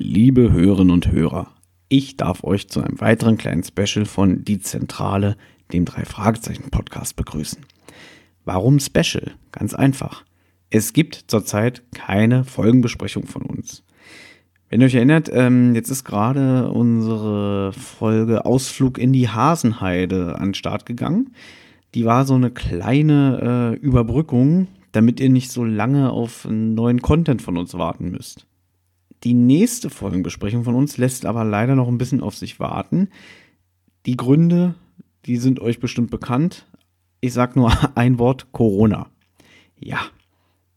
Liebe Hörerinnen und Hörer, ich darf euch zu einem weiteren kleinen Special von Die Zentrale, dem Drei-Fragezeichen-Podcast begrüßen. Warum Special? Ganz einfach. Es gibt zurzeit keine Folgenbesprechung von uns. Wenn ihr euch erinnert, ähm, jetzt ist gerade unsere Folge Ausflug in die Hasenheide an den Start gegangen. Die war so eine kleine äh, Überbrückung, damit ihr nicht so lange auf neuen Content von uns warten müsst. Die nächste Folgenbesprechung von uns lässt aber leider noch ein bisschen auf sich warten. Die Gründe, die sind euch bestimmt bekannt. Ich sage nur ein Wort, Corona. Ja,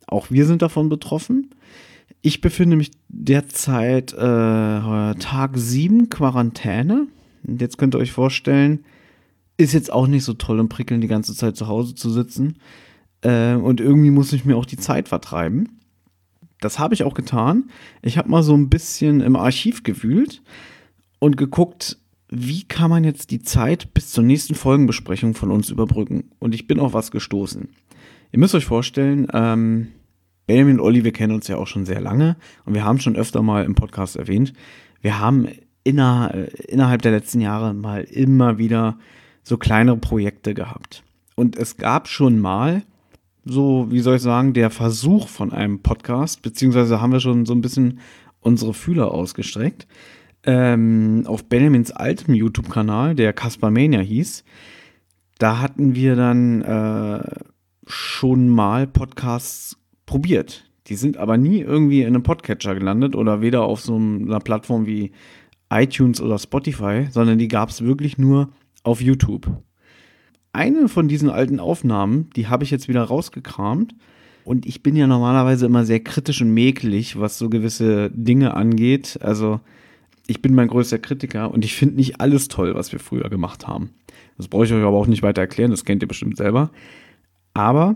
auch wir sind davon betroffen. Ich befinde mich derzeit äh, Tag 7 Quarantäne. Und jetzt könnt ihr euch vorstellen, ist jetzt auch nicht so toll und prickeln, die ganze Zeit zu Hause zu sitzen. Äh, und irgendwie muss ich mir auch die Zeit vertreiben. Das habe ich auch getan. Ich habe mal so ein bisschen im Archiv gewühlt und geguckt, wie kann man jetzt die Zeit bis zur nächsten Folgenbesprechung von uns überbrücken. Und ich bin auf was gestoßen. Ihr müsst euch vorstellen, ähm, Benjamin und Olli, wir kennen uns ja auch schon sehr lange und wir haben schon öfter mal im Podcast erwähnt, wir haben inner, innerhalb der letzten Jahre mal immer wieder so kleinere Projekte gehabt. Und es gab schon mal so, wie soll ich sagen, der Versuch von einem Podcast, beziehungsweise haben wir schon so ein bisschen unsere Fühler ausgestreckt. Ähm, auf Benjamins altem YouTube-Kanal, der Caspar Mania hieß, da hatten wir dann äh, schon mal Podcasts probiert. Die sind aber nie irgendwie in einem Podcatcher gelandet oder weder auf so einer Plattform wie iTunes oder Spotify, sondern die gab es wirklich nur auf YouTube eine von diesen alten Aufnahmen, die habe ich jetzt wieder rausgekramt. Und ich bin ja normalerweise immer sehr kritisch und mäkelig, was so gewisse Dinge angeht. Also ich bin mein größter Kritiker und ich finde nicht alles toll, was wir früher gemacht haben. Das brauche ich euch aber auch nicht weiter erklären, das kennt ihr bestimmt selber. Aber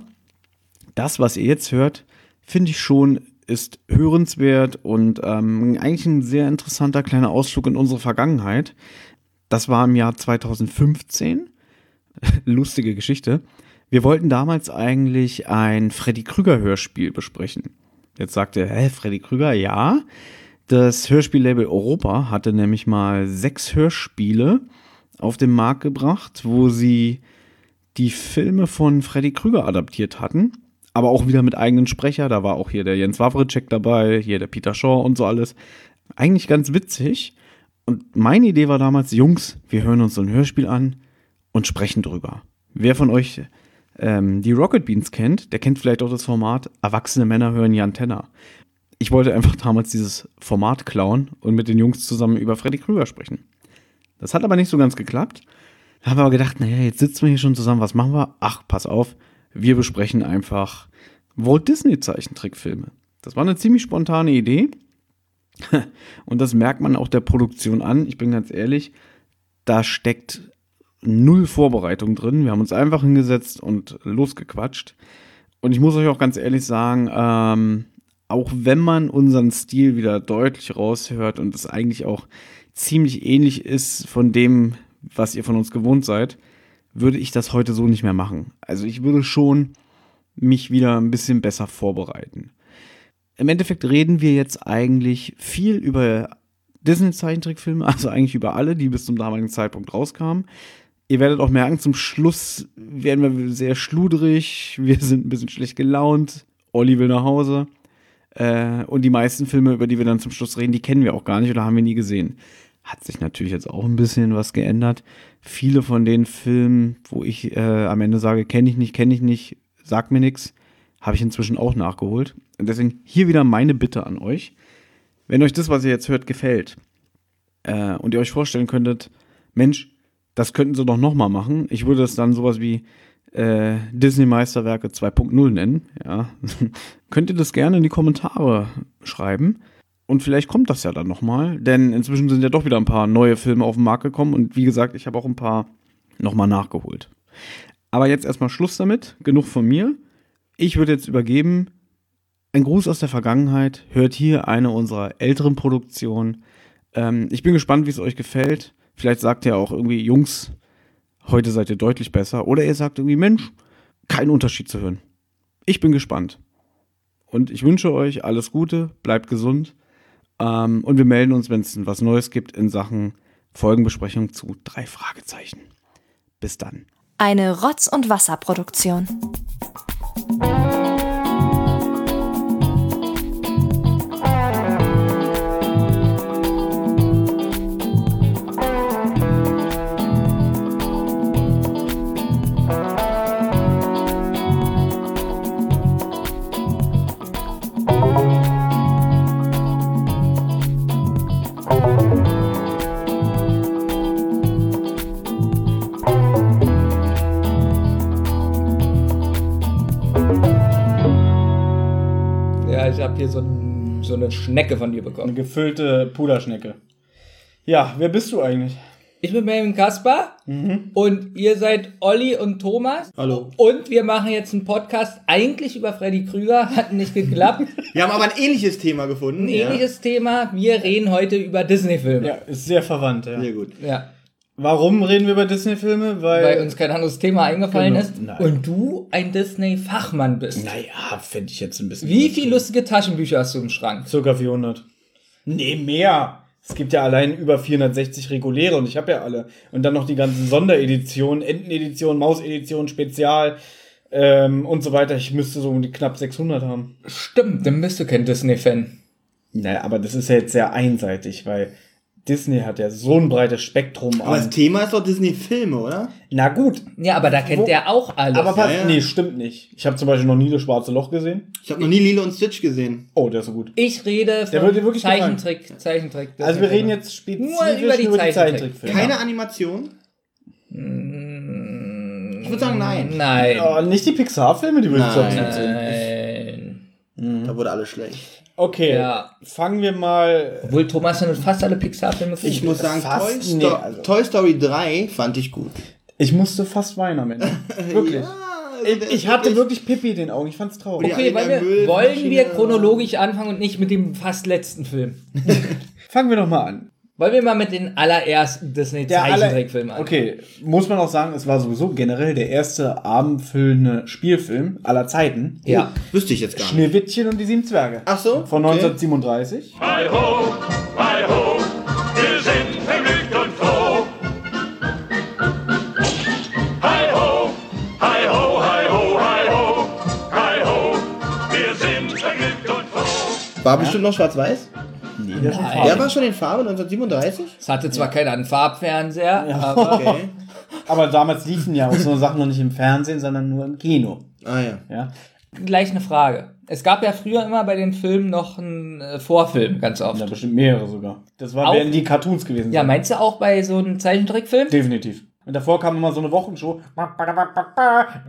das, was ihr jetzt hört, finde ich schon, ist hörenswert und ähm, eigentlich ein sehr interessanter kleiner Ausflug in unsere Vergangenheit. Das war im Jahr 2015 lustige Geschichte. Wir wollten damals eigentlich ein Freddy Krüger Hörspiel besprechen. Jetzt sagt er, hä, Freddy Krüger, ja. Das Hörspiellabel Europa hatte nämlich mal sechs Hörspiele auf den Markt gebracht, wo sie die Filme von Freddy Krüger adaptiert hatten, aber auch wieder mit eigenen Sprecher. Da war auch hier der Jens Wawritschek dabei, hier der Peter Shaw und so alles. Eigentlich ganz witzig. Und meine Idee war damals, Jungs, wir hören uns so ein Hörspiel an, und sprechen drüber. Wer von euch ähm, die Rocket Beans kennt, der kennt vielleicht auch das Format Erwachsene Männer hören Jan Tenner. Ich wollte einfach damals dieses Format klauen und mit den Jungs zusammen über Freddy Krüger sprechen. Das hat aber nicht so ganz geklappt. Da haben wir aber gedacht, naja, jetzt sitzen wir hier schon zusammen, was machen wir? Ach, pass auf, wir besprechen einfach Walt Disney Zeichentrickfilme. Das war eine ziemlich spontane Idee. Und das merkt man auch der Produktion an. Ich bin ganz ehrlich, da steckt null Vorbereitung drin. Wir haben uns einfach hingesetzt und losgequatscht. Und ich muss euch auch ganz ehrlich sagen, ähm, auch wenn man unseren Stil wieder deutlich raushört und es eigentlich auch ziemlich ähnlich ist von dem, was ihr von uns gewohnt seid, würde ich das heute so nicht mehr machen. Also ich würde schon mich wieder ein bisschen besser vorbereiten. Im Endeffekt reden wir jetzt eigentlich viel über Disney-Zeichentrickfilme, also eigentlich über alle, die bis zum damaligen Zeitpunkt rauskamen. Ihr werdet auch merken, zum Schluss werden wir sehr schludrig, wir sind ein bisschen schlecht gelaunt, Olli will nach Hause. Äh, und die meisten Filme, über die wir dann zum Schluss reden, die kennen wir auch gar nicht oder haben wir nie gesehen. Hat sich natürlich jetzt auch ein bisschen was geändert. Viele von den Filmen, wo ich äh, am Ende sage, kenne ich nicht, kenne ich nicht, sagt mir nichts, habe ich inzwischen auch nachgeholt. Und deswegen hier wieder meine Bitte an euch. Wenn euch das, was ihr jetzt hört, gefällt äh, und ihr euch vorstellen könntet, Mensch, das könnten sie doch nochmal machen. Ich würde es dann sowas wie äh, Disney-Meisterwerke 2.0 nennen. Ja. Könnt ihr das gerne in die Kommentare schreiben. Und vielleicht kommt das ja dann nochmal, denn inzwischen sind ja doch wieder ein paar neue Filme auf den Markt gekommen und wie gesagt, ich habe auch ein paar nochmal nachgeholt. Aber jetzt erstmal Schluss damit, genug von mir. Ich würde jetzt übergeben. Ein Gruß aus der Vergangenheit. Hört hier eine unserer älteren Produktionen. Ähm, ich bin gespannt, wie es euch gefällt. Vielleicht sagt ihr auch irgendwie, Jungs, heute seid ihr deutlich besser. Oder ihr sagt irgendwie, Mensch, kein Unterschied zu hören. Ich bin gespannt. Und ich wünsche euch alles Gute, bleibt gesund Ähm, und wir melden uns, wenn es was Neues gibt in Sachen Folgenbesprechung zu drei Fragezeichen. Bis dann. Eine Rotz- und Wasserproduktion. Habe hier so, ein, so eine Schnecke von dir Eine bekommen. gefüllte Puderschnecke. Ja, wer bist du eigentlich? Ich bin Melvin Kaspar und ihr seid Olli und Thomas. Hallo. Und wir machen jetzt einen Podcast eigentlich über Freddy Krüger, hat nicht geklappt. Wir haben aber ein ähnliches Thema gefunden. Ein ähnliches Thema. Wir reden heute über Disney-Filme. Ja, ist sehr verwandt, ja. Sehr gut. Ja. Warum reden wir über Disney-Filme? Weil, Weil uns kein anderes Thema eingefallen Genau. ist. Nein. Und du ein Disney-Fachmann bist. Naja, finde ich jetzt ein bisschen. Wie viele lustige Taschenbücher hast du im Schrank? Circa 400. Nee, mehr. Es gibt ja allein über 460 reguläre und ich habe ja alle. Und dann noch die ganzen Sondereditionen, Entenedition, Mausedition, Spezial ähm, und so weiter. Ich müsste so die knapp 600 haben. Stimmt, dann bist du kein Disney-Fan. Naja, aber das ist ja jetzt sehr einseitig, weil Disney hat ja so ein breites Spektrum Aber das an. Thema ist doch Disney-Filme, oder? Na gut, Ja, aber da kennt Wo- der auch alles. aber pass, ja, ja. nee, stimmt nicht. Ich habe zum Beispiel noch nie das schwarze Loch gesehen. Ich habe noch nie Lilo und Stitch gesehen. Oh, der ist so gut. ich rede von gefallen. Zeichentrick, Zeichentrick. Also wir reden jetzt spezifisch Nur über die Zeichentrick. Zeichentrickfilme. Keine Animation? Ich würde sagen, nein. Nein. Oh, nicht die Pixar-Filme, die würde ich Nein. sonst nicht sehen. Nein. Da wurde alles schlecht. Okay, Ja. fangen wir mal. Obwohl Thomas findet fast alle Pixar-Filme gut. Ich muss sagen, Toy, nee, Sto also- Toy Story 3 fand ich gut. Ich musste fast weinen am Ende. Wirklich. Ja, also Ich, ich hatte wirklich Pippi in den Augen. Ich fand's traurig. Ja, Okay, weil wir, wollen wir chronologisch anfangen und nicht mit dem fast letzten Film? Fangen wir doch mal an. Wollen wir mal mit den allerersten Disney-Zeichentrickfilmen aller- anfangen? Okay, muss man auch sagen, es war sowieso generell der erste abendfüllende Spielfilm aller Zeiten. Ja. Wüsste ich jetzt gar nicht. Schneewittchen und die sieben Zwerge. Ach so? Von okay. 1937. Hi ho, hi ho, wir sind vergnügt und froh. Hi ho, hi ho, hi ho, hi ho, hi ho, wir sind vergnügt und froh. War bestimmt noch schwarz-weiß? Der. Der war schon in Farbe 1937? Es hatte zwar keinen Farbfernseher, aber Okay. Aber damals liefen ja auch so Sachen noch nicht im Fernsehen, sondern nur im Kino. Ah ja. Ja. gleich eine Frage. Es gab ja früher immer bei den Filmen noch einen äh, Vorfilm, ganz oft. Ja, bestimmt mehrere sogar. Das war, Auch- werden die Cartoons gewesen Ja, sein. meinst du auch bei so einem Zeichentrickfilm? Definitiv. Und davor kam immer so eine Wochenshow.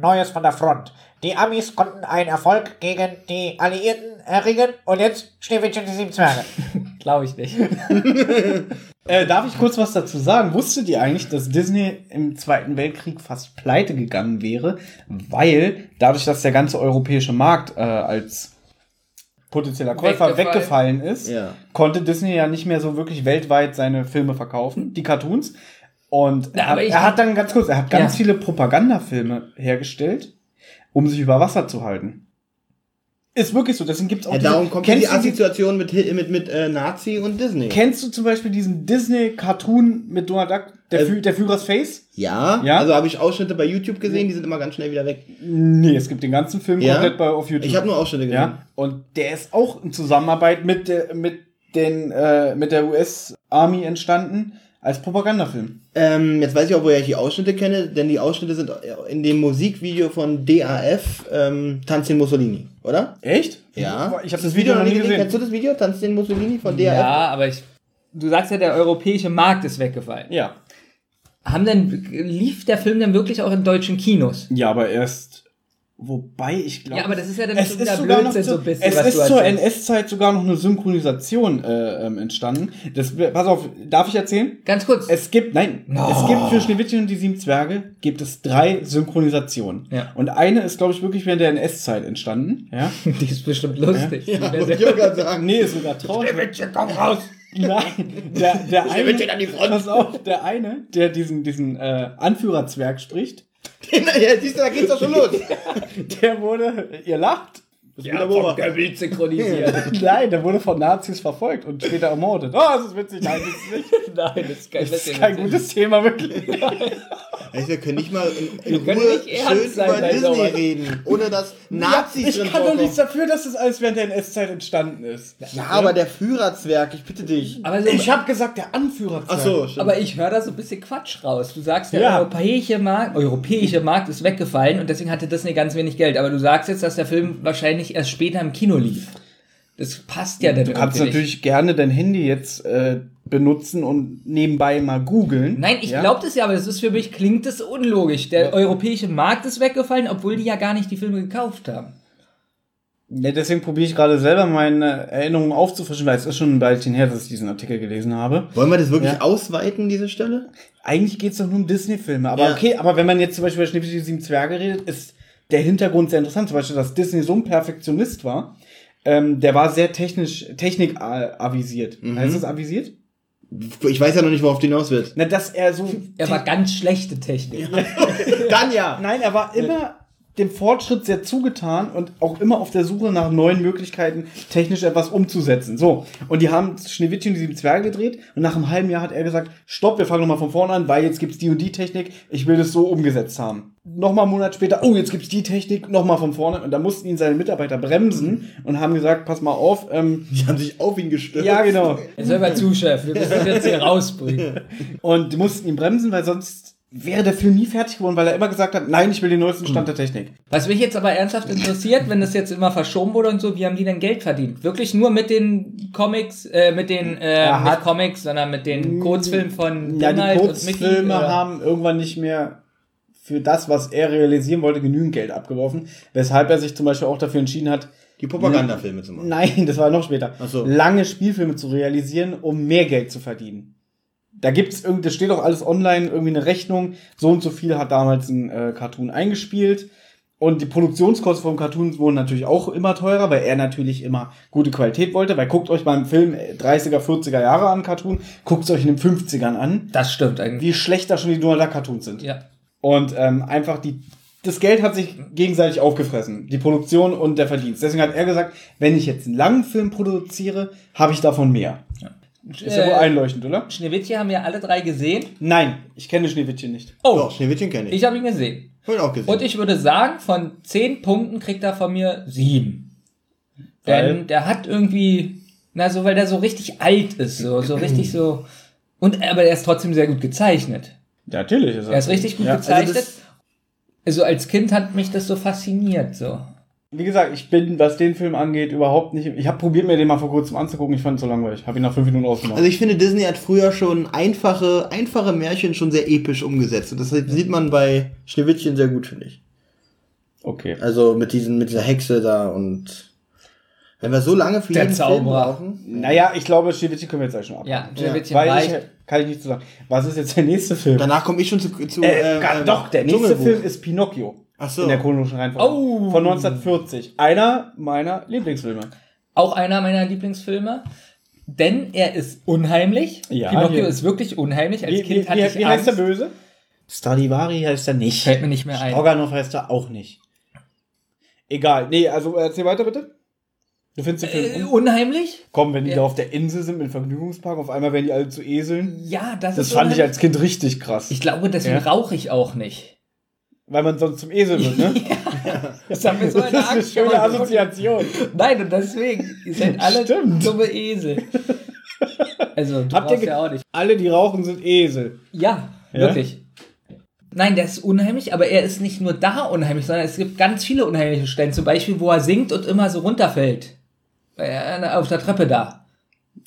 Neues von der Front. Die Amis konnten einen Erfolg gegen die Alliierten erringen und jetzt Schneewittchen die sieben Zwerge. Glaube ich nicht. Äh, darf ich kurz was dazu sagen? Wusstet ihr eigentlich, dass Disney im Zweiten Weltkrieg fast pleite gegangen wäre, weil dadurch, dass der ganze europäische Markt äh, als potenzieller Käufer Weggefallen. weggefallen ist, Ja. konnte Disney ja nicht mehr so wirklich weltweit seine Filme verkaufen, die Cartoons. Und Ja, er, er hat dann ganz kurz, er hat ganz Ja. viele Propagandafilme hergestellt, um sich über Wasser zu halten. Ist wirklich so, deswegen gibt's auch ja diese- darum kommt kennst die du die- Assoziation mit, mit, mit äh, Nazi und Disney. Kennst du zum Beispiel diesen Disney-Cartoon mit Donald Duck, der, Äh, Fü der Führers Face? ja, Ja? also habe ich Ausschnitte bei YouTube gesehen, die sind immer ganz schnell wieder weg. Nee, es gibt den ganzen Film Ja? komplett bei, auf YouTube. Ich habe nur Ausschnitte gesehen. ja, und der ist auch in Zusammenarbeit mit der, mit den, äh, mit der US Army entstanden als Propagandafilm. Ähm, jetzt weiß ich auch, woher ich die Ausschnitte kenne, denn die Ausschnitte sind in dem Musikvideo von DAF, ähm, Tanz den Mussolini, oder? Echt? Ja. Ich habe das Video noch nie gesehen. Kennst du das Video? Tanz den Mussolini von DAF? Ja, aber ich. Du sagst ja, der europäische Markt ist weggefallen. Ja. Haben denn, lief der Film denn wirklich auch in deutschen Kinos? Ja, aber erst. Wobei ich glaube. Ja, aber das ist ja dann es ist sogar noch Blödsinn so ein bisschen, Es was ist du zur. NS-Zeit sogar noch eine Synchronisation äh, ähm, entstanden. Das, pass auf, darf ich erzählen? Ganz kurz. Es gibt, nein, No. es gibt für Schneewittchen und die sieben Zwerge gibt es drei Synchronisationen. Ja. Und eine ist, glaube ich, wirklich während der NS-Zeit entstanden. Ja. die ist bestimmt lustig. Ja, Version- ich gerade sagen. Nee, ist sogar traurig. Schneewittchen, komm raus! Nein, der, der eine, Schneewittchen an die Front. pass auf, der eine, der diesen, diesen äh, Anführerzwerg spricht, ja, siehst du, da geht's doch schon los. der wurde, ihr lacht, Wieder beobachtet? der Bild synchronisiert. Nein, der wurde von Nazis verfolgt und später ermordet. Oh, das ist witzig. Nein, das ist nicht. Nein, das ist kein, Das ist kein gutes Thema, wirklich. Ey, wir können nicht mal in, in Ruhe schön sein über Disney sowas. reden, ohne dass Nazis ich drin kann doch nichts dafür, dass das alles während der NS-Zeit entstanden ist. Ja, aber der Führerzwerg, ich bitte dich. Aber, so, Ich habe gesagt, der Anführer. Ach so, stimmt. aber ich höre da so ein bisschen Quatsch raus. Du sagst, der Ja. europäische, Markt, europäische Markt ist weggefallen und deswegen hatte Disney ganz wenig Geld. Aber du sagst jetzt, dass der Film wahrscheinlich erst später im Kino lief. Das passt ja dann Du kannst natürlich gerne dein Handy jetzt äh, benutzen und nebenbei mal googeln. Nein, ich Ja? glaube das ja, aber das ist für mich, klingt das unlogisch. Der europäische Markt ist weggefallen, obwohl die ja gar nicht die Filme gekauft haben. Ja, deswegen probiere ich gerade selber meine Erinnerungen aufzufrischen, weil es ist schon ein Weilchen her, dass ich diesen Artikel gelesen habe. Wollen wir das wirklich Ja. ausweiten, diese Stelle? Eigentlich geht es doch nur um Disney-Filme. Aber Ja. okay, aber wenn man jetzt zum Beispiel über Schneewittchen sieben Zwerge redet, ist der Hintergrund sehr interessant. Zum Beispiel, dass Disney so ein Perfektionist war. Ähm, der war sehr technisch, Technik äh, avisiert. Heißt das avisiert? Ich weiß ja noch nicht, worauf du hinaus wird. Na, dass er so. Er war ganz schlechte Technik. Dann ja. Nein, er war immer dem Fortschritt sehr zugetan und auch immer auf der Suche nach neuen Möglichkeiten, technisch etwas umzusetzen. So, und die haben Schneewittchen und die sieben Zwerge gedreht und nach einem halben Jahr hat er gesagt, stopp, wir fangen nochmal von vorne an, weil jetzt gibt's die und die Technik, ich will das so umgesetzt haben. Nochmal einen Monat später, oh, jetzt gibt's die Technik, nochmal von vorne und da mussten ihn seine Mitarbeiter bremsen und haben gesagt, pass mal auf, ähm, Die haben sich auf ihn gestürzt. ja genau, Jetzt hör mal zu, Chef. Wir müssen das jetzt hier rausbringen. und die mussten ihn bremsen, weil sonst wäre der Film nie fertig geworden, weil er immer gesagt hat, nein, ich will den neuesten Stand der Technik. Was mich jetzt aber ernsthaft interessiert, wenn das jetzt immer verschoben wurde und so, wie haben die denn Geld verdient? Wirklich nur mit den Comics, äh, mit den, äh, Er nicht Comics, sondern mit den Kurzfilmen von Ja, Donald die und Mickey? Kurzfilme haben irgendwann nicht mehr für das, was er realisieren wollte, genügend Geld abgeworfen, weshalb er sich zum Beispiel auch dafür entschieden hat, Die Propagandafilme zum Beispiel. nein, das war noch später, Ach so. lange Spielfilme zu realisieren, um mehr Geld zu verdienen. Da gibt's irgendwie, das steht auch alles online, irgendwie eine Rechnung, so und so viel hat damals ein äh, Cartoon eingespielt. Und die Produktionskosten vom Cartoon wurden natürlich auch immer teurer, weil er natürlich immer gute Qualität wollte. Weil guckt euch beim Film äh, 30er, 40er Jahre an Cartoon, guckt es euch in den 50ern an, Das stimmt eigentlich. wie schlecht da schon die Donald Duck Cartoons sind. Ja. Und ähm, einfach die, das Geld hat sich gegenseitig aufgefressen, die Produktion und der Verdienst. Deswegen hat er gesagt, wenn ich jetzt einen langen Film produziere, habe ich davon mehr. Ist ja wohl Äh, einleuchtend, oder? Schneewittchen haben wir alle drei gesehen. Nein, ich kenne Schneewittchen nicht. Oh, Doch, Schneewittchen kenne ich. ich habe ihn gesehen. Hab ihn auch gesehen. Und ich würde sagen, von zehn Punkten kriegt er von mir sieben. Weil? Denn der hat irgendwie, na so, weil der so richtig alt ist, so, so richtig so. Und, aber er ist trotzdem sehr gut gezeichnet. Ja, natürlich ist er. Er ist richtig gut Ja, gezeichnet. also Also, als Kind hat mich das so fasziniert, so. Wie gesagt, ich bin, was den Film angeht, überhaupt nicht. Ich habe probiert, mir den mal vor kurzem anzugucken. Ich fand es so langweilig. Habe ihn nach fünf Minuten ausgemacht. Also ich finde, Disney hat früher schon einfache, einfache Märchen schon sehr episch umgesetzt. Und das sieht man bei Schneewittchen sehr gut, finde ich. okay. Also mit diesen, mit dieser Hexe da und wenn wir so lange für Der jeden Film brauchen. Naja, ich glaube, Schneewittchen können wir jetzt gleich schon ab. Ja, Schneewittchen Weil reicht. ich, kann ich nicht zu sagen. Was ist jetzt der nächste Film? Danach komme ich schon zu, zu Äh, äh, äh, doch, der nächste. Film ist Pinocchio. Ach so. In der chronologischen Reihenfolge. Oh. Von 1940. Einer meiner Lieblingsfilme. Auch einer meiner Lieblingsfilme. Denn er ist unheimlich. Ja, Pinocchio hier. ist wirklich unheimlich. Als Wie, Kind wie, hatte wie, ich wie heißt der. Böse? Stradivari heißt er nicht. Fällt mir nicht mehr ein. Stroganoff heißt er auch nicht. Egal. Nee, also erzähl weiter bitte. Du findest den Äh, Film un unheimlich? Komm, wenn die ja. da auf der Insel sind mit dem Vergnügungspark, auf einmal werden die alle zu Eseln. Ja, das, Das ist fand ich unheimlich. als Kind richtig krass. Ich glaube, deswegen Ja. rauche ich auch nicht. Weil man sonst zum Esel wird, ne? Das haben wir so eine Das ist eine schöne. Assoziation. Nein, und deswegen, ihr seid alle Stimmt. dumme Esel. Also, du Habt ihr ja auch nicht. Alle, die rauchen, sind Esel. Ja, Ja? wirklich. Nein, der ist unheimlich, aber er ist nicht nur da unheimlich, sondern es gibt ganz viele unheimliche Stellen. Zum Beispiel, wo er singt und immer so runterfällt. Er Auf der Treppe da.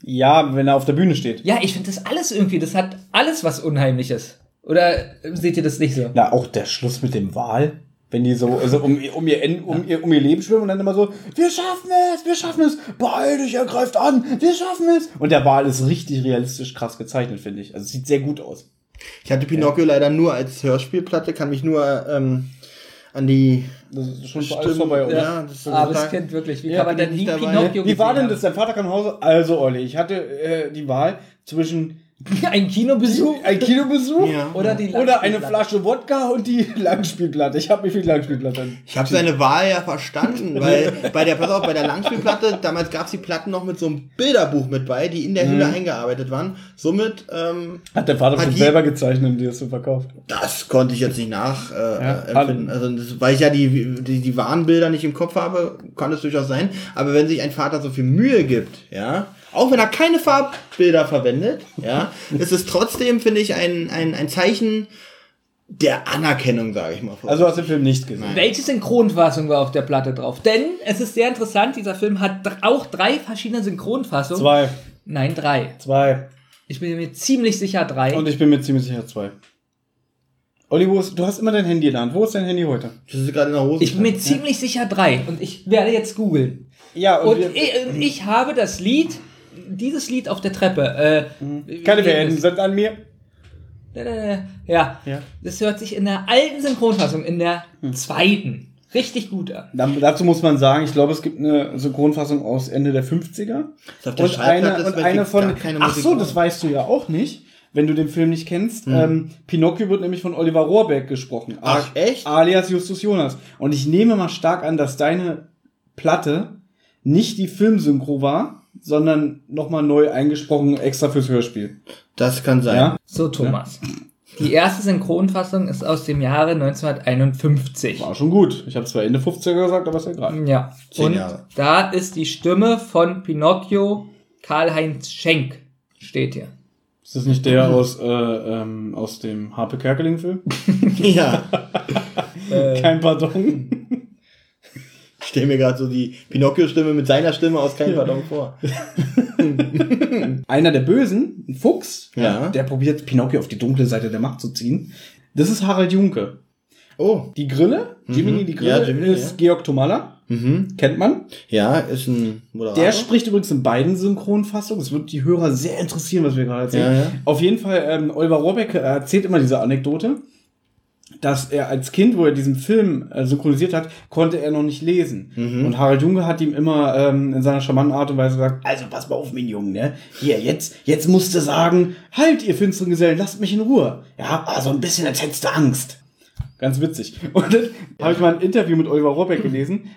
Ja, wenn er auf der Bühne steht. Ja, ich finde das alles irgendwie, das hat alles was Unheimliches. Oder seht ihr das nicht so? Na, auch der Schluss mit dem Wal. Wenn die so also um, um, ihr, um, ihr, um ihr Leben schwimmen und dann immer so, wir schaffen es, wir schaffen es, beeil dich, er greift an, wir schaffen es. Und der Wal ist richtig realistisch krass gezeichnet, finde ich. Also es sieht sehr gut aus. Ich hatte Pinocchio leider nur als Hörspielplatte, kann mich nur ähm, an die Das ist schon Stimmt, alles vorbei. oder? Ja, das ist so Aber das total- kennt wirklich. Wie Ja, kann man denn nie. Pinocchio Wie war denn das? Dein Vater kam nach Hause? Also, Olli, ich hatte äh, die Wahl zwischen Ein Kinobesuch ein Kinobesuch Ja. oder die oder eine? Flasche Wodka und die Langspielplatte. Ich habe mich für die Langspielplatte. Ich habe seine Wahl ja verstanden, weil bei der, pass auf, bei der Langspielplatte, damals gab es die Platten noch mit so einem Bilderbuch mit bei, die in der Hülle eingearbeitet waren. Somit, ähm, Hat der Vater Hat schon die- selber gezeichnet und dir das so verkauft. das konnte ich jetzt nicht nach äh, Ja. Also, das, weil ich ja die, die, die Warnbilder nicht im Kopf habe, kann es durchaus sein. Aber wenn sich ein Vater so viel Mühe gibt, ja, auch wenn er keine Farbbilder verwendet, ja, ist es trotzdem, finde ich, ein, ein, ein Zeichen der Anerkennung, sage ich mal. Also hast du den Film nicht gesehen. Welche Synchronfassung war auf der Platte drauf? Denn es ist sehr interessant, dieser Film hat auch drei verschiedene Synchronfassungen. Zwei. Nein, drei. Zwei. Ich bin mir ziemlich sicher drei. Und ich bin mir ziemlich sicher zwei. Olli, wo ist, du hast immer dein Handy in der Hand. Wo ist dein Handy heute? das ist gerade in der Hose. ich bin mir ziemlich sicher drei. Und ich werde jetzt googeln. Ja, Und wir- ich, und ich habe das Lied, dieses Lied auf der Treppe. Äh, wie- keine das? sind an mir. Ja, Ja. das hört sich in der alten Synchronfassung, in der zweiten, richtig gut an. Dann, dazu muss man sagen, ich glaube, es gibt eine Synchronfassung aus Ende der 50er. Auf der Und eine, und eine von. Ach so, das weißt du ja auch nicht, wenn du den Film nicht kennst. Ähm, Pinocchio wird nämlich von Oliver Rohrbeck gesprochen. Ach, echt? Alias Justus Jonas. Und ich nehme mal stark an, dass deine Platte nicht die Filmsynchro war, sondern nochmal neu eingesprochen, extra fürs Hörspiel. Das kann sein. Ja? So, Thomas. Die erste Synchronfassung ist aus dem Jahre 1951. War schon gut. Ich habe zwar Ende 50er gesagt, aber ist ja egal. Ja. Zehn Und Jahre. da ist die Stimme von Pinocchio Karl-Heinz Schenk. Steht hier. Ist das nicht der aus, äh, ähm, aus dem Harpe Kerkeling-Film? Ja. Kein Pardon. Ich stelle mir gerade so die Pinocchio-Stimme mit seiner Stimme aus Kein Pardon vor. Einer der Bösen, ein Fuchs, Ja. der probiert Pinocchio auf die dunkle Seite der Macht zu ziehen. Das ist Harald Junke. Oh. Die Grille, Jiminy, die Grille, Ja, Jiminy, ist ja. Georg Tomalla. Mhm. Kennt man. Ja, ist ein Moderator. Der spricht übrigens in beiden Synchronfassungen. Es wird die Hörer sehr interessieren, was wir gerade erzählen. Ja. Auf jeden Fall, ähm, Oliver Rohrbeck äh, erzählt immer diese Anekdote, dass er als Kind, wo er diesen Film äh, synchronisiert hat, konnte er noch nicht lesen. Mhm. Und Harald Junge hat ihm immer ähm, in seiner charmanten Art und Weise gesagt, also pass mal auf, mein Junge, ne? Hier, jetzt, jetzt musst du sagen, halt, ihr finsteren Gesellen, lasst mich in Ruhe. Ja, also ein bisschen, als hättest du Angst. Ganz witzig. Und dann habe ich mal ein Interview mit Oliver Rohrbeck gelesen.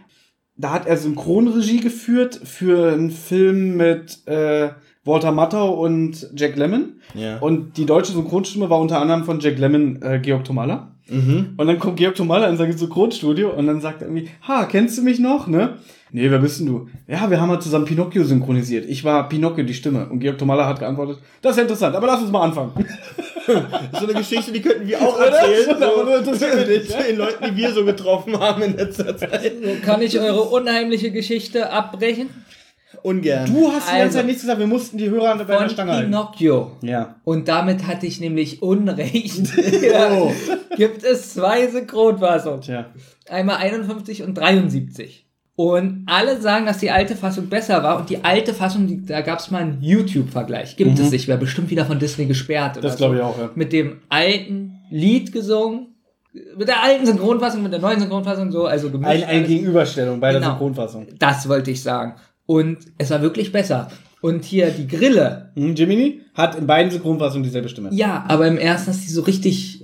Da hat er Synchronregie geführt für einen Film mit äh, Walter Matthau und Jack Lemmon. Ja. Und die deutsche Synchronstimme war unter anderem von Jack Lemmon äh, Georg Tomalla. Mhm. Und dann kommt Georg Tomalla in sein Synchronstudio und dann sagt er irgendwie, ha, kennst du mich noch, ne? Nee, wer bist denn du? Ja, wir haben halt zusammen Pinocchio synchronisiert. Ich war Pinocchio, die Stimme. Und Georg Tomalla hat geantwortet, das ist interessant, aber lass uns mal anfangen. Das ist so eine Geschichte, die könnten wir auch Oder? erzählen. Nicht, zu den Leuten, die wir so getroffen haben in letzter Zeit. Kann ich eure unheimliche Geschichte abbrechen? Ungern. Du hast die ganze Also. Zeit nichts gesagt, wir mussten die Hörer bei der Stange halten. Pinocchio. Ja. Und damit hatte ich nämlich Unrecht. ja. Gibt es zwei Synchronfassungen. Tja. Einmal 51 und 73. Und alle sagen, dass die alte Fassung besser war. Und die alte Fassung, die, da gab es mal einen YouTube-Vergleich. Gibt es nicht, wäre bestimmt wieder von Disney gesperrt. Oder Mhm. Das glaube ich auch, ja. Mit dem alten Lied gesungen. Mit der alten Synchronfassung, mit der neuen Synchronfassung so. Also gemischt Ein, eine alles. Gegenüberstellung bei der Genau. Synchronfassung. Das wollte ich sagen. Und es war wirklich besser. Und hier die Grille. Hm, Jiminy hat in beiden Synchronfassungen dieselbe Stimme. Ja, aber im ersten ist die so richtig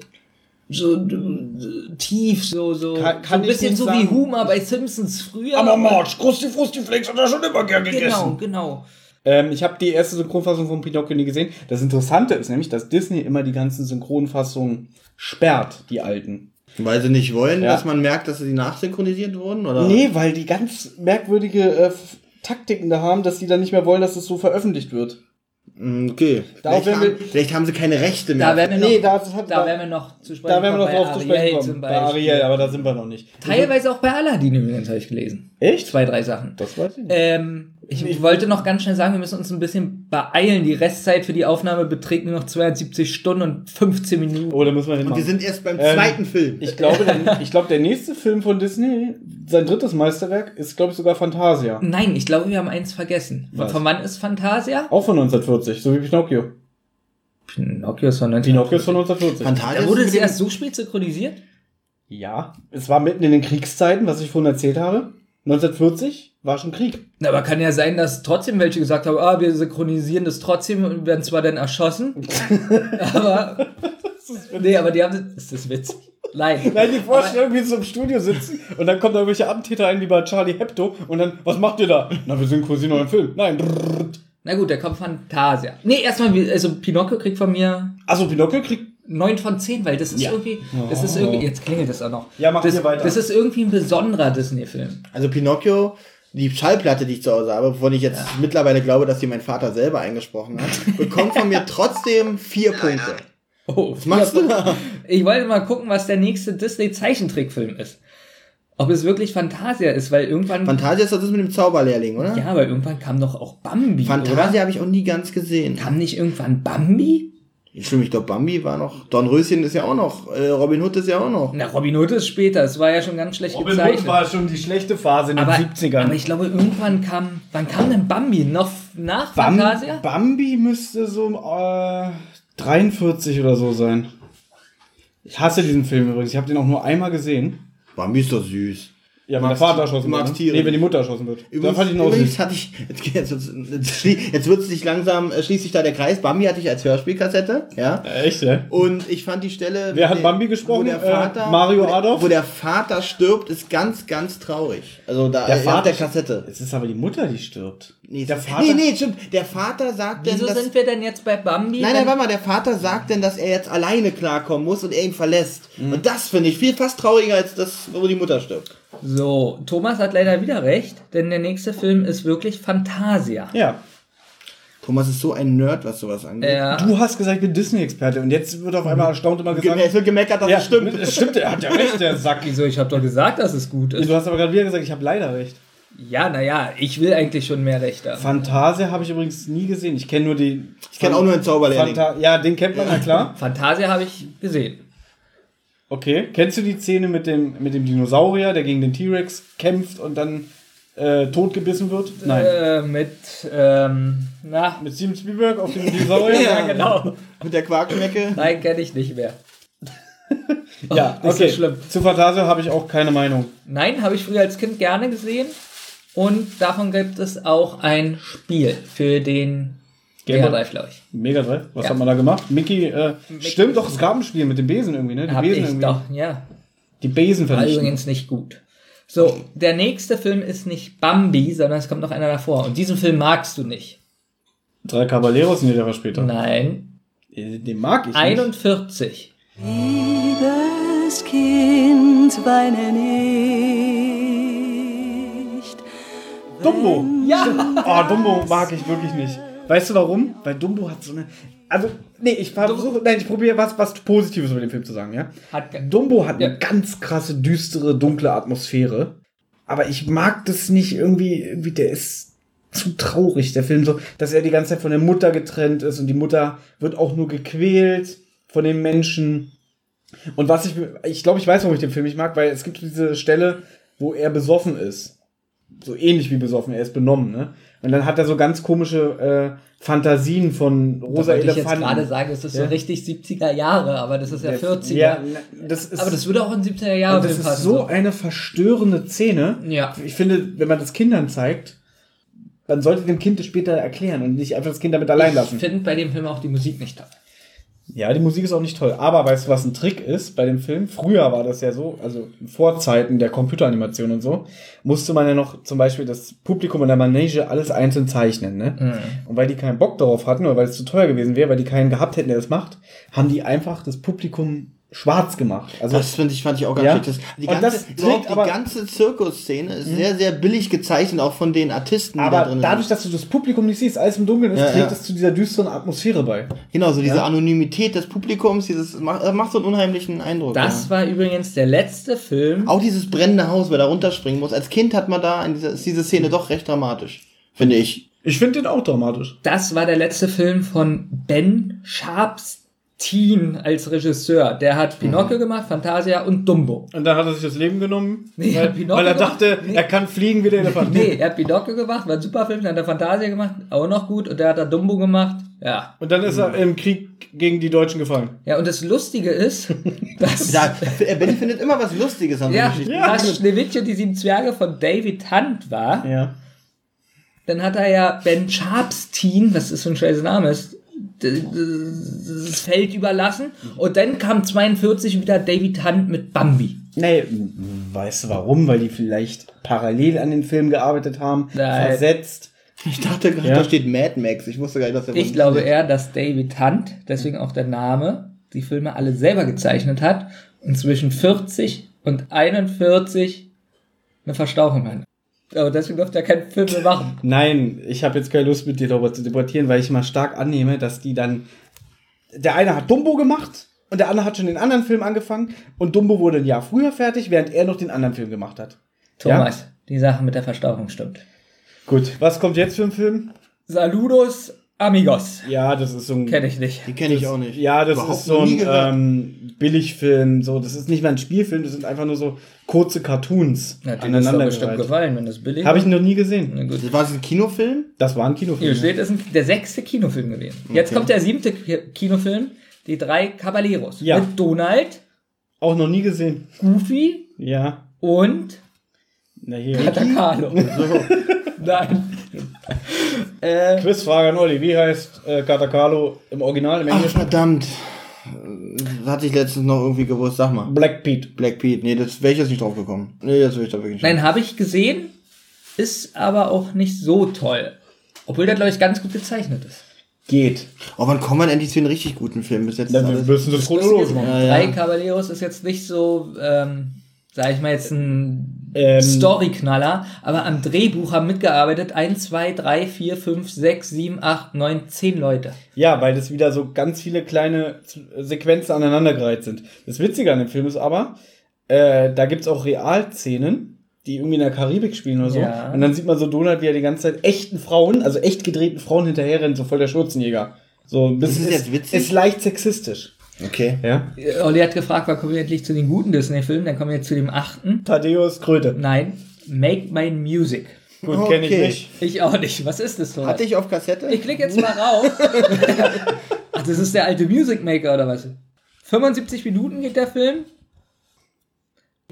so äh, tief, so, so, Kann- kann so ein bisschen so sagen. wie Homer bei Simpsons früher. Aber Marge, Krusti Frusti Flakes hat er schon immer gern gegessen. Genau, genau. Ähm, ich habe die erste Synchronfassung von Pinocchio nie gesehen. Das Interessante ist nämlich, dass Disney immer die ganzen Synchronfassungen sperrt, die alten. Weil sie nicht wollen, Ja. dass man merkt, dass sie nachsynchronisiert wurden? Oder? Nee, weil die ganz merkwürdige äh, Taktiken da haben, dass die dann nicht mehr wollen, dass es so veröffentlicht wird. Mm, Okay. Vielleicht haben, wir- vielleicht haben sie keine Rechte mehr. Da werden wir noch, Nee, da- das hat- da da- werden wir noch zu sprechen Da werden wir noch drauf zu sprechen kommen. Bei. Ariel, aber da sind wir noch nicht. Teilweise auch bei Aladdin übrigens, habe ich gelesen. Echt? Zwei, drei Sachen. Das weiß ich nicht. Ähm, ich, ich wollte noch ganz schnell sagen, wir müssen uns ein bisschen beeilen. Die Restzeit für die Aufnahme beträgt nur noch 270 Stunden und 15 Minuten. Oh, da müssen wir Und wir sind erst beim Ähm, zweiten Film. Ich glaube, der, ich glaube, der nächste Film von Disney, sein drittes Meisterwerk, ist, glaube ich, sogar Fantasia. Nein, ich glaube, wir haben eins vergessen. Was? Von wann ist Fantasia? Auch von 1940, so wie Pinocchio. Pinocchio ist von 19. Pinocchio ist von 1940. Fantasia Da wurde dem- erst so spät synchronisiert? Ja, es war mitten in den Kriegszeiten, was ich vorhin erzählt habe. 1940 war schon Krieg. Na, aber kann ja sein, dass trotzdem welche gesagt haben, ah, wir synchronisieren das trotzdem und werden zwar dann erschossen. aber. nee, aber die haben. Ist das witzig? Nein. Nein, die Vorstellung, wie sie im Studio sitzen und dann kommen da irgendwelche Attentäter ein, wie bei Charlie Hebdo und dann, was macht ihr da? Na, wir synchronisieren einen Film. Nein. Na gut, der kommt Fantasia. Nee, erstmal, also Pinocchio kriegt von mir Also Pinocchio kriegt 9 von 10, weil das ist Ja. irgendwie. Das ist irgendwie. Jetzt klingelt das auch noch. Ja, mach das, hier weiter. Das ist irgendwie ein besonderer Disney-Film. Also Pinocchio, die Schallplatte, die ich zu Hause habe, wovon ich jetzt mittlerweile glaube, dass die mein Vater selber eingesprochen hat, bekommt von mir trotzdem vier Punkte. Oh, Was machst du da? Ich wollte mal gucken, was der nächste Disney-Zeichentrickfilm ist. Ob es wirklich Fantasia ist, weil irgendwann. Fantasia ist doch das mit dem Zauberlehrling, oder? ja, aber irgendwann kam doch auch Bambi. Fantasia habe ich auch nie ganz gesehen. Kam nicht irgendwann Bambi? Ich glaube, Bambi war noch. Dornröschen ist ja auch noch. Äh, Robin Hood ist ja auch noch. Na, Robin Hood ist später. Es war ja schon ganz schlecht Robin gezeichnet. Hood war schon die schlechte Phase in aber, den 70ern. aber ich glaube, irgendwann kam. Wann kam denn Bambi? Noch nach Bam Fantasia? Bambi müsste so äh, 43 oder so sein. Ich hasse diesen Film übrigens. Ich habe den auch nur einmal gesehen. Bambi ist doch süß. Ja, wenn der Vater erschossen wird. ne? Tiere. Nee, wenn die Mutter erschossen wird. da fand ich auch übrigens hatte ich, jetzt, jetzt, jetzt, wird sich langsam, äh, schließt sich da der Kreis. Bambi hatte ich als Hörspielkassette, ja. Echt, ja? Und ich fand die Stelle. Wer hat Bambi gesprochen? Wo der Äh, Vater, Mario wo der, Adolf? Wo der Vater stirbt, ist ganz, ganz traurig. Also da Der äh, Vater- der Kassette. Es ist aber die Mutter, die stirbt. Nee, der Vater. nee, nee, stimmt. Der Vater sagt denn, Wieso dass. sind wir denn jetzt bei Bambi? Nein, nein, warte mal, der Vater sagt denn, dass er jetzt alleine klarkommen muss und er ihn verlässt. Mhm. Und das finde ich viel fast trauriger als das, wo die Mutter stirbt. So, Thomas hat leider wieder recht, denn der nächste Film ist wirklich Fantasia. Ja. Thomas ist so ein Nerd, was sowas angeht. Ja. Du hast gesagt, ich bin Disney-Experte und jetzt wird auf einmal erstaunt immer gesagt. Es wird gemeckert, dass ja, es stimmt. Es stimmt, er hat ja recht, der Sack. Wieso? Ich habe doch gesagt, dass es gut ist. Du hast aber gerade wieder gesagt, ich habe leider recht. Ja, naja, ich will eigentlich schon mehr Rechte. Fantasia habe ich übrigens nie gesehen. Ich kenne nur die. Ich kenne auch nur den Zauberlehrling. Fanta ja, den kennt man, na klar. Fantasia habe ich gesehen. Okay. Kennst du die Szene mit dem, mit dem Dinosaurier, der gegen den T-Rex kämpft und dann äh, totgebissen wird? Nein. Äh, mit, ähm, na, Mit Steven Spielberg auf dem Dinosaurier? ja, genau. Mit der Quarkschnecke. Nein, kenne ich nicht mehr. Ja, nicht so okay. schlimm. Zu Fantasia habe ich auch keine Meinung. Nein, habe ich früher als Kind gerne gesehen. Und davon gibt es auch ein Spiel für den Game Mega? Drive, glaube ich. Mega Drive. Was Ja. hat man da gemacht? Mickey, äh, stimmt doch, es gab ein Spiel mit dem Besen irgendwie, ne? Die Hab Besen ich irgendwie. doch, ja. Die Besen War vernichten. übrigens nicht gut. So, der nächste Film ist nicht Bambi, sondern es kommt noch einer davor. Und diesen Film magst du nicht. Drei Caballeros, nee, der war später. Nein. Äh, Den mag ich nicht. 41. Liebes Kind, weine nicht. Dumbo. Ja. Oh, Dumbo mag ich wirklich nicht. Weißt du warum? Weil Dumbo hat so eine. Also, nee, ich versuche. Nein, ich probiere was, was Positives über den Film zu sagen, ja? Hat Dumbo hat eine Ja. ganz krasse, düstere, dunkle Atmosphäre. Aber ich mag das nicht irgendwie, irgendwie, der ist zu traurig, der Film so, dass er die ganze Zeit von der Mutter getrennt ist und die Mutter wird auch nur gequält von den Menschen. Und was ich, ich glaube, ich weiß, warum ich den Film nicht mag, weil es gibt diese Stelle, wo er besoffen ist. So ähnlich wie besoffen, er ist benommen, ne? Und dann hat er so ganz komische äh, Fantasien von Da rosa wollte ich jetzt Elefanten. gerade sagen, es ist Ja. so richtig 70er Jahre, aber das ist ja 40er. Ja, das ist, aber das würde auch in 70er Jahre und das ist so eine verstörende Szene. Ja. Ich finde, wenn man das Kindern zeigt, dann sollte dem Kind das später erklären und nicht einfach das Kind damit allein Ich lassen. finde bei dem Film auch die Musik nicht toll. Ja, die Musik ist auch nicht toll. Aber weißt du, was ein Trick ist bei dem Film? Früher war das ja so, also vor Zeiten der Computeranimation und so, musste man ja noch zum Beispiel das Publikum in der Manege alles einzeln zeichnen. Ne? Mhm. Und weil die keinen Bock darauf hatten oder weil es zu teuer gewesen wäre, weil die keinen gehabt hätten, der das macht, haben die einfach das Publikum schwarz gemacht. Also Das finde ich, fand ich auch ganz Ja. schick. Das, die, ganze, das trägt die aber- ganze Zirkusszene ist sehr, sehr billig gezeichnet, auch von den Artisten, die da aber drin dadurch, sind. dass du das Publikum nicht siehst, alles im Dunkeln ist, Ja, trägt ja. es zu dieser düsteren Atmosphäre bei. Genau, so diese Ja. Anonymität des Publikums, dieses macht, das macht so einen unheimlichen Eindruck. Das ja. war übrigens der letzte Film. Auch dieses brennende Haus, wer da runterspringen muss. Als Kind hat man da in dieser, ist diese Szene doch recht dramatisch, finde ich. Ich finde den auch dramatisch. Das war der letzte Film von Ben Teen als Regisseur. Der hat Pinocchio gemacht, Fantasia und Dumbo. Und dann hat er sich das Leben genommen, Nee, er weil, hat Pinocchio weil er gemacht. dachte, Nee. er kann fliegen wie der Elefant. Nee, er hat Pinocchio gemacht, war ein super Film, dann hat er Fantasia gemacht, auch noch gut, und der hat da Dumbo gemacht. Ja. Und dann ist er im Krieg gegen die Deutschen gefallen. Ja, und das Lustige ist, dass, Da, Benny findet immer was Lustiges an ja, Geschichten. dass Schneewittchen die sieben Zwerge von David Hunt war. Ja. Dann hat er ja Ben Sharpstein, was ist so ein scheiß Name ist, das Feld überlassen. Und dann kam 42 wieder David Hunt mit Bambi. Nee, weißt du warum? Weil die vielleicht parallel an den Film gearbeitet haben, Nein. versetzt. Ich dachte gerade, Ja. da steht Mad Max. Ich wusste gar nicht, dass der Ich glaube eher, dass David Hunt, deswegen auch der Name, die Filme alle selber gezeichnet hat und zwischen 40 und 41 eine Verstauchung hat. Aber deswegen durfte er keinen Film mehr machen. Nein, ich habe jetzt keine Lust mit dir darüber zu debattieren, weil ich mal stark annehme, dass die dann. Der eine hat Dumbo gemacht und der andere hat schon den anderen Film angefangen und Dumbo wurde ein Jahr früher fertig, während er noch den anderen Film gemacht hat. Thomas, die Sache mit der Verstauchung stimmt. Gut, was kommt jetzt für ein Film? Saludos, amigos. Ja, das ist so ein. Kenne ich nicht. Die kenne ich auch nicht. Ja, das Überhaupt ist so ein ähm, Billigfilm. So, das ist nicht mal ein Spielfilm, das sind einfach nur so kurze Cartoons Na, dir ist doch bestimmt gefallen, wenn das billig Habe ich ist. noch nie gesehen. Na gut. Das war das ein Kinofilm? Das war ein Kinofilm. Hier steht, ist ein, der sechste Kinofilm gewesen. Jetzt kommt der siebte Ki- Kinofilm, die drei Caballeros. Ja. Mit Donald, Auch noch nie gesehen. Goofy Ja. und Na hier. Catacalo. Nein. Äh, Quizfrage an Olli. Wie heißt äh, Katakalo im Original, im Ach, Englischen? verdammt. Das hatte ich letztens noch irgendwie gewusst. Sag mal. Black Pete. Black Pete. Nee, das wäre ich jetzt nicht drauf gekommen. Nee, das wäre ich da wirklich nicht. nein, habe ich gesehen, ist aber auch nicht so toll. Obwohl der, glaube ich, ganz gut gezeichnet ist. Geht. Oh, wann kommen wir denn endlich zu den richtig guten Filmen? Bis jetzt ist Dann alles- müssen das chronologisch machen. Ja, ja. Drei Caballeros ist jetzt nicht so, ähm, sag ich mal, jetzt ein Ähm, Storyknaller, aber am Drehbuch haben mitgearbeitet 1, 2, 3, 4, 5, 6, 7, 8, 9, 10 Leute. Ja, weil das wieder so ganz viele kleine Sequenzen aneinandergereiht sind. Das Witzige an dem Film ist aber, äh, da gibt's auch Realszenen, die irgendwie in der Karibik spielen oder so. Ja. Und dann sieht man so Donald, wie er die ganze Zeit echten Frauen, also echt gedrehten Frauen hinterher rennt, so voll der Schürzenjäger. So ein bisschen ist jetzt witzig? ist leicht sexistisch. Okay. Ja. Äh, Olli hat gefragt, wann kommen wir endlich zu den guten Disney-Filmen? Dann kommen wir jetzt zu dem achten. Thaddeus Kröte. Nein, Make My Music. Gut, kenne ich Okay. nicht. Ich auch nicht. Was ist das so? Hatte ich auf Kassette? Ich klicke jetzt mal rauf. Ach, das ist der alte Music Maker oder was? 75 Minuten geht der Film.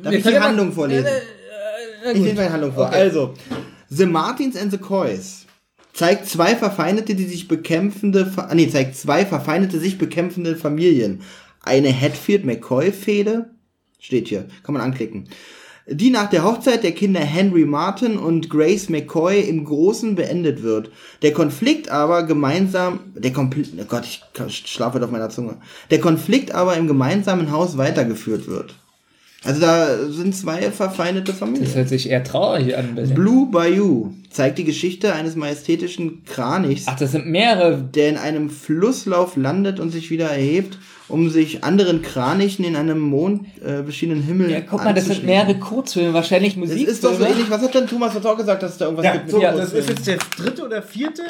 Darf Wir ich die ja mal- Handlung vorlesen? Äh, äh, na Ich lese die Handlung vor. Okay. Also, The Martins and the Coys zeigt zwei verfeindete, die sich bekämpfende, ah, nee, zeigt zwei verfeindete, sich bekämpfende Familien. Eine Hatfield-McCoy-Fehde, steht hier, kann man anklicken, die nach der Hochzeit der Kinder Henry Martin und Grace McCoy im Großen beendet wird. Der Konflikt aber gemeinsam, der Konflikt, oh Gott, ich schlafe auf meiner Zunge. Der Konflikt aber im gemeinsamen Haus weitergeführt wird. Also da sind zwei verfeindete Familien. Das hört sich eher traurig an. Ein bisschen. Blue Bayou zeigt die Geschichte eines majestätischen Kranichs, Ach, das sind mehrere. der in einem Flusslauf landet und sich wieder erhebt, um sich anderen Kranichen in einem mondbeschienenen äh, Himmel Ja, guck mal, das sind mehrere Kurzfilme, wahrscheinlich Das Musikfilme. ist doch so ähnlich. Was hat denn Thomas jetzt auch gesagt, dass es da irgendwas Ja, gibt? so, Ja, das ist jetzt der dritte oder vierte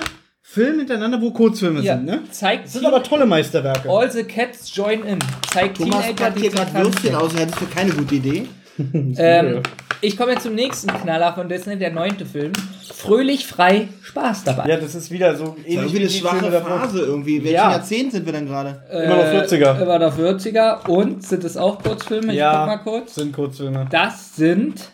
Film hintereinander, wo Kurzfilme Ja, sind, ne? zeigt Das sind aber tolle Meisterwerke. All the Cats Join In. Zeigt Thomas Teenager, packt die hier gerade Würstchen aus, hättest du keine gute Idee. Ähm, ich komme jetzt zum nächsten Knaller von Disney, der neunte Film. Fröhlich, frei, Spaß dabei. Ja, das ist wieder so ähnlich Irgendwie eine die schwache Filme. Phase irgendwie. Welchen Ja. Jahrzehnt sind wir denn gerade? Immer noch 40er. Äh, immer noch 40er. Und sind es auch Kurzfilme? Ich guck mal Ja, kurz. sind Kurzfilme. Das sind.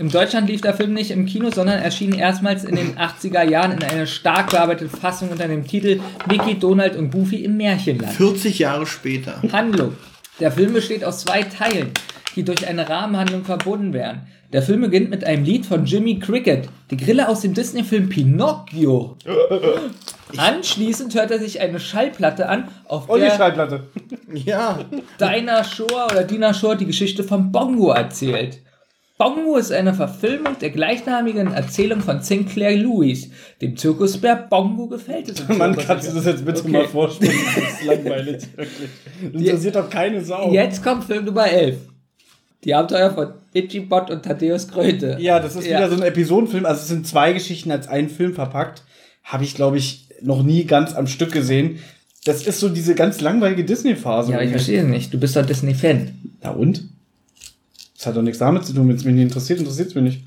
In Deutschland lief der Film nicht im Kino, sondern erschien erstmals in den 80er Jahren in einer stark bearbeiteten Fassung unter dem Titel Mickey, Donald und Goofy im Märchenland. 40 Jahre später. Handlung. Der Film besteht aus zwei Teilen, die durch eine Rahmenhandlung verbunden werden. Der Film beginnt mit einem Lied von Jimmy Cricket, die Grille aus dem Disney-Film Pinocchio. Anschließend hört er sich eine Schallplatte an, auf Und die der Schallplatte. Ja. Dinah Shore oder Dina Shore die Geschichte von Bongo erzählt. Bongo ist eine Verfilmung der gleichnamigen Erzählung von Sinclair Lewis. Dem Zirkusbär Bongo gefällt es. Mann, kannst du das jetzt bitte Okay. mal vorstellen? Das ist langweilig, wirklich. Das interessiert doch keine Sau. Jetzt kommt Film Nummer 11. Die Abenteuer von Itchy Bot und Thaddeus Kröte. Ja, das ist Ja. wieder so ein Episodenfilm. Also es sind zwei Geschichten als einen Film verpackt. Habe ich, glaube ich, noch nie ganz am Stück gesehen. Das ist so diese ganz langweilige Disney-Phase. Ja, ich verstehe nicht. Du bist doch Disney-Fan. Na und? Das hat doch nichts damit zu tun. Wenn es mich nicht interessiert, interessiert es mich nicht.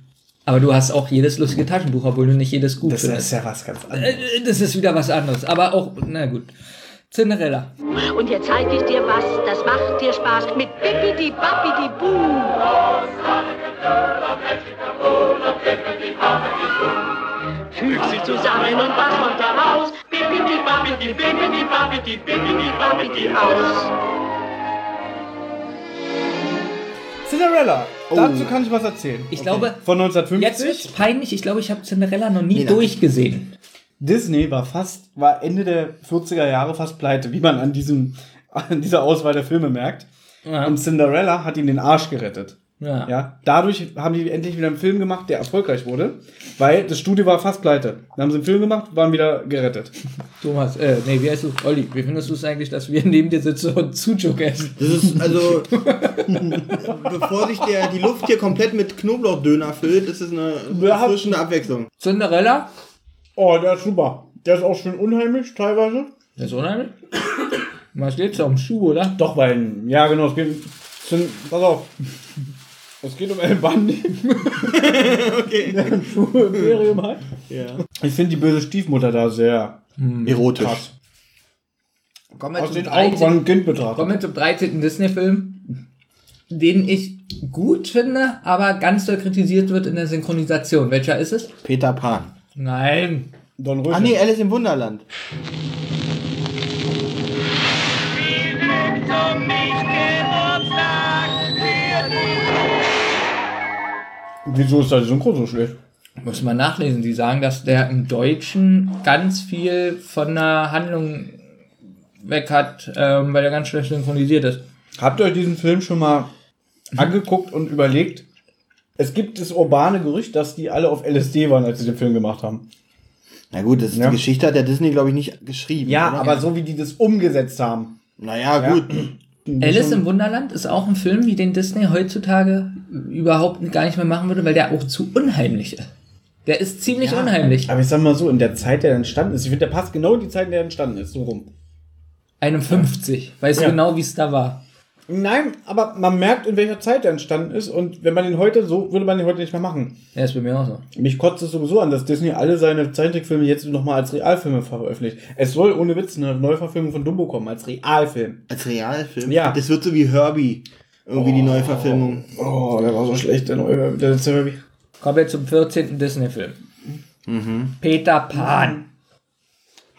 Aber du hast auch jedes lustige Taschenbuch, obwohl du nicht jedes gut Das findest. ist ja was ganz anderes. Äh, Das ist wieder was anderes. Aber auch, na gut. Cinderella. Und jetzt zeig ich dir was, das macht dir Spaß mit Bippidi Bappidi Boo. Füg sie zusammen und was kommt heraus? Bippidi Bappidi, Bippidi Bappidi, Bippidi Bappidi aus. Cinderella. Dazu kann ich was erzählen. Ich glaube, Von jetzt wird's 1950. peinlich. Ich glaube, ich habe Cinderella noch nie Nee, durchgesehen. Disney war fast, war Ende der 40er Jahre fast pleite, wie man an diesem, an dieser Auswahl der Filme merkt. Ja. Und Cinderella hat ihn den Arsch gerettet. Ja. Ja, dadurch haben die endlich wieder einen Film gemacht, der erfolgreich wurde, weil das Studio war fast pleite. Dann haben sie einen Film gemacht, waren wieder gerettet. Thomas, äh, nee, wie heißt du? Olli, wie findest du es eigentlich, dass wir neben dir sitzen und Sucuk essen? Das ist also, bevor sich der, die Luft hier komplett mit Knoblauchdöner füllt, ist es eine erfrischende Abwechslung. Cinderella? Oh, der ist super. Der ist auch schön unheimlich, teilweise. Das ist unheimlich. Was geht's da um Schuh, oder? Doch, weil, ja genau, es geht, pass auf. Es geht um El Bandi. Okay. der ein Schuh-Imperium hat. Ja. Ich finde die böse Stiefmutter da sehr Erotisch. krass. Kommen wir Aus zum den Augen 13. von einem Kind betrachtet. Kommen wir zum 13. Disney-Film, den ich gut finde, aber ganz doll kritisiert wird in der Synchronisation. Welcher ist es? Peter Pan. Nein. Don Röschen. Ah nee, Alice im Wunderland. Wieso ist der Synchro so schlecht? Muss man nachlesen. Die sagen, dass der im Deutschen ganz viel von der Handlung weg hat, ähm, weil er ganz schlecht synchronisiert ist. Habt ihr euch diesen Film schon mal angeguckt und überlegt? Es gibt das urbane Gerücht, dass die alle auf LSD waren, als sie den Film gemacht haben. Na gut, das ist Ja. die Geschichte hat der Disney, glaube ich, nicht geschrieben. Ja, oder? aber so wie die das umgesetzt haben. Naja, Ja. gut. Alice im Wunderland ist auch ein Film, wie den Disney heutzutage überhaupt gar nicht mehr machen würde, weil der auch zu unheimlich ist. Der ist ziemlich Ja. unheimlich. Aber ich sag mal so, in der Zeit, der entstanden ist, ich finde, der passt genau in die Zeit, in der er entstanden ist, so rum. 51. Weißt Ja. du genau, wie es da war? Nein, aber man merkt, in welcher Zeit der entstanden ist und wenn man den heute so, würde man den heute nicht mehr machen. Ja, ist bei mir auch so. Mich kotzt es sowieso an, dass Disney alle seine Zeichentrickfilme jetzt nochmal als Realfilme veröffentlicht. Es soll ohne Witz eine Neuverfilmung von Dumbo kommen, als Realfilm. Als Realfilm. Ja. Das wird so wie Herbie. Irgendwie die Neuverfilmung. Oh, der war so schlecht, der neue, der letzte Herbie. Kommen wir zum 14. Disney-Film. Peter Pan.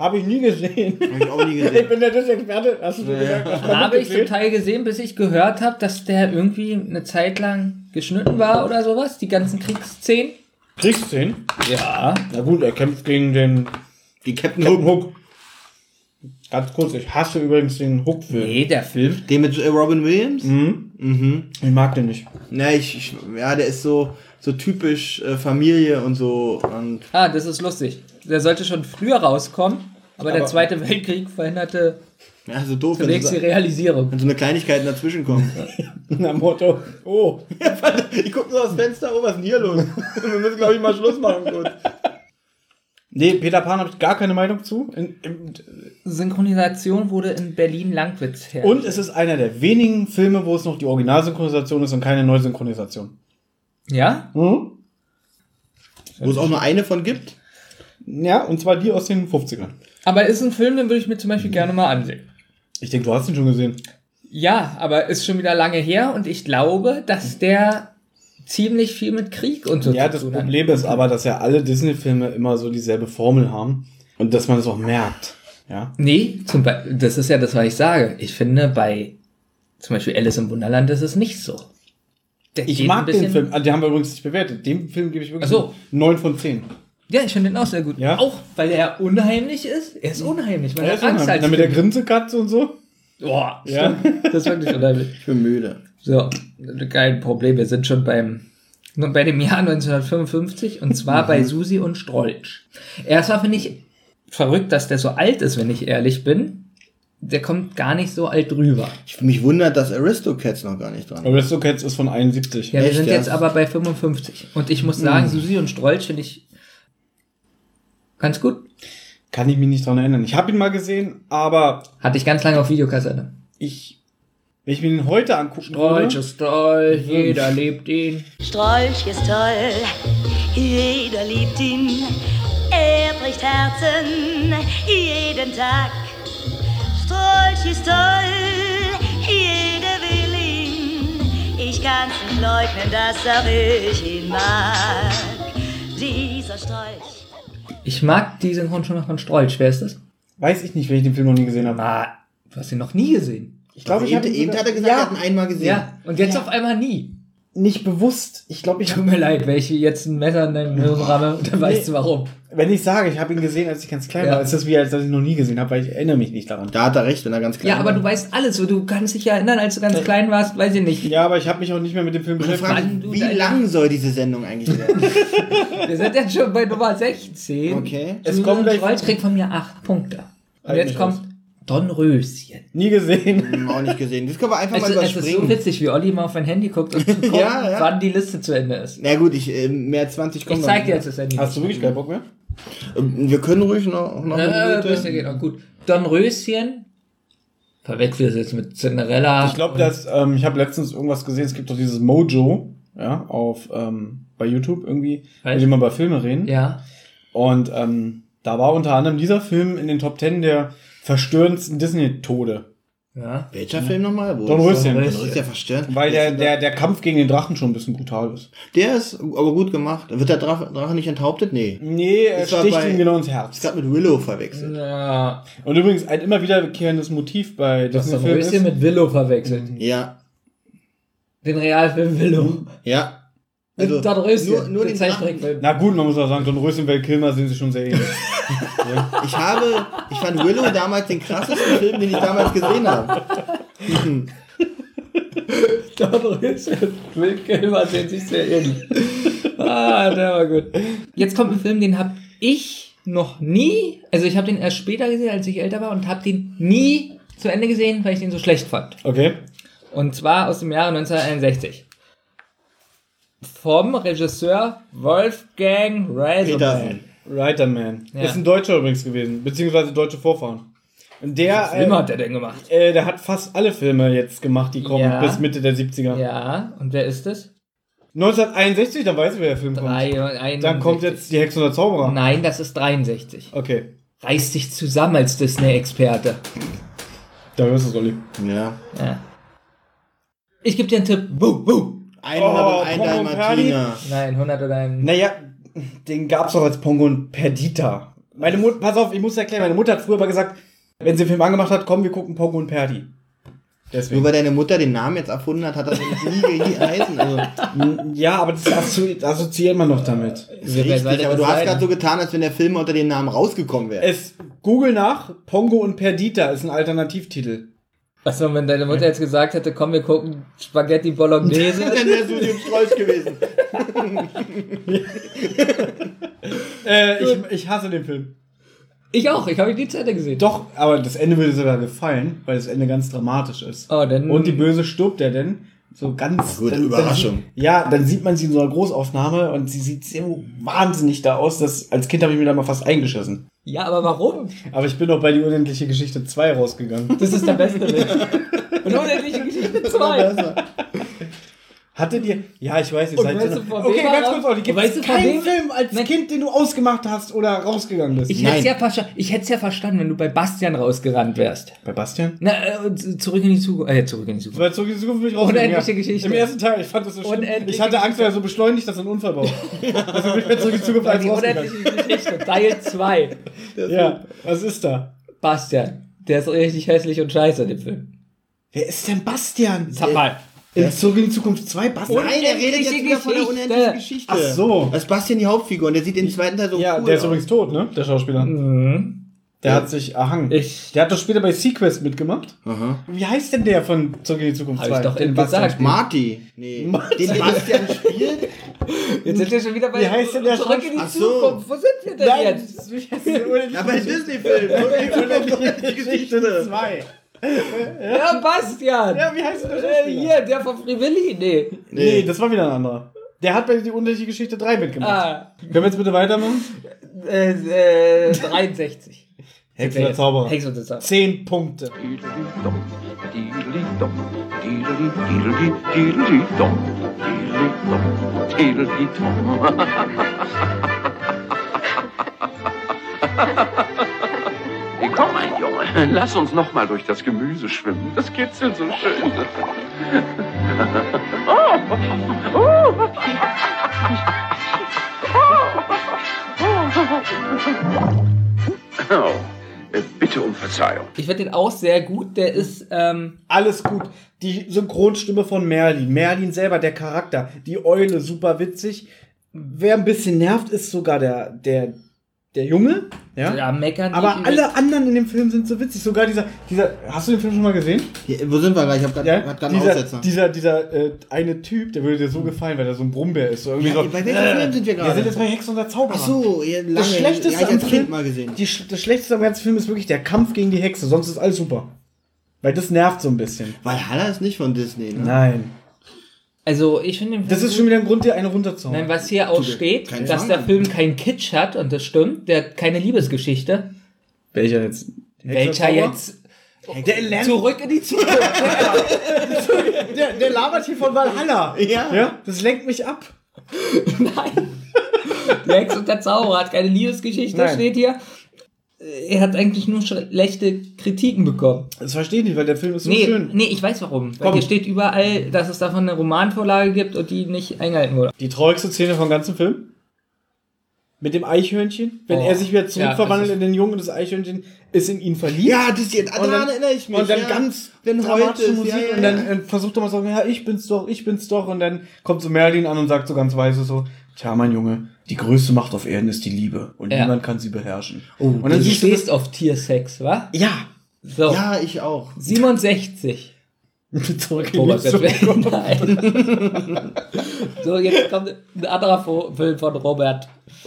Habe ich nie gesehen. Hab ich auch nie Ich gesehen. bin der Disney-Experte. Hast du mir gesagt? Habe ich zum? Teil gesehen, bis ich gehört habe, dass der irgendwie eine Zeit lang geschnitten war oder sowas. Die ganzen Kriegsszenen. Kriegsszenen? Ja. Na gut, er kämpft gegen den Die Captain Captain Hook. Hook. Ganz kurz, ich hasse übrigens den Hook-Film. Nee, der Film. Den mit äh, Robin Williams? Mhm. Mhm. Ich mag den nicht. Na, ich, ich, ja, der ist so, so typisch äh, Familie und so. Und Ah, das ist lustig. Der sollte schon früher rauskommen, aber, der Zweite Weltkrieg verhinderte ja, so doof, wenn zunächst so, die Realisierung. wenn so eine Kleinigkeiten dazwischen kommen. Nach Motto, oh. ich guck so aus dem Fenster, oh, was ist denn hier los? Wir müssen, glaube ich, mal Schluss machen kurz. Nee, Peter Pan habe ich gar keine Meinung zu. In, in, Synchronisation wurde in Berlin-Langwitz her. und es ist einer der wenigen Filme, wo es noch die Originalsynchronisation ist und keine Neusynchronisation. Ja? Mhm. Wo es auch nur eine von gibt. Ja, und zwar die aus den 50ern. Aber ist ein Film, den würde ich mir zum Beispiel gerne mal ansehen. Ich denke, du hast ihn schon gesehen. Ja, aber ist schon wieder lange her und ich glaube, dass der ziemlich viel mit Krieg und so Ja, zu das tun hat. Problem ist aber, dass ja alle Disney-Filme immer so dieselbe Formel haben und dass man es auch merkt. Ja. Nee, zum Beispiel, das ist ja das, was ich sage. Ich finde, bei zum Beispiel Alice im Wunderland ist es nicht so. Der Ich mag den Film. Ah, Den haben wir übrigens nicht bewertet. Dem Film gebe ich wirklich so. 9 von 10. Ja, ich finde den auch sehr gut. Ja? Auch, weil er unheimlich ist. Er ist unheimlich. Ja, hat ist Angst unheimlich. als Dann mit der. Grinsekatze und so. Boah, Ja. stimmt. Das ist wirklich unheimlich. Ich bin müde. So, kein Problem. Wir sind schon beim nur bei dem Jahr 1955 und zwar bei Susi und Strolch. Erstmal finde ich verrückt, dass der so alt ist, wenn ich ehrlich bin. Der kommt gar nicht so alt rüber. Ich, mich wundert, dass Aristocats noch gar nicht dran ist. Aristocats ist von 71. Ja, wir Echt, sind ja? jetzt aber bei 55. Und ich muss sagen, Susi und Strolch finde ich ganz gut. Kann ich mich nicht dran erinnern. Ich habe ihn mal gesehen, aber Hatte ich ganz lange auf Videokassette. ich, wenn ich mir den heute angucken Strolch ist toll, jeder liebt ihn. Strolch ist toll, jeder liebt ihn. Er bricht Herzen jeden Tag. Strolch ist toll, jeder will ihn. Ich kann's nicht leugnen, dass auch ich ihn mag. Dieser Strolch. Ich mag die Synchronstimme von Strolch. Wer ist das? weiß ich nicht, wenn ich den Film noch nie gesehen habe. Ah, du hast ihn noch nie gesehen. Ich glaube, ich eben, ihn eben hat er gesagt, ja, er hat ihn einmal gesehen. Ja, und jetzt auf einmal nie. Nicht bewusst. Ich glaube, ich Tut mir leid, wenn ich jetzt ein Messer in deinen Hirn ramme, dann weißt du warum. wenn ich sage, ich habe ihn gesehen, als ich ganz klein Ja. war, ist das wie, als dass ich ihn noch nie gesehen habe, weil ich erinnere mich nicht daran. Da hat er recht, wenn er ganz klein Ja, aber war. du weißt alles. Du kannst dich ja erinnern, als du ganz klein warst, weiß ich nicht. Ja, aber ich habe mich auch nicht mehr mit dem Film beschäftigt. wie lang soll diese Sendung eigentlich werden? Wir sind jetzt schon bei Nummer 16. Okay. Es kommen gleich- Strolch kriegt von mir 8 Punkte. Und Halt jetzt kommt Don Röschen. Nie gesehen. Hm, auch nicht gesehen. Das können wir einfach Es, mal ist- es ist so überspringen. witzig, wie Olli mal auf mein Handy guckt und guckt, Ja, ja. wann die Liste zu Ende ist. Na gut, ich, äh, mehr als 20 kommen Ich zeig dir jetzt das Handy. Hast du wirklich keinen Bock mehr? Ähm, Wir können ruhig noch, noch Äh, eine Minute. geht auch gut. Don Röschen. Verwechsel es jetzt mit Cinderella. Ich glaube, dass ähm, ich habe letztens irgendwas gesehen. Es gibt doch dieses Mojo, ja, auf ähm, bei YouTube irgendwie, Weiß. mit dem wir über Filme reden. Ja. Und ähm, da war unter anderem dieser Film in den Top 10 der verstörendsten Disney-Tode. Ja. Welcher Film nochmal? Wo Don ist- Röschen. Don Röschen ist ja verstörend. Weil der, der, der Kampf gegen den Drachen schon ein bisschen brutal ist. Der ist aber gut gemacht. Wird der Drache, Drache nicht enthauptet? Nee. Nee, er sticht bei- ihm genau ins Ich Herz. gerade mit Willow verwechselt. Ja. Und übrigens ein immer wiederkehrendes Motiv bei Du hast Don Disney-Filmen ist, mit Willow verwechselt. Ja. Den Realfilm Willow. Ja. Also, Don Röschen. nur- nur den Zeichentrickfilm. na gut, man muss auch sagen, Don Röschen und Val Kilmer sind sich schon sehr ähnlich. Ich habe, ich fand Willow damals den krassesten Film, den ich damals gesehen habe. Don Röschen und Will Kilmer sehen sich sehr ähnlich. Ah, der war gut. Jetzt kommt ein Film, den habe ich noch nie, also ich habe den erst später gesehen, als ich älter war und habe den nie zu Ende gesehen, weil ich den so schlecht fand. Okay. Und zwar aus dem Jahre 1961. Vom Regisseur Wolfgang Reisman. Petersen. Writer Man. Ja. Ist ein Deutscher übrigens gewesen, beziehungsweise deutsche Vorfahren. Und der, Was Film äh, hat der denn gemacht? äh, der hat fast alle Filme jetzt gemacht, die kommen Ja. bis Mitte der 70er. Ja, und wer ist es? 1961, dann weiß ich, wer der Film kommt. Drei, Dann kommt jetzt die Hexe und der Zauberer. Nein, das ist 63. Okay, Reiß dich zusammen als Disney-Experte. da hörst du es, Olli. Ja. Ja. Ich gebe dir einen Tipp. Wuh, wuh. 101 Pongo und Dalmatiner. Nein, 100 oder ein. Naja, den gab's doch als Pongo und Perdita. Meine Mutter, pass auf, ich muss erklären, meine Mutter hat früher mal gesagt, wenn sie den Film angemacht hat, komm, wir gucken Pongo und Perdi. Nur Deswegen. weil deine Mutter den Namen jetzt erfunden hat, hat das nie geheißen. Also, Ja, aber das assozi assoziiert man doch damit. richtig, aber du hast gerade so getan, als wenn der Film unter dem Namen rausgekommen wäre. Es, Google nach, Pongo und Perdita ist ein Alternativtitel. Achso, wenn deine Mutter jetzt gesagt hätte, komm, wir gucken Spaghetti Bolognese. Dann wärst du im Strolch gewesen. Äh, ich, ich hasse den Film. ich auch, ich habe ihn nie zu Ende gesehen. Doch, aber das Ende würde sogar gefallen, weil das Ende ganz dramatisch ist. Oh, dann. Und die Böse stirbt ja denn. So ganz. Gute dann, Überraschung. Dann, sieht- ja, dann sieht man sie in so einer Großaufnahme und sie sieht so wahnsinnig da aus, dass als Kind habe ich mir da mal fast eingeschissen. Ja, aber warum? Aber ich bin doch bei die unendliche Geschichte 2 rausgegangen. Das ist der beste Weg. Und unendliche Geschichte 2. Hattet ihr. Ja, ich weiß, ihr seid weißt du, Okay, ganz kurz, Olli. Gibt weißt es keinen wem- Film als Nein. Kind, den du ausgemacht hast oder rausgegangen bist? Ich Nein. hätte es ja, ich hätt's ja verstanden, wenn du bei Bastian rausgerannt wärst. Bei Bastian? Na, äh, zurück in die Zukunft. Äh, zurück in die Zukunft. Weil zurück in die Zukunft bin ich rausgegangen. Unendliche ja. Geschichte. Im ersten Teil, ich fand das so schlimm. Unendliche Ich hatte Angst, weil er so beschleunigt, dass er einen Unfall baut. also bin ich mir zurück in die Zukunft rausgegangen. unendliche Geschichte, Teil 2. Ja, was ist da? Bastian. Der ist richtig hässlich und scheiße dem Film. Wer ist denn Bastian? Sag mal. In Zurück in die Zukunft 2, Bastian? Nein, er redet jetzt Unendliche wieder von der Geschichte. unendlichen Geschichte. Ach so. Das ist Bastian die Hauptfigur und der sieht den zweiten Teil so Ja, cool der ist aus. übrigens tot, ne? Der Schauspieler. Mhm. Der hat sich erhangen. Ich. Der hat doch später bei Sequest mitgemacht. Aha. Wie heißt denn der von Zurück in die Zukunft Hab 2? ich doch Den Bastian gesagt. Marty. Nee. Marty. Den Bastian spielt. Jetzt sind wir schon wieder bei. Wie heißt denn der Zurück in die Ach so. Zukunft. Wo sind wir denn Nein, jetzt? Ja, bei Disney-Film. Die Geschichte. 2. Ja, Bastian. Ja, wie heißt der Äh, Schauspieler? hier, der von Frivilli. Nee. Nee, das war wieder ein anderer. Der hat bei die unendliche Geschichte 3 mitgemacht. Ah, Können wir jetzt bitte weitermachen? äh, äh, 63. Hexe der Zauberer. Hexe der Zauberer. Zehn Punkte. Junge, lass uns noch mal durch das Gemüse schwimmen. Das kitzelt so schön. Oh, äh, bitte um Verzeihung. Ich finde den auch sehr gut. Der ist, ähm, Alles gut. Die Synchronstimme von Merlin. Merlin selber, der Charakter. Die Eule, super witzig. Wer ein bisschen nervt, ist sogar der, der, der Junge. Ja. ja, meckern Aber alle anderen in dem Film sind so witzig. Sogar dieser, dieser, hast du den Film schon mal gesehen? Hier, wo sind wir gleich? Ich hab grad, Ja, grad einen dieser, Aussetzer. dieser, dieser äh, eine Typ, der würde dir so gefallen, weil der so ein Brummbär ist. So irgendwie Ja, so, bei welchem Film sind wir gerade? Wir sind jetzt bei Hex und der Zauberer. Ach so, ja, lange. Das Schlechteste ja, ich als Kind Film, mal gesehen. Die, das Schlechteste am ganzen Film ist wirklich der Kampf gegen die Hexe. Sonst ist alles super. Weil das nervt so ein bisschen. Valhalla ist nicht von Disney, ne? Nein. Also, ich finde Das ist schon wieder ein Grund, dir eine runterzuhauen. Nein, was hier auch Tut steht, dass Zwang der. Film keinen Kitsch hat, und das stimmt, der hat keine Liebesgeschichte. Welcher jetzt? Welcher jetzt Der lernt zurück in die Zukunft. Der, der labert hier von Valhalla. Ja. Ja, das lenkt mich ab. Nein. Der Hex und der Zauberer hat keine Liebesgeschichte, Nein. steht hier. Er hat eigentlich nur schlechte Kritiken bekommen. Das verstehe ich nicht, weil der Film ist so Nee, schön. nee, ich weiß warum. Weil hier steht überall, dass es davon eine Romanvorlage gibt und die nicht eingehalten wurde. Die traurigste Szene vom ganzen Film? Mit dem Eichhörnchen? Wenn Oh. er sich wieder Ja, zurückverwandelt das in den Jungen und das Eichhörnchen ist in ihn verliebt. Ja, das jetzt, dann- daran erinnere ich mich. Und dann ja. ganz Wenn dramatische heute Musik ja, ja, und dann ja. äh, versucht er mal zu sagen, ja, ich bin's doch, ich bin's doch. Und dann kommt so Merlin an und sagt so ganz weise so, tja, mein Junge, die größte Macht auf Erden ist die Liebe und Ja. niemand kann sie beherrschen. Oh, und dann Du siehst du stehst auf Tiersex, wa? ja, So, Ja, ich auch. 67. zurück in wär- Nein. so, jetzt kommt ein anderer Film von Robert.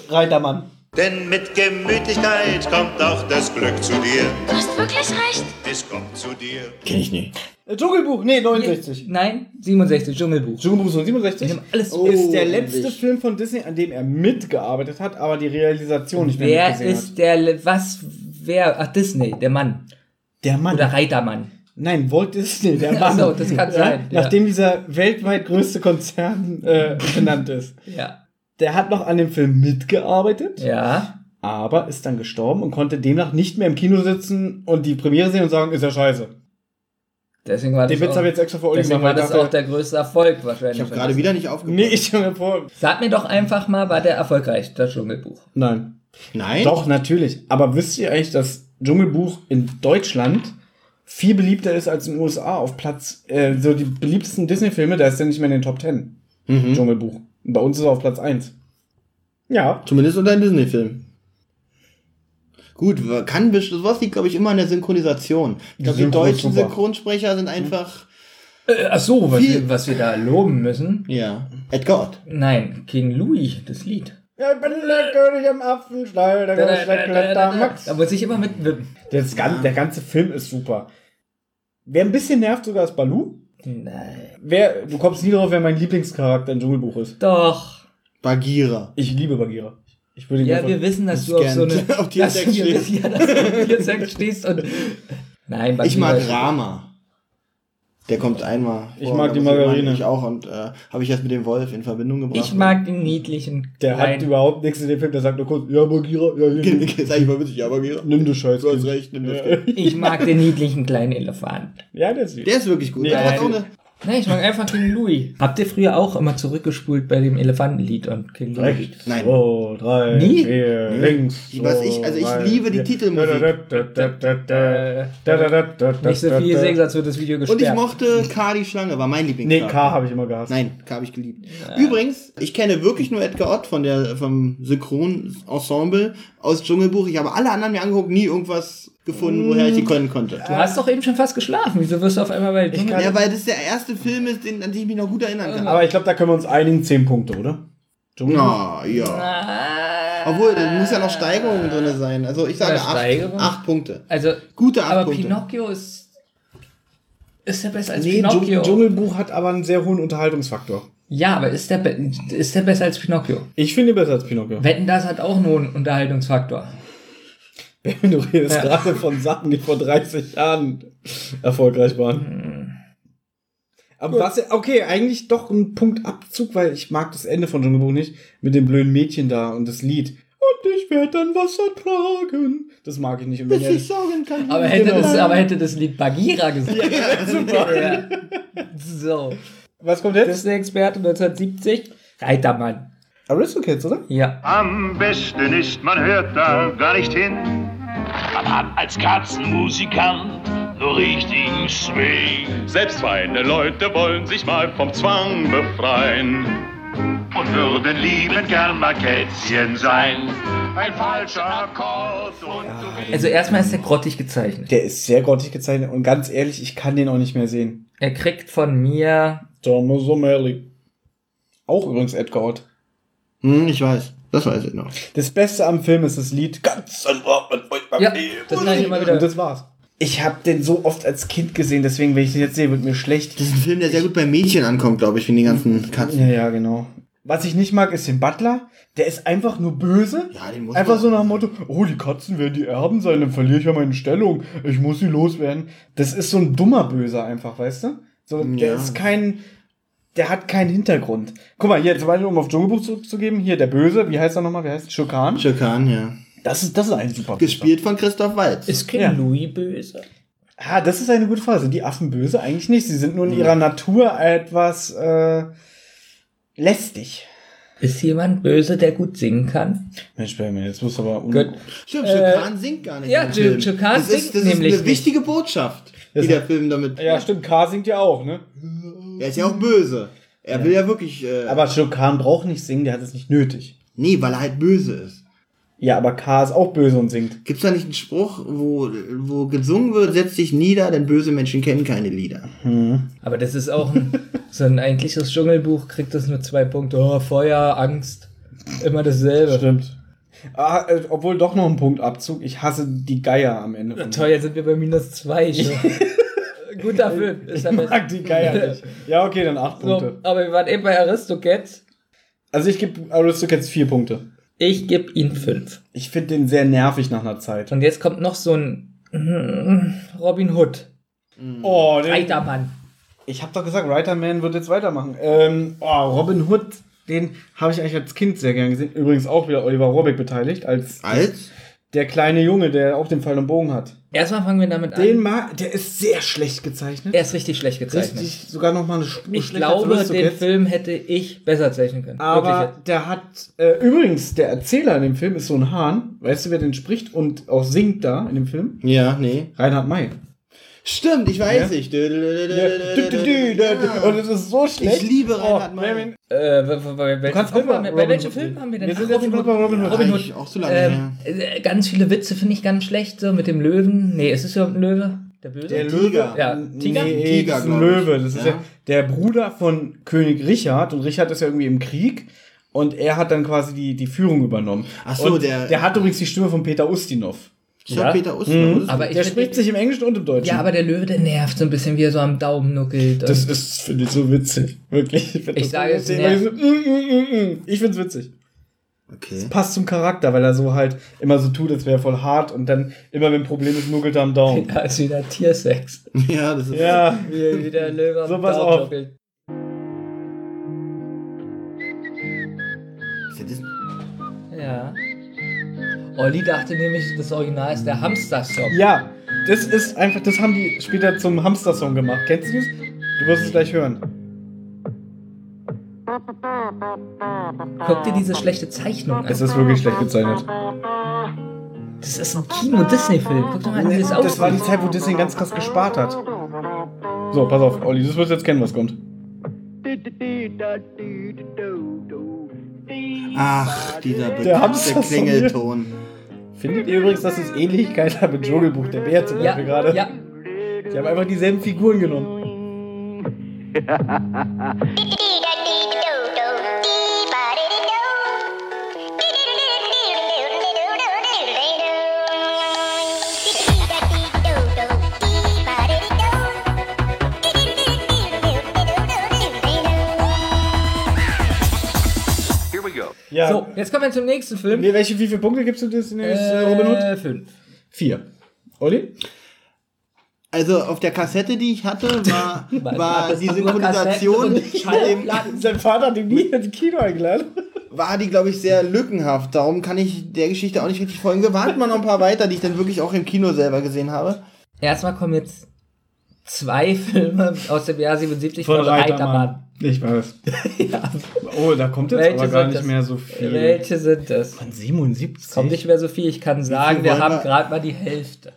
Reitermann. Denn mit Gemütlichkeit kommt auch das Glück zu dir. Du hast wirklich recht. Es kommt zu dir. Kenn ich nicht. Äh, Dschungelbuch, nee, 69. Nein, 67, Dschungelbuch. Dschungelbuch ist von 67. Wir haben alles oh, ist der letzte endlich. Film von Disney, an dem er mitgearbeitet hat, aber die Realisation nicht mehr Wer mitgesehen ist der, was, wer, ach, Disney, der Mann. Der Mann. Oder Reitermann. Nein, Walt Disney, der Ach Mann. so, das kann sein, ja. Nachdem dieser weltweit größte Konzern äh, benannt ist. Ja. Der hat noch an dem Film mitgearbeitet, Ja. aber ist dann gestorben und konnte demnach nicht mehr im Kino sitzen und die Premiere sehen und sagen, ist ja scheiße. Deswegen war Den das, Witz auch, habe ich jetzt extra deswegen gemacht. war das ich auch dachte, der größte Erfolg wahrscheinlich. Ich habe gerade wieder nicht aufgepasst. Nee, ich mir vor. Sag mir doch einfach mal, war der erfolgreich, das Dschungelbuch. Nein. Nein? Doch, natürlich. Aber wisst ihr eigentlich, dass Dschungelbuch in Deutschland viel beliebter ist als in den USA auf Platz, äh, so die beliebtesten Disney-Filme, da ist der nicht mehr in den Top Ten. Mhm. Dschungelbuch. Und bei uns ist er auf Platz 1. Ja. Zumindest unter einem Disney-Film. Gut, kann best- sowas liegt, glaube ich, immer an der Synchronisation. Ich glaube, die deutschen super. Synchronsprecher sind einfach, Äh, ach so, was, Viel- wir, was wir da loben müssen. ja, Edgar Ott. Nein, King Louis, das Lied. Ja, ich bin der König im Apfelstall, der Kletter Max. Da muss ich immer mitwippen. Der ganze Film ist super. Wer ein bisschen nervt sogar ist Balu. Nein. Wer, du kommst nie drauf, wer mein Lieblingscharakter im Dschungelbuch ist. Doch. Bagheera. Ich liebe Bagheera. Ich würde ihn Ja, wir wissen, dass Das du auf so eine. Auf Tiersex dass du- stehst. Ja, dass du auf stehst und. Nein, Ich mag Rama. Der kommt einmal. Ich vor, mag die Margarine. Ich auch und äh, habe ich jetzt mit dem Wolf in Verbindung gebracht. Ich mag den niedlichen. Der hat kleinen- überhaupt nichts in dem Film, der sagt nur kurz, ja, Bagheera, ja, hier, nimm, Sag ich mal witzig, ja, Bagheera. nimm du Scheiß. Du hast recht, nimm das. Ja, Ich mag den niedlichen kleinen Elefant. ja der ist süß. Der ist wirklich gut. Nee, der hat nein. auch eine, Nee, ich mag einfach King Louis. Habt ihr früher auch immer zurückgespult bei dem Elefantenlied und King Louis? Echt? Nein. Oh, drei, Nie? vier, nee. links. Die, was ich, also ich drei, liebe die vier. Titelmusik. Nicht so viel singen, als wird das Video gesperrt. Und ich mochte K die Schlange, war mein Lieblings. Nee, K habe ich immer gehasst. Nein, K habe ich geliebt. Ja. Übrigens, ich kenne wirklich nur Edgar Ott von der, vom Synchron-Ensemble aus Dschungelbuch. Ich habe alle anderen mir angeguckt, nie irgendwas gefunden, woher ich die können konnte. Du hast doch eben schon fast geschlafen. Wieso wirst du auf einmal bei Dschungel? Ja, weil das der erste Film ist, den, an den ich mich noch gut erinnern kann. Aber ich glaube, da können wir uns einigen, 10 Punkte, oder? Dschungelbuch? Na, ja. Obwohl, da muss ja noch Steigerungen drin sein. Also ich sage Ja, acht, Steigerung? acht Punkte. Also, Gute acht aber Punkte. Pinocchio ist. Ist der besser als Nee, Pinocchio? Dschung- Dschungelbuch hat aber einen sehr hohen Unterhaltungsfaktor. Ja, aber ist der, ist der besser als Pinocchio? Ich finde ihn besser als Pinocchio. Wetten, das hat auch nur einen Unterhaltungsfaktor. Du redest Ja. gerade von Sachen, die vor 30 Jahren erfolgreich waren. Hm. Aber was, okay, eigentlich doch ein Punkt Abzug, weil ich mag das Ende von Dschungelbuch nicht, mit dem blöden Mädchen da und das Lied. Und ich werde dann Wasser tragen. Das mag ich nicht. Und wenn er- sagen kann. Aber hätte, Genau. das, aber hätte das Lied Bagheera gesagt. Ja, super. Ja. So. Was kommt jetzt? Disney-Experte 1970. Reitermann. Aristocats, oder? Ja. Am besten ist, man hört da gar nicht hin. Man hat als Katzenmusikant nur richtigen Swing. Selbst feine Leute wollen sich mal vom Zwang befreien. Und würden liebend gern mal Kätzchen sein. Ein falscher Akkord und du Also erstmal ist er grottig gezeichnet. Der ist sehr grottig gezeichnet und ganz ehrlich, ich kann den auch nicht mehr sehen. Er kriegt von mir Thomas O'Malley. Auch übrigens Edgar Ott. Hm, ich weiß. Das weiß ich noch. Das Beste am Film ist das Lied Ganz ein Wort mit euch beim Ja, Leben. das ich immer wieder- Und das war's. Ich habe den so oft als Kind gesehen, deswegen, wenn ich den jetzt sehe, wird mir schlecht. Das ist ein Film, der sehr gut bei Mädchen ankommt, glaube ich, wegen den ganzen Katzen. Ja, ja, genau. Was ich nicht mag, ist den Butler. Der ist einfach nur böse. Ja, den muss Einfach man- so nach dem Motto, oh, die Katzen werden die Erben sein, dann verliere ich ja meine Stellung. Ich muss sie loswerden. Das ist so ein dummer Böser einfach, weißt du? So, der Ja. ist kein, der hat keinen Hintergrund. Guck mal, hier zum Beispiel, um auf Dschungelbuch zurückzugeben, hier der Böse, wie heißt er nochmal? Wie heißt er? Shokan? Schirkan, ja. Das ist, das ist ein super Gespielt von Christoph Waltz. ist King Ja. Louis böse. Ah, das ist eine gute Frage. Sind die Affen böse? Eigentlich nicht. Sie sind nur in ihrer Natur etwas äh, lästig. Ist jemand böse, der gut singen kann? Mensch, Benjamin, jetzt muss aber... Un Gut. Stimmt, Äh, Schirkan singt gar nicht. ja, im Film. Schirkan das ist, singt das ist nämlich eine nicht. wichtige Botschaft, Das die ist- der Film damit. Ja, stimmt. K singt ja auch, ne? Er ist ja auch böse. Er will ja wirklich. Äh, Aber Shokan braucht nicht singen, der hat es nicht nötig. nee, weil er halt böse ist. Ja, aber K ist auch böse und singt. Gibt's da nicht einen Spruch, wo, wo gesungen wird, setz dich nieder, denn böse Menschen kennen keine Lieder. Aber das ist auch ein, so ein eigentliches Dschungelbuch, kriegt das nur zwei Punkte. Oh, Feuer, Angst. Immer dasselbe. Stimmt. Ah, äh, obwohl doch noch ein Punktabzug. Ich hasse die Geier am Ende. Von Toll, jetzt sind wir bei minus zwei. Guter Film. Ist ich mag die Geier nicht. Ja, okay, dann acht So, Punkte. aber wir waren eben bei Aristocats. Also ich gebe Aristocats vier Punkte. Ich gebe ihm fünf. Ich finde den sehr nervig nach einer Zeit. Und jetzt kommt noch so ein mm, Robin Hood. Oh, den, Reitermann. Ich habe doch gesagt, Writer Man wird jetzt weitermachen. Ähm, oh, Robin Hood, den habe ich eigentlich als Kind sehr gern gesehen. Übrigens auch wieder Oliver Rohrbeck beteiligt, als Als? der kleine Junge, der auch den Pfeil und Bogen hat. Erstmal fangen wir damit Den an. mag, der ist sehr schlecht gezeichnet. Er ist richtig schlecht gezeichnet. Richtig, sogar noch mal eine Spur ich glaube, den Aristocats. Film hätte ich besser zeichnen können. Aber Wirklich. der hat, äh, übrigens, der Erzähler in dem Film ist so ein Hahn. Weißt du, wer den spricht und auch singt da in dem Film? Ja, nee. Reinhard May. Stimmt, ich weiß nicht. Und es ist so schlecht. Ich liebe Reinhard Oh, May. Benjamin, Äh, bei, bei, bei, welchem kannst Film auch haben wir, denn? Wir sind Robin Hood. Robin Hood. Robin Hood. Auch so lange Ähm, äh, ganz viele Witze finde ich ganz schlecht, so mit dem Löwen. Nee, ist es überhaupt ein Löwe? Der Böse? Der Tiger. Löwe. Ja, Tiger? Nee, Tiger, das ist ein. Löwe. Das ist ja. Ja. der Bruder von König Richard. Und Richard ist ja irgendwie im Krieg. Und er hat dann quasi die, die Führung übernommen. Ach so, und der- Der hat übrigens die Stimme von Peter Ustinov. Sir Ja. Peter Ustinov. Aber ich Der spricht sich im Englischen und im Deutschen. Ja, aber der Löwe, der nervt so ein bisschen, wie er so am Daumen nuckelt. Das ist, finde ich, so witzig. Wirklich. Ich, Ich das sage so es ich so, mm, mm, mm, mm. Ich find's witzig. Okay. Passt zum Charakter, weil er so halt immer so tut, als wäre er voll hart und dann immer, wenn ein Problem ist, nuckelt er am Daumen. ja, ist wieder Tiersex. Ja, das ist. Ja. Wie, wie der Löwe am So, pass Daumen auf. nuckelt. Ist ja das- Ja. Olli dachte nämlich, das Original ist der Hamster-Song. Ja, das ist einfach, das haben die später zum Hamster-Song gemacht. Kennst du das? Du wirst es gleich hören. Guck dir diese schlechte Zeichnung Es an. ist wirklich schlecht gezeichnet. Das ist ein Kino-Disney-Film. Guck doch mal, wie das Das aussieht. war die Zeit, wo Disney ganz krass gespart hat. So, pass auf, Olli, das wirst du jetzt kennen, was kommt. Ach, dieser Der bekannte Klingelton. Findet ihr übrigens, dass es Ähnlichkeit hat mit Dschungelbuch, der Bär zum Ja, Beispiel gerade? ja. Die haben einfach dieselben Figuren genommen. Ja. So, jetzt kommen wir zum nächsten Film. Wie, welche, wie viele Punkte gibst du das in äh, Robin Hood? Fünf. Vier. Olli? Also auf der Kassette, die ich hatte, war, war die Synchronisation mit. Sein Vater hat ihn nie ins Kino eingeladen. war die, glaube ich, sehr lückenhaft. Darum kann ich der Geschichte auch nicht richtig folgen. Wir warten mal noch ein paar weiter, die ich dann wirklich auch im Kino selber gesehen habe. Erstmal kommen jetzt zwei Filme aus dem Jahr 77 von, Reitermann. Ich weiß. Ja. Oh, da kommt jetzt Welche aber gar nicht das? mehr so viel. Welche sind das? Von 77. Kommt nicht mehr so viel. Ich kann sagen, wir haben gerade mal die Hälfte.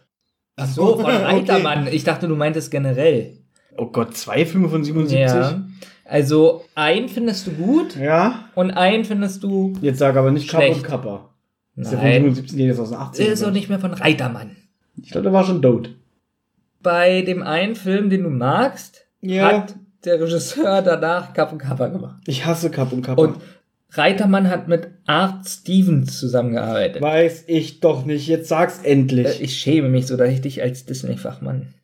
Ach so, von Reitermann. Ich dachte, du meintest generell. Oh Gott, zwei Filme von 77? Ja. Also, einen findest du gut Ja. und einen findest du. Jetzt sag aber nicht Kappa Schlecht. und Kappa. Das ist ja von Nein. 77, nee, ist aus den 80ern. Ist auch nicht mehr von Reitermann. Ich glaube, der war schon tot. Bei dem einen Film, den du magst, Ja. hat der Regisseur danach Kapp und Kappa gemacht. Ich hasse Kappa und Kappa. Und Reitermann hat mit Art Stevens zusammengearbeitet. Weiß ich doch nicht. Jetzt sag's endlich. Äh, Ich schäme mich so, dass ich dich als Disney-Fachmann.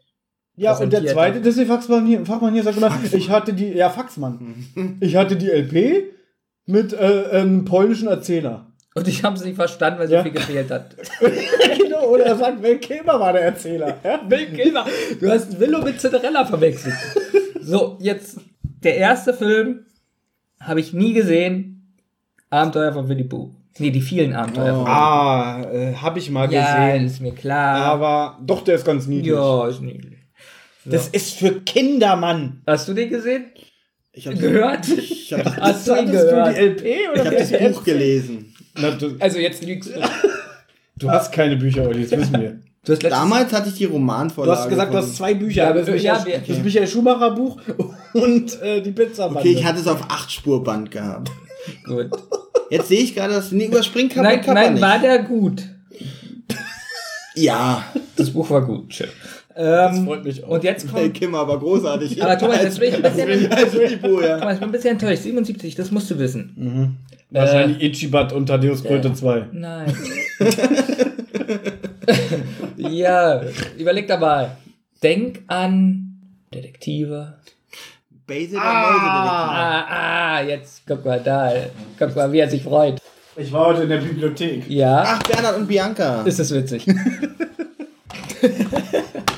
ja, und der zweite. Disney-Fachmann hier, Fachmann hier sagt immer, ich hatte die, ja, Faxmann. Ich hatte die LP mit äh, einem polnischen Erzähler. Und ich habe es nicht verstanden, weil so Ja. viel gefehlt hat. oder er sagt, Will Kilmer war der Erzähler. Ja? Bill Kilmer. Du hast Willow mit Cinderella verwechselt. so, jetzt der erste Film habe ich nie gesehen. Abenteuer von Winnie Pooh. Nee, die vielen Abenteuer von Winnie Ah, äh, hab ich mal. Ja, gesehen. ist mir klar. Aber doch, der ist ganz niedlich. ja, ist niedlich. Das ist für Kinder, Mann. Hast du den gesehen? Ich habe Gehört? Ich hab, das- Hast du ihn Hattest du gehört? die LP oder ich hab das? Buch gelesen. Na, Also jetzt lügst du. Du hast keine Bücher, Olli, das wissen wir. Du hast letztens Damals hatte ich die Du Romanvorlage. hast gesagt, du hast zwei Bücher. Ja, das, Michael, ja, das Michael Schumacher Buch und äh, die Pizza Okay, ich hatte es auf 8 Spurband gehabt. gut. Jetzt sehe ich gerade, dass nee, überspringt Kappa Nein, Kappa nein, nicht. war der gut. ja, Das Buch war gut. Schön. Das Ähm, freut mich auch. und jetzt Hey, kommt. Kim, aber großartig. Aber Thomas, jetzt bin ich ein bisschen, als ja. Thomas, ich bin ein bisschen enttäuscht. 77, das musst du wissen. Wahrscheinlich Ichibat und Thaddeus Kröte 2. Nein. ja, überleg dabei. Denk an Detektive. Basil. Ah, ah, jetzt guck mal da. Guck mal, wie er sich freut. Ich war heute in der Bibliothek. Ja, Ach, Bernhard und Bianca. ist das witzig.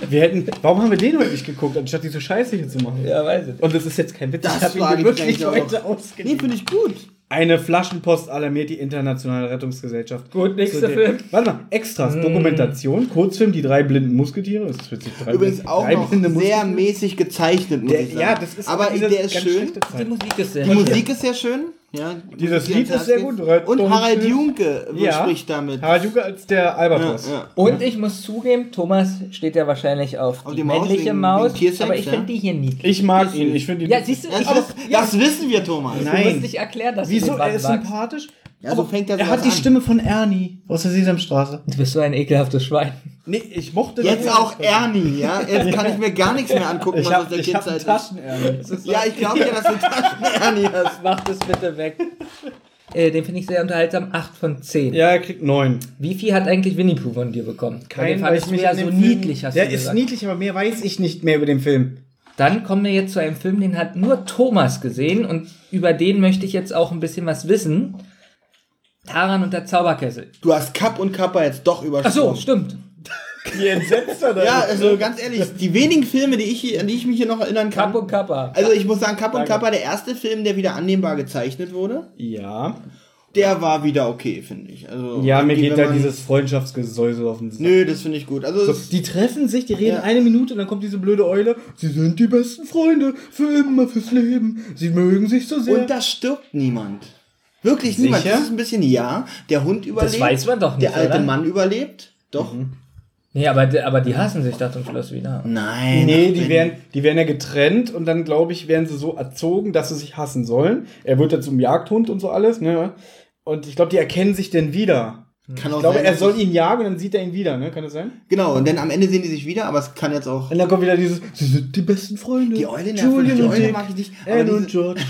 Wir hätten, warum haben wir den heute nicht geguckt, anstatt diese Scheiße hier zu machen? ja, weiß ich. Und das ist jetzt kein Witz, Das ich habe ihn wirklich heute ausgeliehen. Nee, finde ich gut. Eine Flaschenpost alarmiert die internationale Rettungsgesellschaft. Gut, nächster Film. Warte mal, Extras, Dokumentation, Kurzfilm, die drei blinden Musketiere. Das ist witzig. Drei Übrigens auch drei noch sehr Musketiere. mäßig gezeichnet, muss Der, ich sagen. ja, das ist aber der ist schön. Die. Musik ist sehr Die Musik ist sehr schön. Ja, die Dieses Lied ist sehr gut. Und Harald Junke Ja. spricht damit. Harald Junke als der Albatros. Ja, ja. Und ich muss zugeben, Thomas steht ja wahrscheinlich auf, Auf die, die Maus männliche wegen- Maus, wegen Tiersex, aber ich ja? finde die hier niedlich. Ich mag ihn. Ich finde ihn. Ja, siehst du, Das, ich das, muss, ja, das wissen wir, Thomas. du Nein. musst nicht erklären, dass Wieso? du Er ist magst. sympathisch. Ja, so fängt er Er hat die an. Stimme von Ernie aus der Sesamstraße. Du bist so ein ekelhaftes Schwein. Nee, ich mochte Jetzt den- auch Ernie, ja? Jetzt kann ich mir gar nichts mehr angucken, Ich was hab, aus der ich hab einen Kindzeit ist. Ja, ich glaube ja, dass du Taschen-Ernie hast. Mach das bitte weg. Äh, den finde ich sehr unterhaltsam. 8 von 10. Ja, er kriegt neun. Wie viel hat eigentlich Winnie Pooh von dir bekommen? Weil den weil fandest du ja so Film- niedlich, hast Der du ist gesagt. niedlich, aber mehr weiß ich nicht mehr über den Film. Dann kommen wir jetzt zu einem Film, den hat nur Thomas gesehen und über den möchte ich jetzt auch ein bisschen was wissen. Taran und der Zauberkessel. Du hast Kapp und Kappa jetzt doch Ach übersprungen. so, stimmt. Wie entsetzt er da Ja, also ganz ehrlich, die wenigen Filme, die ich, an die ich mich hier noch erinnern kann. Kapp und Kappa. Also ich muss sagen, Kapp und. Kappa, der erste Film, der wieder annehmbar gezeichnet wurde, Ja. der war wieder okay, finde ich. Also Ja, mir geht da dieses Freundschaftsgesäusel auf den Sack. Nö, das finde ich gut. Also So, die treffen sich, die reden Ja. eine Minute und dann kommt diese blöde Eule. Sie sind die besten Freunde für immer, fürs Leben. Sie mögen sich so sehr. und da stirbt niemand. Wirklich niemand. Sicher? Das ist ein bisschen ja. Der Hund überlebt. weiß man doch nicht, Der alte oder? Mann überlebt. Doch. Nee, aber, die- aber die hassen sich da zum Schluss wieder. Nein. nee, die werden, die werden ja getrennt und dann, glaube ich, werden sie so erzogen, dass sie sich hassen sollen. Er wird ja zum Jagdhund und so alles, ne? Und ich glaube, die erkennen sich denn wieder. Kann auch Ich glaube, sein, er soll ihn jagen und dann sieht er ihn wieder, ne? Kann das sein? Genau, und dann am Ende sehen die sich wieder, aber es kann jetzt auch. Und dann kommt wieder dieses, sie sind die besten Freunde. Die Eule nervt Julian mich, die und Eule Dick, mag ich nicht, aber Anne und diese- George.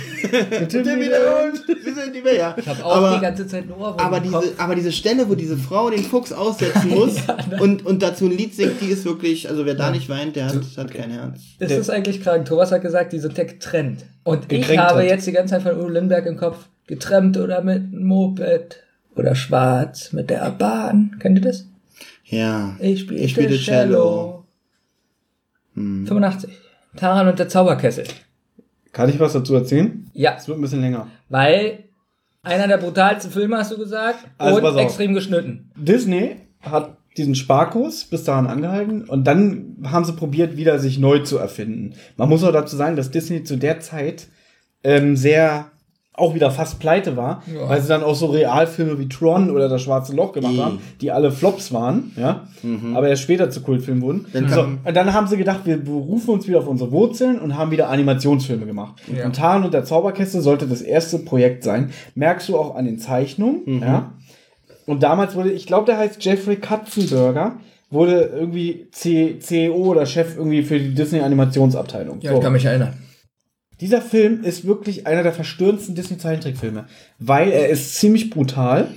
und Timmy. Hund. Wir sind die Bär. Ich habe auch aber, die ganze Zeit nur Ohrwurm aber diese, Kopf. aber diese Stelle, wo diese Frau den Fuchs aussetzen muss und, und dazu ein Lied singt, die ist wirklich, also wer da nicht weint, der hat, hat kein Herz. Das ist eigentlich krank. Thomas hat gesagt, die sind ja getrennt. Und ich Gekränkt habe hat. jetzt die ganze Zeit von Udo Lindbergh im Kopf. Getrennt oder mit einem Moped. Oder schwarz mit der Bahn. Kennt ihr das? Ja. Ich spielte, Ich spielte Cello. Hm. 85. Taran und der Zauberkessel. Kann ich was dazu erzählen? Ja. Es wird ein bisschen länger. Weil einer der brutalsten Filme, hast du gesagt, Also und extrem geschnitten. Disney hat diesen Sparkurs bis dahin angehalten und dann haben sie probiert, wieder sich neu zu erfinden. Man muss auch dazu sagen, dass Disney zu der Zeit ähm, sehr auch wieder fast pleite war, Ja. weil sie dann auch so Realfilme wie Tron oder das Schwarze Loch gemacht I. haben, die alle Flops waren, ja, aber erst später zu Kultfilmen wurden. Dann so, und dann haben sie gedacht, wir berufen uns wieder auf unsere Wurzeln und haben wieder Animationsfilme gemacht. Ja. Und Tarn und der Zauberkessel sollte das erste Projekt sein. Merkst du auch an den Zeichnungen, ja. Und damals wurde, ich glaube, der heißt Jeffrey Katzenberger, wurde irgendwie C CEO oder Chef irgendwie für die Disney Animationsabteilung. Ja, ich kann mich erinnern. Dieser Film ist wirklich einer der verstörendsten Disney-Zeichentrickfilme, weil er ist ziemlich brutal.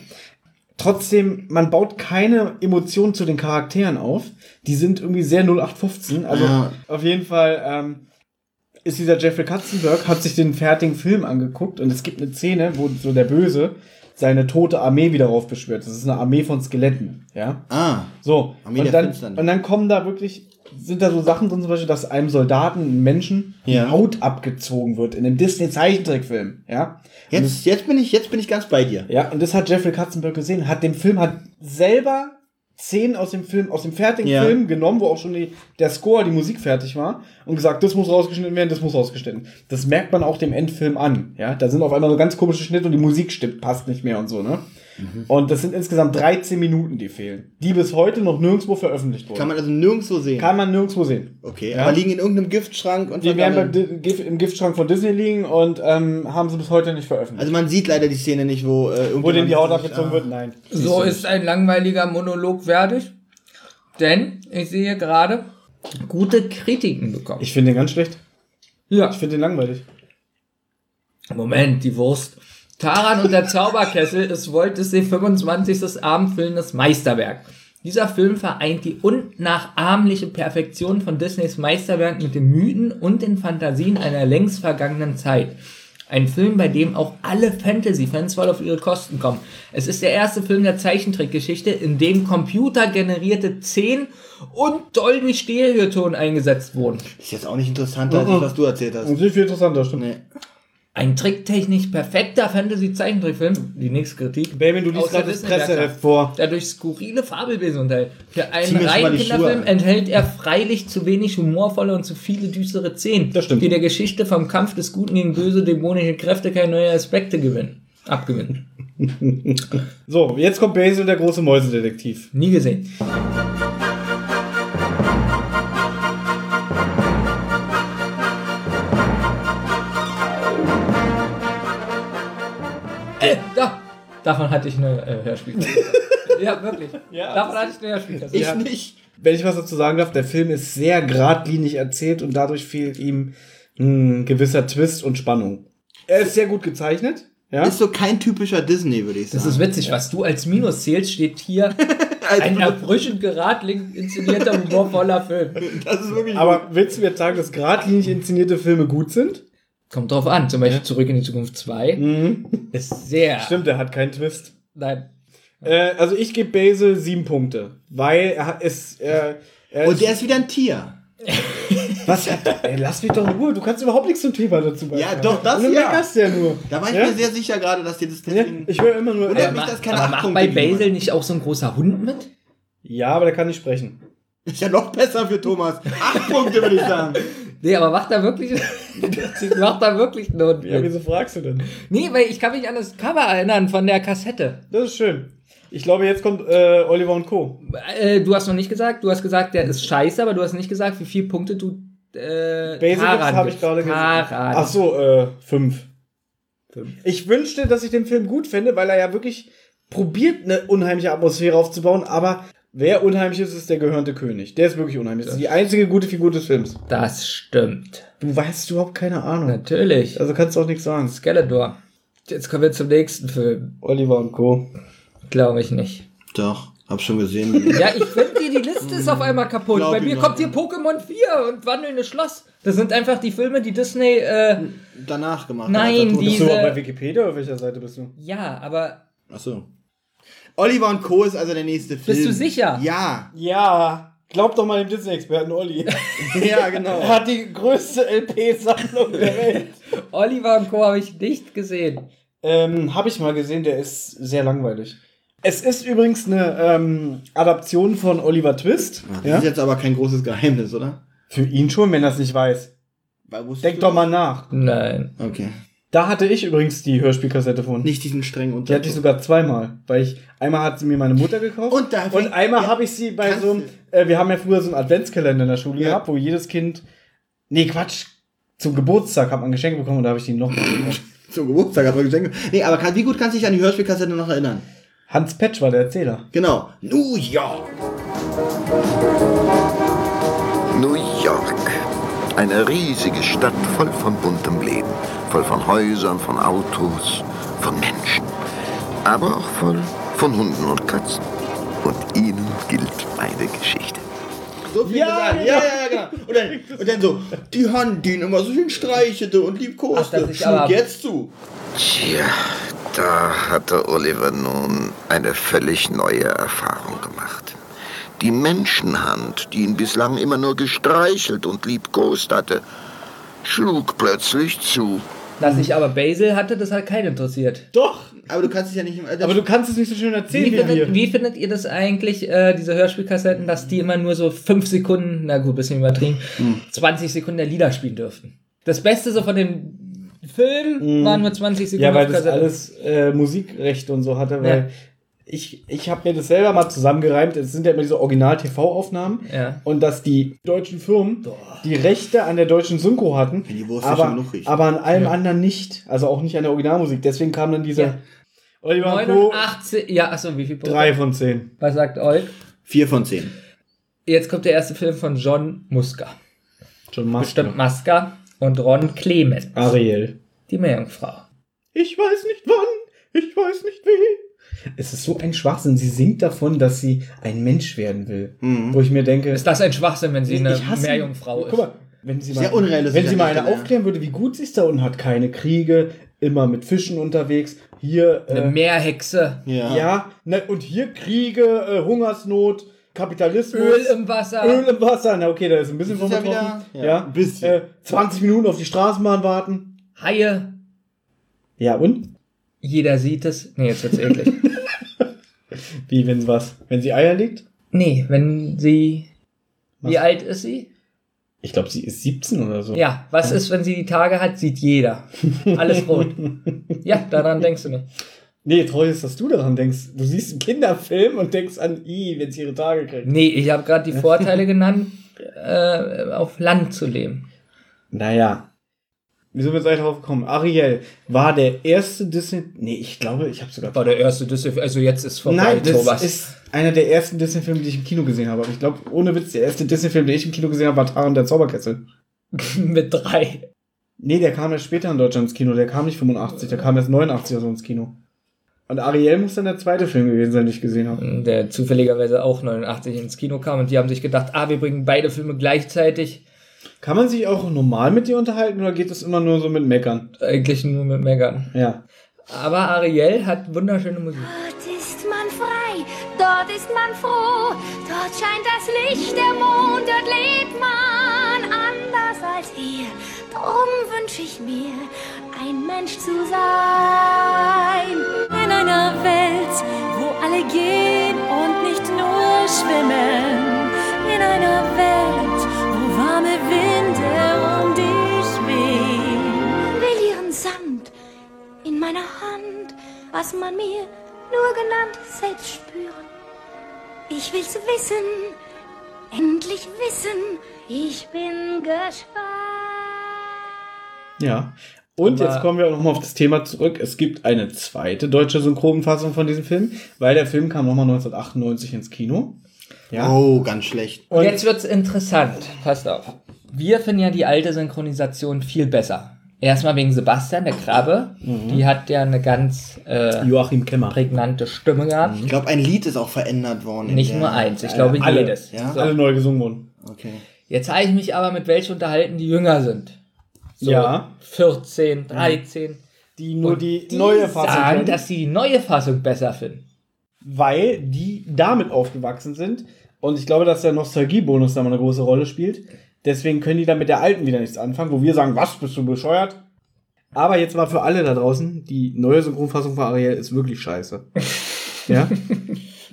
Trotzdem, man baut keine Emotionen zu den Charakteren auf. Die sind irgendwie sehr 0815. Also Ja. auf jeden Fall ähm, ist dieser Jeffrey Katzenberg, hat sich den fertigen Film angeguckt und es gibt eine Szene, wo so der Böse seine tote Armee wieder raufbeschwört. Das ist eine Armee von Skeletten, ja. Ah. So, Armee und dann, und dann kommen da wirklich, sind da so Sachen drin, zum Beispiel, dass einem Soldaten, einem Menschen, Ja. die Haut abgezogen wird in einem Disney-Zeichentrickfilm, ja. Jetzt, jetzt, bin ich, jetzt bin ich ganz bei dir. Ja, und das hat Jeffrey Katzenberg gesehen, hat den Film, hat selber Szenen aus dem Film, aus dem fertigen Ja. Film genommen, wo auch schon die, der Score, die Musik fertig war und gesagt, das muss rausgeschnitten werden, das muss rausgeschnitten. Das merkt man auch dem Endfilm an, ja. Da sind auf einmal so ganz komische Schnitte und die Musik stimmt, passt nicht mehr und so, ne. Mhm. Und das sind insgesamt 13 Minuten, die fehlen, die bis heute noch nirgendwo veröffentlicht wurden. Kann man also nirgendwo sehen. Kann man nirgendwo sehen. okay, Ja. aber liegen in irgendeinem Giftschrank und Die werden im Giftschrank von Disney liegen und ähm, haben sie bis heute nicht veröffentlicht. Also man sieht leider die Szene nicht, wo äh, Wo denen die Haut abgezogen ah. wird, nein. So ist ein langweiliger Monolog fertig. Denn ich sehe gerade gute Kritiken bekommen. Ich finde den ganz schlecht. Ja. Ich finde den langweilig. Moment, die Wurst. Taran und der Zauberkessel ist Walt Disney 25. abendfüllendes Meisterwerk. Dieser Film vereint die unnachahmliche Perfektion von Disneys Meisterwerk mit den Mythen und den Fantasien einer längst vergangenen Zeit. Ein Film, bei dem auch alle Fantasy-Fans voll auf ihre Kosten kommen. Es ist der erste Film der Zeichentrickgeschichte, in dem computergenerierte 10 und Dolby Stereoton eingesetzt wurden. Ist jetzt auch nicht interessanter, als das, was du erzählt hast. Und viel, viel interessanter, stimmt. Nee. Ein tricktechnisch perfekter Fantasy-Zeichentrickfilm. Die nächste Kritik. Baby, du liest gerade das. Presseheft vor. der durch skurrile Fabelwesen unterhält. Für einen reinen Kinderfilm enthält er freilich zu wenig humorvolle und zu viele düstere Szenen, Das stimmt. die der Geschichte vom Kampf des Guten gegen böse dämonische Kräfte keine neuen Aspekte gewinnen. Abgewinnen. So, jetzt kommt Basil, der große Mäusedetektiv. Nie gesehen. Davon hatte ich eine äh, Hörspielkassette. ja, wirklich. Ja, Davon hatte ich eine Hörspielkassette. Ich Ja. nicht. Wenn ich was dazu sagen darf, der Film ist sehr geradlinig erzählt und dadurch fehlt ihm ein gewisser Twist und Spannung. Er ist sehr gut gezeichnet. Ja? Ist so kein typischer Disney, würde ich sagen. Das ist witzig, was du als Minus zählst, steht hier ein erfrischend geradlinig inszenierter, humorvoller Film. das ist wirklich Aber willst du jetzt sagen, dass geradlinig inszenierte Filme gut sind? Kommt drauf an, zum Beispiel Zurück in die Zukunft 2 ist sehr. Stimmt, er hat keinen Twist. Nein. Äh, also ich gebe Basil sieben Punkte, weil er hat es. Er, er Und der ist wieder ein Tier. was? Ey, lass mich doch in Ruhe. Du kannst überhaupt nichts zum Thema dazu beitragen. Ja, doch, das Und du ja. meckerst ja nur. Da war ich ja? mir sehr sicher gerade, dass dir das Ja, ich höre immer nur. Oder- Ja, mich das keine aber acht macht bei Basil nicht auch so ein großer Hund mit? ja, aber der kann nicht sprechen. Ist ja noch besser für Thomas. Acht Punkte, würde ich sagen. Nee, aber macht da wirklich. macht da wirklich Hund Ja, wieso fragst du denn? Nee, weil ich kann mich an das Cover erinnern von der Kassette. Das ist schön. Ich glaube, jetzt kommt äh, Oliver und Co. Äh, du hast noch nicht gesagt, du hast gesagt, der ist scheiße, aber du hast nicht gesagt, wie viele Punkte du. Äh, Basics habe ich gerade gesagt. Ach so, äh, fünf. Ich wünschte, dass ich den Film gut fände, weil er ja wirklich probiert, eine unheimliche Atmosphäre aufzubauen, aber wer unheimlich ist, ist der gehörnte König. Der ist wirklich unheimlich. Das ist die einzige gute Figur des Films. Das stimmt. Du weißt überhaupt keine Ahnung. Natürlich. Also kannst du auch nichts sagen. Skeletor. Jetzt kommen wir zum nächsten Film. Oliver und Co. Glaube ich nicht. Doch, hab schon gesehen. Ja, ich finde dir, die Liste ist auf einmal kaputt. Glaub Bei mir kommt hier Pokémon 4 und Wandelndes Schloss. Das sind einfach die Filme, die Disney, äh, Danach gemacht. Nein, als er tot die- ist. Bist du Diese- auch bei Wikipedia? Auf welcher Seite bist du? ja, aber Ach so. Oliver und Co. ist also der nächste Film. Bist du sicher? Ja. Ja, glaub doch mal dem Disney-Experten Olli. Ja, genau. er hat die größte LP-Sammlung der Welt. Oliver und Co. habe ich nicht gesehen. Ähm, habe ich mal gesehen, der ist sehr langweilig. Es ist übrigens eine ähm, Adaption von Oliver Twist. Das Ja? ist jetzt aber kein großes Geheimnis, oder? Für ihn schon, wenn er es nicht weiß. Denk du doch mal nach. Nein. Okay. Da hatte ich übrigens die Hörspielkassette von. Nicht diesen strengen Die hatte ich Unterton. sogar zweimal, weil ich einmal hat sie mir meine Mutter gekauft Und da und einmal ja, habe ich sie bei so einem, äh, wir haben ja früher so einen Adventskalender in der Schule Ja. gehabt, wo jedes Kind, nee Quatsch, zum Geburtstag hat man Geschenke bekommen und da habe ich die noch mal gekauft. Zum Geburtstag hat man Geschenke. Nee, aber kann, wie gut kannst du dich an die Hörspielkassette noch erinnern? Hans Petsch war der Erzähler. Genau. New York. New York. Eine riesige Stadt voll von buntem Leben. Voll von Häusern, von Autos, von Menschen. Aber auch voll von Hunden und Katzen. Und ihnen gilt meine Geschichte. So fängt Ja. Ja, ja, ja, genau. Und dann, und dann so, die Hand, die ihn immer so schön streichelte und liebkoste, schlug jetzt zu. Tja, da hatte Oliver nun eine völlig neue Erfahrung gemacht. Die Menschenhand, die ihn bislang immer nur gestreichelt und liebkost hatte, schlug plötzlich zu. Dass ich aber Basil hatte, das hat keinen interessiert. Doch, Aber du kannst es ja nicht... aber du kannst es nicht so schön erzählen Wie wie, findet, wir. wie findet ihr das eigentlich, äh, diese Hörspielkassetten, dass die immer nur so fünf Sekunden, na gut, bisschen übertrieben, 20 Sekunden der Lieder spielen dürften? Das Beste so von dem Film waren nur 20 Sekunden Ja, weil auf das alles äh, Musikrechte und so hatte, weil Ja. Ich, ich habe mir das selber mal zusammengereimt. Es sind ja immer diese Original-TV-Aufnahmen. Ja. Und dass die deutschen Firmen die Rechte an der deutschen Synchro hatten, die Wurst aber, aber an allem anderen nicht. Also auch nicht an der Originalmusik. Deswegen kam dann dieser Ja. Oliver und Co. 89, ja, achso, wie viel Punkte? Drei von zehn. Was sagt Olk? Vier von zehn. Jetzt kommt der erste Film von John Muska. John Master. Bestimmt Muska und Ron Clemens. Ariel. Die Meerjungfrau. Ich weiß nicht wann, ich weiß nicht wie. Es ist so ein Schwachsinn. Sie singt davon, dass sie ein Mensch werden will. Mhm. Wo ich mir denke, Ist das ein Schwachsinn, wenn sie eine Meerjungfrau Guck ist? mal, wenn sie mal, Sehr unrealistisch wenn sie mal eine aufklären würde, wie gut sie es da unten hat, keine Kriege, immer mit Fischen unterwegs, hier Eine äh, Meerhexe. Ja. ja, ne, und hier Kriege, äh, Hungersnot, Kapitalismus, Öl im Wasser. Öl im Wasser. Na okay, da ist ein bisschen ist ja wieder- ja, ja, ein bisschen. Äh, 20 Minuten auf die Straßenbahn warten. Haie. Ja, und? Jeder sieht es. Nee, jetzt wird's eklig. Wie, wenn was? Wenn sie Eier legt? nee, wenn sie. Wie Was? alt ist sie? Ich glaube, sie ist 17 oder so. Ja, was ist, wenn sie die Tage hat? Sieht jeder. Alles rot. ja, daran denkst du nicht. Nee, treu ist, dass du daran denkst. Du siehst einen Kinderfilm und denkst an, i, wenn sie ihre Tage kriegt. Nee, ich habe gerade die Vorteile genannt, äh, auf Land zu leben. Naja. Wieso jetzt eigentlich drauf gekommen? Ariel war der erste Disney. Nee, ich glaube, ich habe sogar. War der erste Disney, also jetzt ist vorbei, Nein, das Thomas. ist einer der ersten Disney-Filme, die ich im Kino gesehen habe. Aber ich glaube, ohne Witz, der erste Disney-Film, den ich im Kino gesehen habe, war Taran der Zauberkessel. mit drei. Nee, der kam erst später in Deutschland ins Kino. Der kam nicht 85, der kam erst 89 oder so ins Kino. Und Ariel muss dann der zweite Film gewesen sein, den ich gesehen habe. Der zufälligerweise auch 89 ins Kino kam und die haben sich gedacht, ah, wir bringen beide Filme gleichzeitig. Kann man sich auch normal mit dir unterhalten oder geht das immer nur so mit Meckern? Eigentlich nur mit Megan. Ja. Aber Ariel hat wunderschöne Musik. Dort ist man frei, dort ist man froh, dort scheint das Licht der Mond, dort lebt man anders als hier. Drum wünsch ich mir, ein Mensch zu sein. In einer Welt, wo alle gehen und nicht nur schwimmen. In einer Welt, meiner Hand, was man mir nur genannt selbst spüren. Ich will's wissen, endlich wissen, ich bin gespannt. Ja. Und Aber- jetzt kommen wir auch nochmal auf das Thema zurück. Es gibt eine zweite deutsche Synchronfassung von diesem Film, weil der Film kam nochmal 1998 ins Kino. Ja. Oh, ganz schlecht. Und jetzt wird's interessant. Passt auf. Wir finden ja die alte Synchronisation viel besser. Erstmal wegen Sebastian, der Krabbe. Die hat ja eine ganz äh, Joachim Kemmer. prägnante Stimme gehabt. Ich glaube, ein Lied ist auch verändert worden. Nicht nur eins, ich glaube alle. jedes. Ja? So. Alle neu gesungen wurden. Okay. Jetzt habe ich mich aber mit welchen unterhalten, die jünger sind. So Ja. 14, 13. Die nur Und die, die neue Fassung. sagen, kennen. dass sie die neue Fassung besser finden. weil die damit aufgewachsen sind. Und ich glaube, dass der Nostalgiebonus da mal eine große Rolle spielt. Deswegen können die dann mit der alten wieder nichts anfangen, wo wir sagen, was, bist du bescheuert? Aber jetzt mal für alle da draußen, die neue Synchronfassung von Ariel ist wirklich scheiße. ja?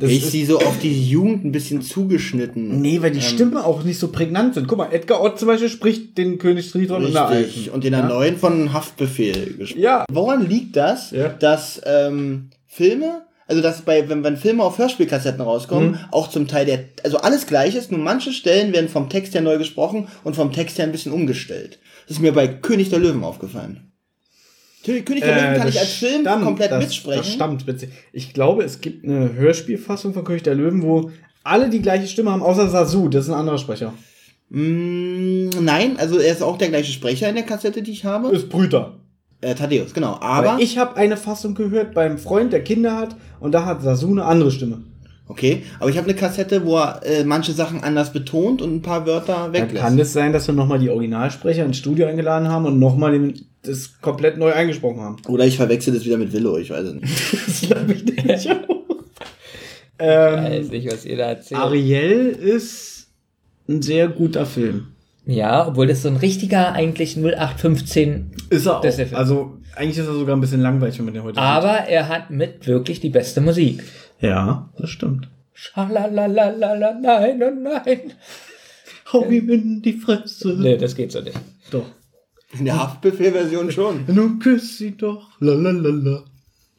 Das ich ist- sie so auf die Jugend ein bisschen zugeschnitten. Nee, weil die Ähm, Stimmen auch nicht so prägnant sind. Guck mal, Edgar Ott zum Beispiel spricht den König Triton in der Richtig. alten. Und in der ja? neuen von Haftbefehl gesprochen. Ja. Woran liegt das, Ja. dass ähm, Filme, also dass bei, wenn, wenn Filme auf Hörspielkassetten rauskommen, Mhm. auch zum Teil der, also alles gleich ist, nur manche Stellen werden vom Text her neu gesprochen und vom Text her ein bisschen umgestellt. Das ist mir bei König der Löwen aufgefallen. König König der Löwen kann ich als Film stammt- komplett das, mitsprechen. Das stammt witzig. Ich glaube, es gibt eine Hörspielfassung von König der Löwen, wo alle die gleiche Stimme haben, außer Sasu, das ist ein anderer Sprecher. Mm, nein, also er ist auch der gleiche Sprecher in der Kassette, die ich habe. Ist Brüter. Äh, Thaddeus, genau. Aber, Aber ich habe eine Fassung gehört beim Freund, der Kinder hat, und da hat Sasu eine andere Stimme. okay, aber ich habe eine Kassette, wo er äh, manche Sachen anders betont und ein paar Wörter weglässt. kann es sein, dass wir nochmal die Originalsprecher ins Studio eingeladen haben und nochmal das komplett neu eingesprochen haben. Oder ich verwechsel das wieder mit Willow, ich weiß es nicht. Das glaube ich nicht. Ich ähm, weiß nicht, was ihr da erzählt. Ariel ist ein sehr guter Film. Ja, obwohl das so ein richtiger eigentlich 0815 Ist er auch. Das ist. Also eigentlich ist er sogar ein bisschen langweilig, wenn man den heute Aber er hat mit wirklich die beste Musik. sieht. Ja, das stimmt. Schalalalala, nein, oh nein. Hau ihm in die Fresse. Nee, das geht so nicht. Doch. In der Haftbefehl-Version schon. Nun küss sie doch. Lalalala.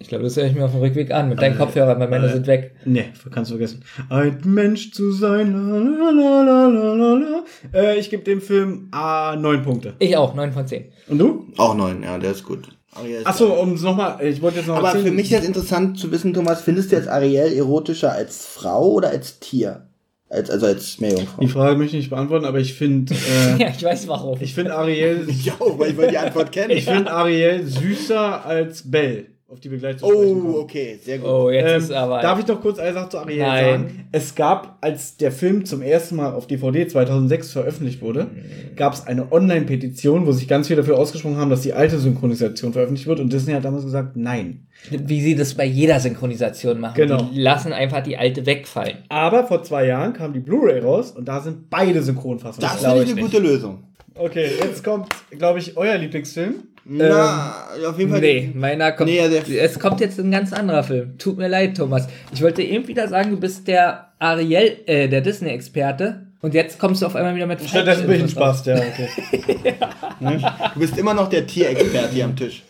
Ich glaube, das höre ich mir auf dem Rückweg an. Mit deinen Kopfhörern, meine Männer sind weg. Nee, kannst du vergessen. Ein Mensch zu sein. Lalalala. Äh, ich gebe dem Film A 9 Punkte. Ich auch, 9 von 10. Und du? Auch neun, ja, der ist gut. Ariel ist Achso, um es nochmal, ich wollte jetzt noch Aber erzählen. für mich ist jetzt interessant zu wissen, Thomas, findest du jetzt Ariel erotischer als Frau oder als Tier? Als, also als Meerjungfrau? Die Frage möchte ich nicht beantworten, aber ich finde, äh, Ja, ich weiß warum. ich finde Ariel, Ja, weil ich will die Antwort kennen. ich finde Ariel süßer als Belle, auf die wir gleich zu sprechen kommen. oh, okay, sehr gut. Oh, jetzt Ähm, ist aber. darf ich noch kurz eine Sache zu Ariel Nein. sagen? Es gab, als der Film zum ersten Mal auf DVD 2006 veröffentlicht wurde, gab es eine Online-Petition, wo sich ganz viele dafür ausgesprochen haben, dass die alte Synchronisation veröffentlicht wird. Und Disney hat damals gesagt, nein. wie sie das bei jeder Synchronisation machen. Genau. Die lassen einfach die alte wegfallen. Aber vor zwei Jahren kam die Blu-ray raus und da sind beide Synchronfassungen. das glaub finde ich ich eine nicht. gute Lösung. Okay, jetzt kommt, glaube ich, euer Lieblingsfilm. Na, auf jeden Fall. Nee, meiner kommt. Nee, es kommt jetzt ein ganz anderer Film. Tut mir leid, Thomas. Ich wollte eben wieder sagen, du bist der Ariel, äh, der Disney-Experte. Und jetzt kommst du auf einmal wieder mit Stattdessen bin ich ein Spaß, ja, okay. Du bist immer noch der Tierexperte hier am Tisch.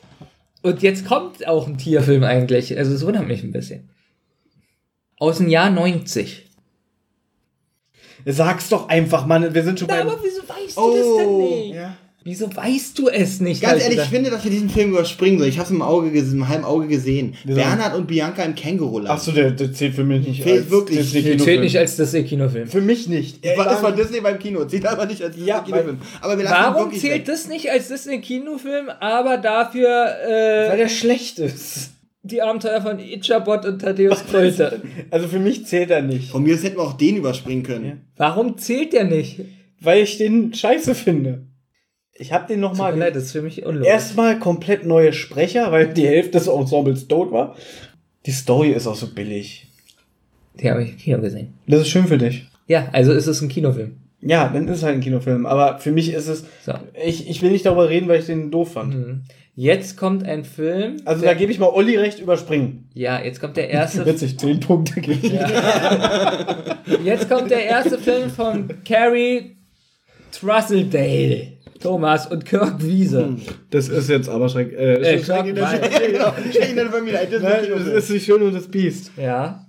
Und jetzt kommt auch ein Tierfilm eigentlich. Also es wundert mich ein bisschen. Aus dem Jahr 90. Sag's doch einfach, Mann. Wir sind schon Na, beim... aber wieso weißt du das denn nicht? Ja. Wieso weißt du es nicht? Ganz ehrlich, ich finde, dass wir diesen Film überspringen sollen. Ich habe es im Auge gesehen, im halben Auge gesehen. Bernhard und Bianca im Känguru-Land. Achso, der, der zählt für mich nicht Fehlt wirklich. Disney Kinofilm. zählt nicht als Disney-Kinofilm. Für mich nicht. Das war, das war Disney beim Kino. Zählt aber nicht als Ja, Kinofilm. Aber wir lassen Warum wirklich zählt weg. das nicht als Disney-Kinofilm, aber dafür Weil äh, der schlecht ist. die Abenteuer von Ichabod und Thaddeus Kröte? Also für mich zählt er nicht. Von mir aus hätten wir auch den überspringen können. Warum zählt der nicht? Weil ich den scheiße finde. Ich hab den nochmal... leid, das ist für mich unlogisch. Erstmal komplett neue Sprecher, weil die Hälfte des Ensembles tot war. Die Story ist auch so billig. Die habe ich im Kino gesehen. Das ist schön für dich. Ja, also ist es ein Kinofilm. Ja, dann ist es halt ein Kinofilm. Aber für mich ist es... So. Ich, ich will nicht darüber reden, weil ich den doof fand. Mhm. Jetzt kommt ein Film. Also da gebe ich mal Olli recht, überspringen. Ja, jetzt kommt der erste. Witzig, 10 Punkte gebe ich. jetzt kommt der erste Film von Carrie Trusseldale. Thomas und Kirk Wiese. Das ist jetzt aber schreck. Äh, Äh, Kirk genau. Nein, das ist die Schöne und das Biest. Ja.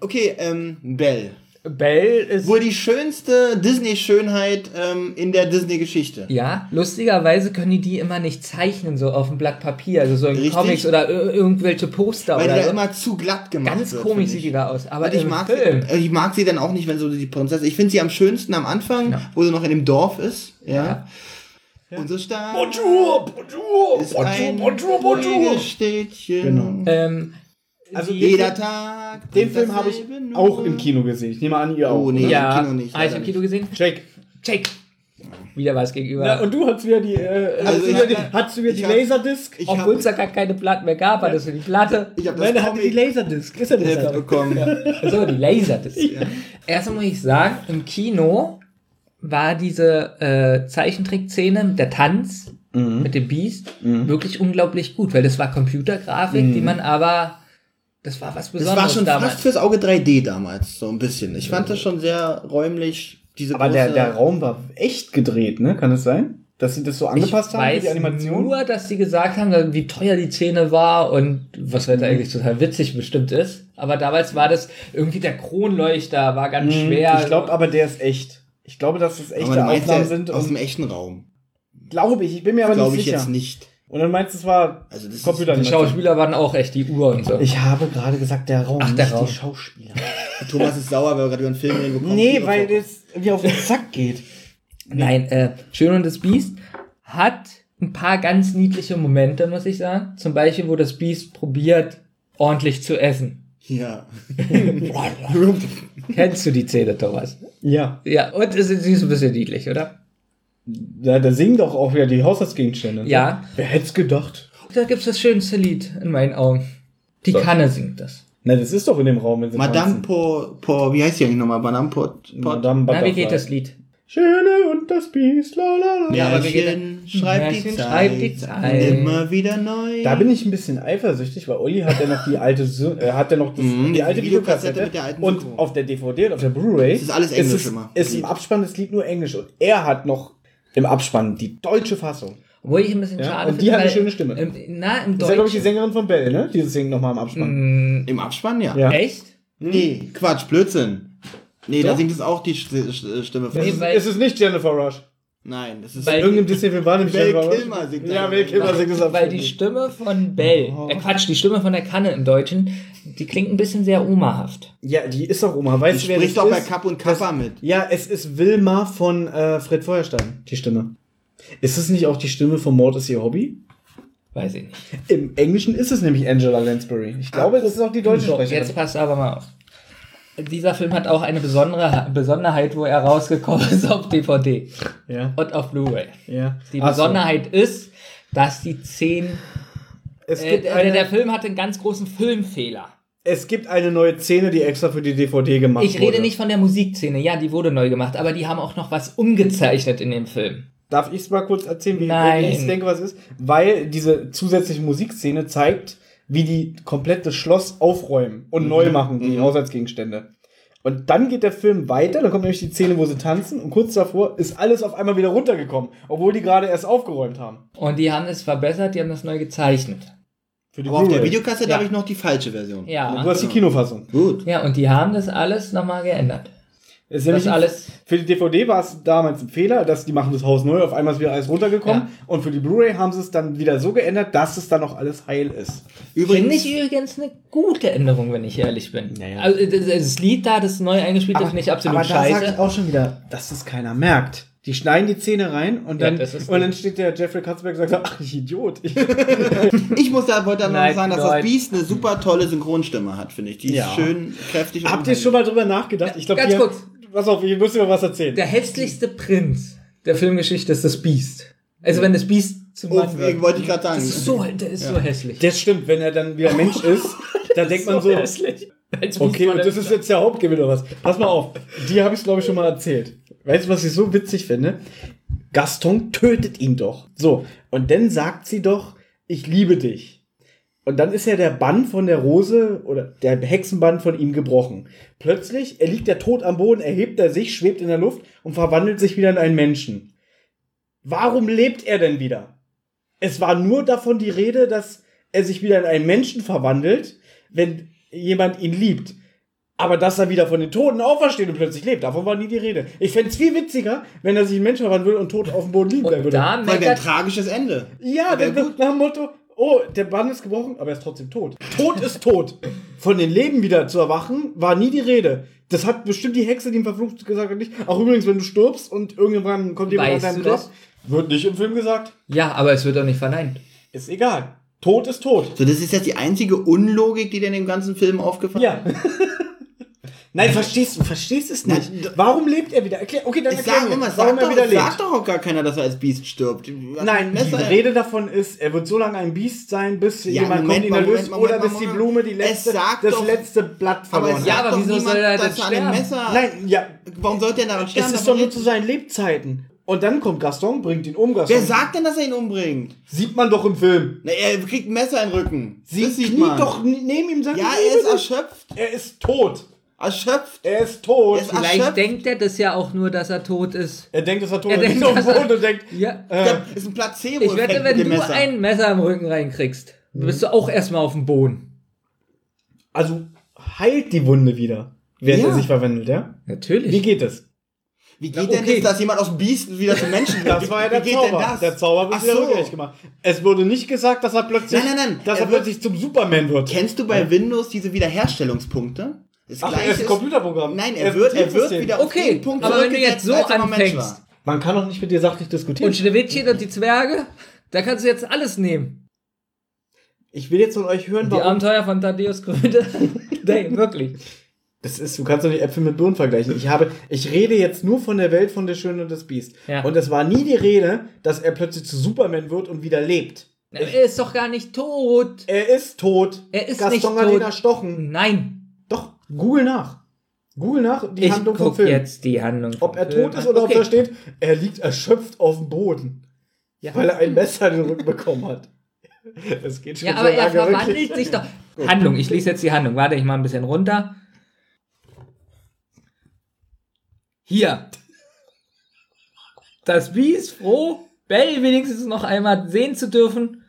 Okay, ähm, Belle. Belle ist. Wohl die schönste Disney-Schönheit ähm, in der Disney-Geschichte. Ja, lustigerweise können die die immer nicht zeichnen, so auf dem Blatt Papier, also so in Richtig. Comics oder ir- irgendwelche Poster Weil die oder da so. immer zu glatt gemacht Ganz wird. komisch sieht die da aus. Aber ich mag, Film. Sie, ich mag sie dann auch nicht, wenn so die Prinzessin. Ich finde sie am schönsten am Anfang, Ja. wo sie noch in dem Dorf ist. Ja. Ja. Und so stark. Bonjour, bonjour, Ist ein bonjour, bonjour. ruhiges Städtchen. Genau. Ähm, Also Jeder Tag. Den Film habe ich auch im Kino gesehen. Ich nehme an, ihr auch. Oh, nee. oder? ja, Kino nicht, habe ich im Kino gesehen. Jake. Jake. wieder was gegenüber. Ja, und du hast wieder die, äh, Also hast, wieder die hab- hast du wieder die Laserdisc? Obwohl habe es da gar keine Platten mehr gab, hattest du die Platte. ich hab Nein, das hatte die Laserdisc. Ist er nicht Heft da? bekommen. So, die Laserdisc. Erstmal muss ich sagen, im Kino war diese äh, Zeichentrickszene, der Tanz mit dem Beast, wirklich unglaublich gut, weil das war Computergrafik, die man aber, das war was Das Besonderes war schon damals. fast fürs Auge 3D damals, so ein bisschen. Ich fand das schon sehr räumlich, diese Aber große... der, der Raum war echt gedreht, ne? Kann es sein? Dass sie das so angepasst ich haben, weiß die Animation? nur, dass sie gesagt haben, wie teuer die Szene war und was heute eigentlich total witzig bestimmt ist. Aber damals war das irgendwie der Kronleuchter, war ganz schwer. Mhm. Ich glaube aber, der ist echt. Ich glaube, dass das aber echte Aufnahmen sind. ist aus dem echten Raum. glaube ich, ich bin mir aber Glaube nicht ich sicher. jetzt nicht. Und dann meinst du, es war Also das ist- die. Schauspieler waren auch echt die Uhr und so. Ich habe gerade gesagt, der Raum, Ach, der nicht Raum. die Schauspieler. Thomas ist sauer, weil wir gerade über einen Film reden. nee, weil das wie auf den Sack geht. Nein, äh, Schön und das Biest hat ein paar ganz niedliche Momente, muss ich sagen. Zum Beispiel, wo das Biest probiert, ordentlich zu essen. Ja. Kennst du die Szene, Thomas? Ja. Ja, und es ist ein bisschen niedlich, oder? Da, da singen doch auch wieder die Haushaltsgegenstände. Ja. Wer hätte es gedacht? Da gibt's das schönste Lied in meinen Augen. Die Kanne singt das. Na, das ist doch in dem Raum, wenn sie Madame. Po, Po, wie heißt die eigentlich nochmal? Madame Pot, Pot. Madame Na, wie Butterfly. geht das Lied? Schöne und das Biest, la la la. Ja, aber wie geht Märchen, schreibt die Zeit. schreibt die Zeit. Immer wieder neu. Da bin ich ein bisschen eifersüchtig, weil Olli hat ja noch die alte, äh, hat ja noch das, Mhm, die alte Videokassette Videokassette mit der alten und auf der DVD und auf der Blu-ray Das ist alles Englisch ist, es- immer. ist im Abspann das Lied nur Englisch und er hat noch im Abspann die deutsche Fassung. Wo ich ein bisschen Ja, schade und die hat eine schöne Stimme. Im, na, im Das ist ja, glaube ich, die. Sängerin von Bell, ne? Die singt nochmal im Abspann. Im Abspann, ja. Ja. Echt? Nee, Quatsch, Blödsinn. Nee, da Doch. singt es auch die St- St- Stimme von. Nee, Es ist es nicht Jennifer Rush. Nein, das ist. Weil- In irgendeinem Disney-Film war nämlich Rush. Kilmer singt Ja. Val Kilmer singt es am Weil die Stimme von Bell, äh Quatsch, die Stimme von der Kanne im Deutschen, die klingt ein bisschen sehr omahaft. Ja, die ist doch Oma. Weißt Die du, wer spricht das doch bei? Kapp und Kappa mit. Ja, es ist Wilma von äh, Fred Feuerstein, die Stimme. Ist es nicht auch die Stimme von Mord ist ihr Hobby? Weiß ich nicht. Im Englischen ist es nämlich Angela Lansbury. Ich glaube, das ist auch die deutsche So, Sprecherin. jetzt passt aber mal auf. Dieser Film hat auch eine besondere Besonderheit, wo er rausgekommen ist auf DVD Ja, und auf Blu-ray. ja. Die Ach so. Besonderheit ist, dass die zehn. Es Äh, eine, der Film hatte einen ganz großen Filmfehler. es gibt eine neue Szene, die extra für die DVD gemacht Ich wurde. rede nicht von der Musikszene, ja, die wurde neu gemacht, aber die haben auch noch was umgezeichnet in dem Film. Darf ich es mal kurz erzählen, wie, Nein. wie ich denke, was ist? Weil diese zusätzliche Musikszene zeigt, wie die komplett das Schloss aufräumen und neu machen, die Haushaltsgegenstände. Und dann geht der Film weiter, dann kommt nämlich die Szene, wo sie tanzen und kurz davor ist alles auf einmal wieder runtergekommen, obwohl die gerade erst aufgeräumt haben. Und die haben es verbessert, die haben das neu gezeichnet. Für die Aber auf der Blu-ray. Videokassette Ja. habe ich noch die falsche Version. Ja. Du hast die Kinofassung. Gut. Ja, und die haben das alles nochmal geändert. Ist Das alles- Für die DVD war es damals ein Fehler, dass die machen das Haus neu, auf einmal ist wieder alles runtergekommen. Ja. Und für die Blu-ray haben sie es dann wieder so geändert, dass es dann noch alles heil ist. Finde ich übrigens eine gute Änderung, wenn ich ehrlich bin. Naja. Also das, das Lied da, das neu eingespielt ist, finde ich absolut aber da sag scheiße. ich auch schon wieder, dass das keiner merkt. Die schneiden die Zähne rein und Ja, dann, das ist und dann steht der Jeffrey Katzenberg und sagt, ach, ich Idiot. Ich, muss da, wollte da noch sagen, dass das Biest eine super tolle Synchronstimme hat, finde ich. Die Ja. ist schön kräftig und Habt ihr schon mal drüber nachgedacht? Ich glaube, Ganz kurz. Pass auf, ich muss dir mal was erzählen. Der hässlichste Prinz der Filmgeschichte ist das Biest. Also wenn das Biest zum Oh, Mann wird. wollte ich gerade sagen. Das ist so, der ist so hässlich. Das stimmt, wenn er dann wieder Mensch ist, da denkt man so, hässlich. Okay, und das ist jetzt der Hauptgewinn oder was? Pass mal auf, die habe ich glaube ich schon mal erzählt. Weißt du, was ich so witzig finde? Gaston tötet ihn doch. So, und dann sagt sie doch, ich liebe dich. Und dann ist ja der Bann von der Rose oder der Hexenbann von ihm gebrochen. Plötzlich, er liegt ja tot am Boden, erhebt er sich, schwebt in der Luft und verwandelt sich wieder in einen Menschen. Warum lebt er denn wieder? Es war nur davon die Rede, dass er sich wieder in einen Menschen verwandelt, wenn jemand ihn liebt. Aber dass er wieder von den Toten aufersteht und plötzlich lebt, davon war nie die Rede. Ich fände es viel witziger, wenn er sich in einen Menschen verwandeln würde und tot auf dem Boden liegen bleiben Und würde. da Weil wäre ein tragisches Ende. Ja, Wär dann nach dem Motto, oh, der Bann ist gebrochen, aber er ist trotzdem tot. Tot ist tot. Von den Leben wieder zu erwachen, war nie die Rede. Das hat bestimmt die Hexe, die ihn verflucht, gesagt hat nicht. Auch übrigens, wenn du stirbst und irgendwann kommt jemand Weißt an deinem das? wird nicht im Film gesagt. ja, aber es wird auch nicht verneint. Ist egal. Tot ist tot. So, das ist jetzt die einzige Unlogik, die dir in dem ganzen Film aufgefallen Ja. Nein, verstehst du, verstehst es nicht. Warum lebt er wieder? Erklär, okay, dann Ich erklär sag mir, immer, warum sag er doch, wieder lebt. sagt doch auch gar keiner, dass er als Biest stirbt. Nein, die Rede davon ist, er wird so lange ein Biest sein, bis Ja, jemand Moment kommt, ihn mal, erlöst, Moment, oder Moment, bis die Moment. Blume die letzte, das doch- letzte Blatt Aber verloren es hat. Ja, aber wieso niemand, soll er er dem sterben? Messer... Nein, ja, Warum sollte er daran sterben? es ist doch nur zu seinen Lebzeiten. Und dann kommt Gaston, bringt ihn um, Gaston. Wer sagt denn, dass er ihn umbringt? Sieht man doch im Film. Na, er kriegt ein Messer in den Rücken. Sie das sieht kniet man. doch neben ihm, sagt Ja, er ist erschöpft. Er ist tot. Erschöpft. Er ist tot. Er ist Vielleicht erschöpft. denkt er das ja auch nur, dass er tot ist. Er denkt, dass er tot Er ist. Er denkt, liegt auf dem dass er- Boden und denkt, Ja. äh, Das ist ein Placebo. Ich wette, wenn du Messer. ein Messer im Rücken reinkriegst, bist du auch erstmal auf dem Boden. also heilt die Wunde wieder, während Ja. er sich verwandelt, ja? Natürlich. Wie geht es? Wie geht Na, denn okay. das, dass jemand aus dem Biest wieder zum Menschen wird? Das war ja der Wie geht Zauber. denn das? Der Zauber wird Ach wieder so. rückgängig gemacht. Es wurde nicht gesagt, dass er plötzlich, Nein, nein, nein. dass er, Er wird- plötzlich zum Superman wird. Kennst du bei Windows diese Wiederherstellungspunkte? Das Ach, Gleiche er ist ein Computerprogramm. Nein, Er er wird, er wird wieder auf Okay, den Punkt aber wenn du jetzt so anfängst. Man kann doch nicht mit dir sachlich diskutieren. Und Schneewittchen und die Zwerge, da kannst du jetzt alles nehmen. ich will jetzt von euch hören, Die warum. Abenteuer von Thaddeus Kröte. Nein, wirklich. Das ist, du kannst doch nicht Äpfel mit Birnen vergleichen. Ich habe, ich rede jetzt nur von der Welt von der Schöne und des Biest. Ja. Und es war nie die Rede, dass er plötzlich zu Superman wird und wieder lebt. Er ist doch gar nicht tot. Er ist tot. Er ist Gaston nicht hat ihn tot. erstochen. Nein. Google nach. Google nach die Ich Handlung vom guck Film. jetzt die Handlung. Ob er Film tot ist oder ob Okay. da steht, er liegt erschöpft auf dem Boden. Ja. Weil er ein Messer in den Rücken bekommen hat. Es geht schon Ja, so aber er lange verwandelt wirklich. sich doch. Handlung, ich lese jetzt die Handlung. Warte, ich mal ein bisschen runter. Hier. Das Biest froh, Belle wenigstens noch einmal sehen zu dürfen,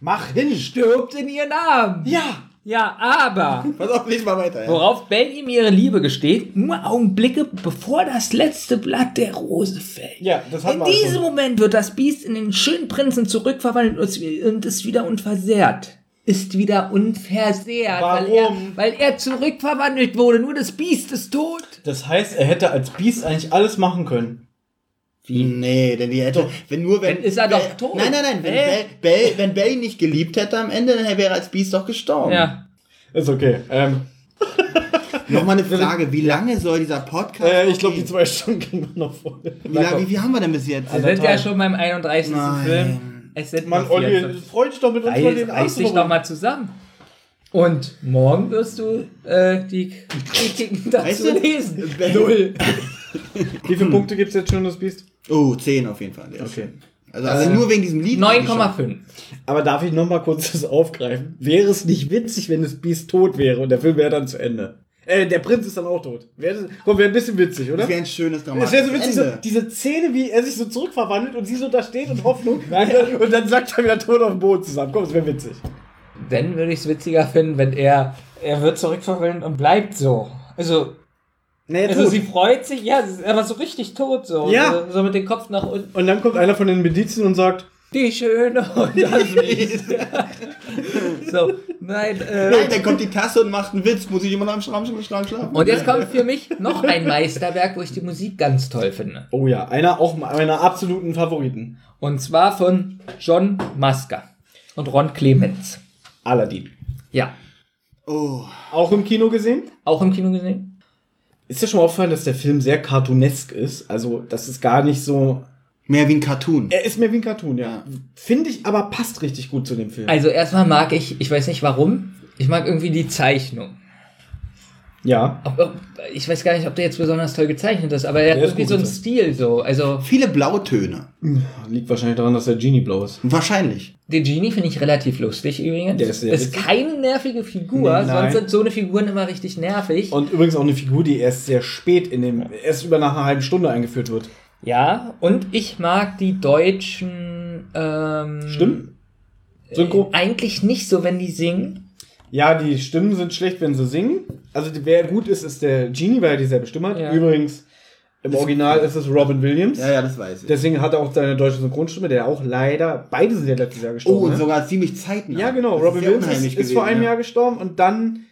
Mach hin. stirbt in ihren Armen. Ja. Ja, aber. Pass auf, lies mal weiter. Ja. Worauf Belle ihm ihre Liebe gesteht, nur Augenblicke, bevor das letzte Blatt der Rose fällt. Ja, das hat In diesem. Moment wird das Biest in den schönen Prinzen zurückverwandelt und ist wieder unversehrt. Ist wieder unversehrt, Weil, er, Warum? weil er zurückverwandelt wurde. Nur das Biest ist tot. Das heißt, er hätte als Biest eigentlich alles machen können. Nee, denn die hätte, wenn nur wenn. Dann ist er Bell- doch tot. Nein, nein, nein, wenn Hä? Bell, Bell, wenn Bell ihn nicht geliebt hätte am Ende, dann wäre er als Biest doch gestorben. Ja. Ist okay. Ähm, Nochmal eine Frage, wie lange soll dieser Podcast äh, ich glaube, die zwei Stunden gehen wir noch vor. wie, lange, wie viel haben wir denn bis jetzt? Wir sind ja schon beim 31. Nein. Film. Es sind Mann, Olli, 44. freut dich doch mit uns Reiß, den reiß dich doch mal zusammen. Und morgen wirst du äh, die Kritiken dazu Weißt du? lesen. Null. Wie viele Punkte gibt es jetzt schon, das Biest? Oh, 10 auf jeden Fall. Der Okay. schön. Also, also nur wegen diesem Lied. 9,5. Aber darf ich noch mal kurz das aufgreifen? Wäre es nicht witzig, wenn das Biest tot wäre und der Film wäre dann zu Ende? Äh, der Prinz ist dann auch tot. Wäre das, komm, wäre ein bisschen witzig, oder? Das wäre ein schönes Es dramatisches wäre so witzig, so, diese Szene, wie er sich so zurückverwandelt und sie so da steht und Hoffnung. und, dann, und dann sagt er wieder tot auf dem Boden zusammen. Komm, das wäre witzig. Dann würde ich es witziger finden, wenn er, er wird zurückverwandelt und bleibt so. Also, Naja, also sie freut sich, ja, ist aber so richtig tot so. Ja. So, so mit dem Kopf nach unten. Und dann kommt einer von den Bediensteten und sagt, Die Schöne und das Biest. so, nein, äh, Nein, dann kommt die Tasse und macht einen Witz. Muss ich immer noch im Schrank, im Schrank schlafen? Und jetzt kommt für mich noch ein Meisterwerk, wo ich die Musik ganz toll finde. oh ja, einer auch meiner absoluten Favoriten. Und zwar von John Masker und Ron Clemens. Aladdin. Ja, Oh, Auch im Kino gesehen? auch im Kino gesehen? Ist dir schon mal aufgefallen, dass der Film sehr cartoonesk ist? Also, das ist gar nicht so. mehr wie ein Cartoon. Er ist mehr wie ein Cartoon, ja. Finde ich, aber passt richtig gut zu dem Film. Also erstmal mag ich, ich weiß nicht warum, ich mag irgendwie die Zeichnung. Ja. Ob, ob, ich weiß gar nicht, ob der jetzt besonders toll gezeichnet ist, aber er hat irgendwie so einen. Stil so. Also Viele Blautöne. Liegt wahrscheinlich daran, dass der Genie blau ist. Wahrscheinlich. den Genie finde ich relativ lustig übrigens. Der ist sehr ist witzig. keine nervige Figur, Nee, nein. sonst sind so eine Figuren immer richtig nervig. Und übrigens auch eine Figur, die erst sehr spät in dem, erst über nach einer halben Stunde eingeführt wird. ja, und ich mag die deutschen ähm, Stimmen? Synchro? eigentlich nicht so, wenn die singen. Ja, die Stimmen sind schlecht, wenn sie singen. Also wer gut ist, ist der Genie, weil er dieselbe Stimme hat. Ja. Übrigens, im Original ist es Robin Williams. Ja, ja, das weiß ich. Deswegen hat er auch seine deutsche Synchronstimme, der auch leider, beide sind ja letztes Jahr oh, gestorben. und ne? sogar ziemlich zeitnah. Ja, genau. Das Robin Williams ist, ist vor gewesen, einem ja. Jahr gestorben und dann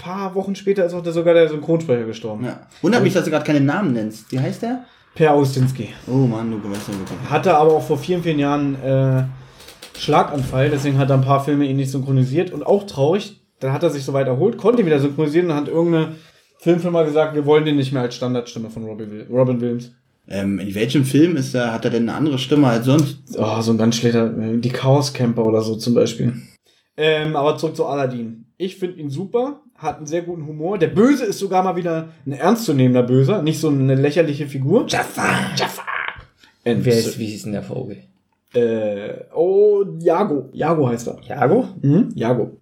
paar Wochen später ist auch der, sogar der Synchronsprecher gestorben. Ja. Wundert mich, dass du gerade keinen Namen nennst. Wie heißt der? Per Austinski. Oh Mann, du weißt ja wirklich. Hatte aber auch vor vielen, vielen Jahren äh, Schlaganfall, deswegen hat er ein paar Filme ihn nicht synchronisiert und auch traurig, dann hat er sich so weit erholt, konnte wieder synchronisieren und hat irgendeine Filmfirma gesagt, wir wollen den nicht mehr als Standardstimme von Robin, Robin Williams. Ähm, in welchem Film ist er, hat er denn eine andere Stimme als sonst? Oh, so ein ganz schlechter, äh, die Chaos Camper oder so zum Beispiel. Ähm, aber zurück zu Aladdin. Ich finde ihn super, hat einen sehr guten Humor. Der Böse ist sogar mal wieder ein ernstzunehmender Böser, nicht so eine lächerliche Figur. Jafar, Jafar. Und, Wer ist, wie hieß denn der Vogel? Äh, oh, Jago. Jago heißt er. Jago? Mhm, Jago.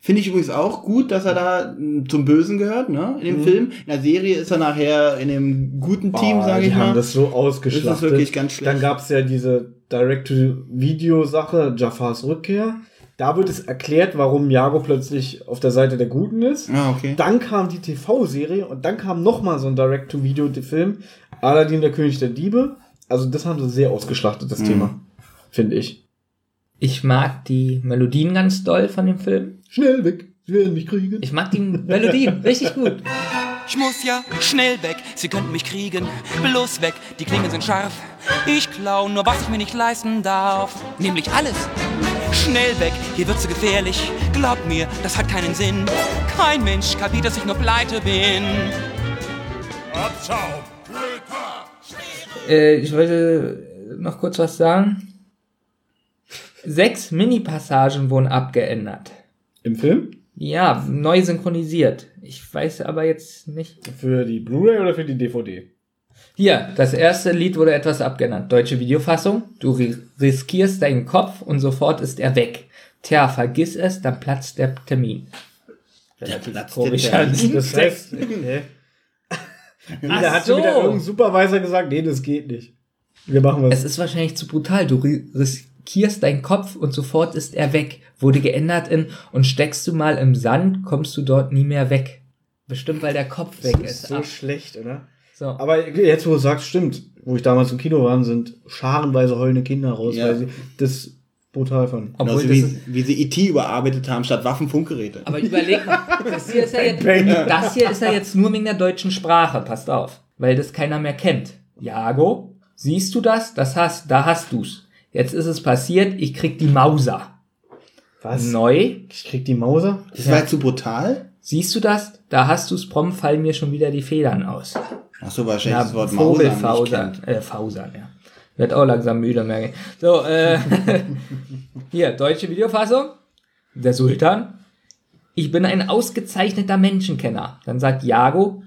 Finde ich übrigens auch gut, dass er da m, zum Bösen gehört, ne? In dem Film. In der Serie ist er nachher in dem guten Team, Boah, sage die ich mal. haben das so ausgeschlachtet. Das ist wirklich ganz schlecht. Dann gab's ja diese Direct-to-Video-Sache, Jafars Rückkehr. Da wird es erklärt, warum Jago plötzlich auf der Seite der Guten ist. Ah, okay. Dann kam die TV-Serie und dann kam noch mal so ein Direct-to-Video-Film, Aladdin, der König der Diebe. Also das haben sie sehr ausgeschlachtet, das Mhm. Thema. Finde ich. Ich mag die Melodien ganz doll von dem Film. Schnell weg, sie werden mich kriegen. Ich mag die Melodien richtig gut. Ich muss ja schnell weg, sie könnten mich kriegen. Bloß weg, die Klingen sind scharf. Ich klau nur, was ich mir nicht leisten darf. Nämlich alles. Schnell weg, hier wird's so gefährlich. Glaub mir, das hat keinen Sinn. Kein Mensch kapiert, dass ich nur pleite bin. Äh, ich wollte noch kurz was sagen. Sechs Mini-Passagen wurden abgeändert. Im Film? Ja, neu synchronisiert. Ich weiß aber jetzt nicht. Für die Blu-ray oder für die DVD? Hier, das erste Lied wurde etwas abgeändert. Deutsche Videofassung. Du ri- riskierst deinen Kopf und sofort ist er weg. Tja, vergiss es, dann platzt der Termin. Relativ platzt komischer der Termin. Das heißt, okay. Da hat so. schon wieder irgendein Supervisor gesagt, nee, das geht nicht. Wir machen was. Es ist wahrscheinlich zu brutal. Du ri- riskierst deinen Kopf und sofort ist er weg. Wurde geändert in und steckst du mal im Sand, kommst du dort nie mehr weg. Bestimmt, weil der Kopf weg das ist. ist so Ab- schlecht, oder? So. Aber jetzt, wo du sagst, stimmt. Wo ich damals im Kino war, sind scharenweise heulende Kinder raus, Ja. weil sie das brutal fanden. Obwohl das wie, wie sie E.T. überarbeitet haben statt Waffenfunkgeräte. aber überleg mal, das hier, ist ja jetzt, das hier ist ja jetzt nur wegen der deutschen Sprache, passt auf. Weil das keiner mehr kennt. Jago, siehst du das? Das hast, da hast du's. Jetzt ist es passiert, ich krieg die Mauser. Was? Neu, Ich krieg die Mauser? Das war jetzt zu brutal? siehst du das? Da hast du's, prompt fallen mir schon wieder die Federn aus. Ach so, wahrscheinlich Ja, das Wort Mausern nicht Vogelfausern. Äh, Fausern, ja. Wird auch langsam müde, merke ich. So, äh, hier, deutsche Videofassung. Der Sultan. Ich bin ein ausgezeichneter Menschenkenner. Dann sagt Jago,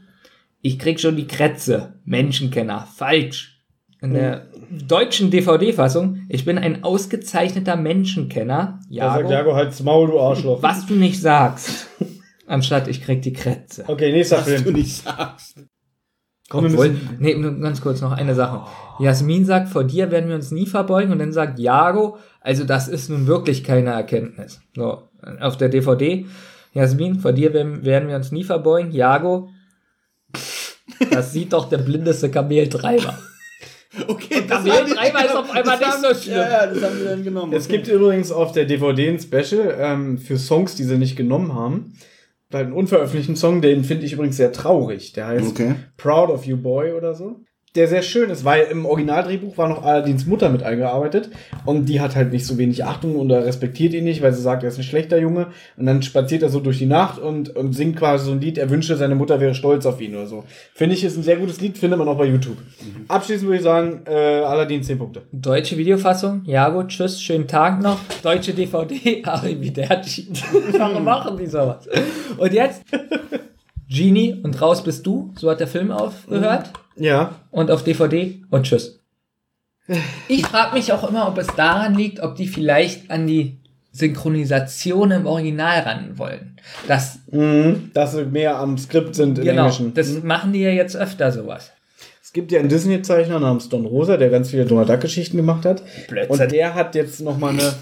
ich krieg schon die Krätze. Menschenkenner. Falsch. In der deutschen DVD-Fassung, ich bin ein ausgezeichneter Menschenkenner. Da sagt Jago, Jago, halt's Maul, du Arschloch. was du nicht sagst. Anstatt ich krieg die Krätze. Okay, nächster Was du Film. nicht sagst. Komm, wir Obwohl, müssen, nee, nur ganz kurz noch eine Sache. Jasmin sagt, vor dir werden wir uns nie verbeugen und dann sagt Jago, also das ist nun wirklich keine Erkenntnis. So, auf der DVD, Jasmin, vor dir werden, werden wir uns nie verbeugen. Jago, das sieht doch der blindeste Kameltreiber. Okay, das Kameltreiber ist auf einmal nicht so schlimm. Ja, ja, das haben wir dann genommen. es gibt übrigens auf der DVD ein Special ähm, für Songs, die sie nicht genommen haben. Weil einen unveröffentlichten Song, den finde ich übrigens sehr traurig. Der heißt Okay. Proud of You Boy oder so. Der sehr schön ist, weil im Originaldrehbuch war noch Aladins Mutter mit eingearbeitet und die hat halt nicht so wenig Achtung oder respektiert ihn nicht, weil sie sagt, er ist ein schlechter Junge und dann spaziert er so durch die Nacht und, und singt quasi so ein Lied, er wünschte, seine Mutter wäre stolz auf ihn oder so. Finde ich, ist ein sehr gutes Lied, findet man auch bei YouTube. Abschließend würde ich sagen, äh, Aladin 10 Punkte. Deutsche Videofassung, Jago, tschüss, schönen Tag noch. Deutsche DVD, Arrivederci. Warum machen die sowas? Und jetzt, Genie und raus bist du, so hat der Film aufgehört. Ja. und auf DVD und tschüss. Ich frage mich auch immer, ob es daran liegt, ob die vielleicht an die Synchronisation im Original ran wollen. Das, Mhm, dass sie mehr am Skript sind im genau, Englischen. das machen die ja jetzt öfter sowas. Es gibt ja einen Disney-Zeichner namens Don Rosa, der ganz viele Donald Duck-Geschichten gemacht hat. Blödsinn. Und der hat jetzt noch mal eine...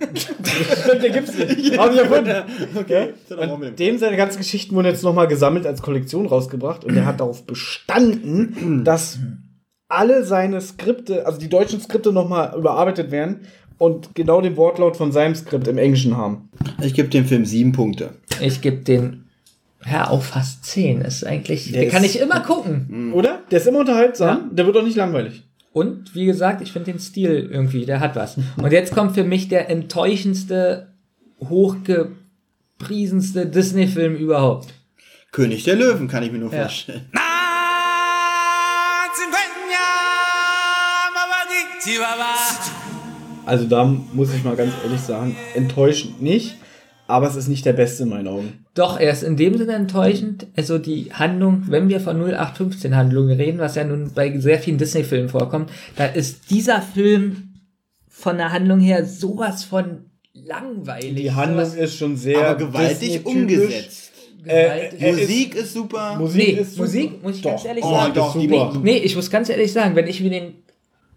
Der gibt's nicht. Hab ich erfunden. Okay. Und dem seine ganzen Geschichten wurden jetzt noch mal gesammelt als Kollektion rausgebracht. Und der hat darauf bestanden, dass alle seine Skripte, also die deutschen Skripte noch mal überarbeitet werden und genau den Wortlaut von seinem Skript im Englischen haben. Ich gebe dem Film sieben Punkte. Ich gebe den, ja, auch fast 10. Ist eigentlich, Der den kann ist- ich immer gucken. Oder? Der ist immer unterhaltsam. Der wird auch nicht langweilig. Und wie gesagt, ich finde den Stil irgendwie, der hat was. Und jetzt kommt für mich der enttäuschendste, hochgepriesenste Disney-Film überhaupt. König der Löwen kann ich mir nur Ja. vorstellen. Also da muss ich mal ganz ehrlich sagen, enttäuschend nicht, aber es ist nicht der beste in meinen Augen. Doch, er ist in dem Sinne enttäuschend. Also die Handlung, wenn wir von 0815 Handlungen reden, was ja nun bei sehr vielen Disney-Filmen vorkommt, da ist dieser Film von der Handlung her sowas von langweilig. Die Handlung ist schon sehr Aber gewaltig umgesetzt. gewaltig. er Musik ist super. Musik nee, ist super. Musik, muss ich Doch. ganz ehrlich Oh, sagen. doch, super. nee, ich muss ganz ehrlich sagen, wenn ich mir den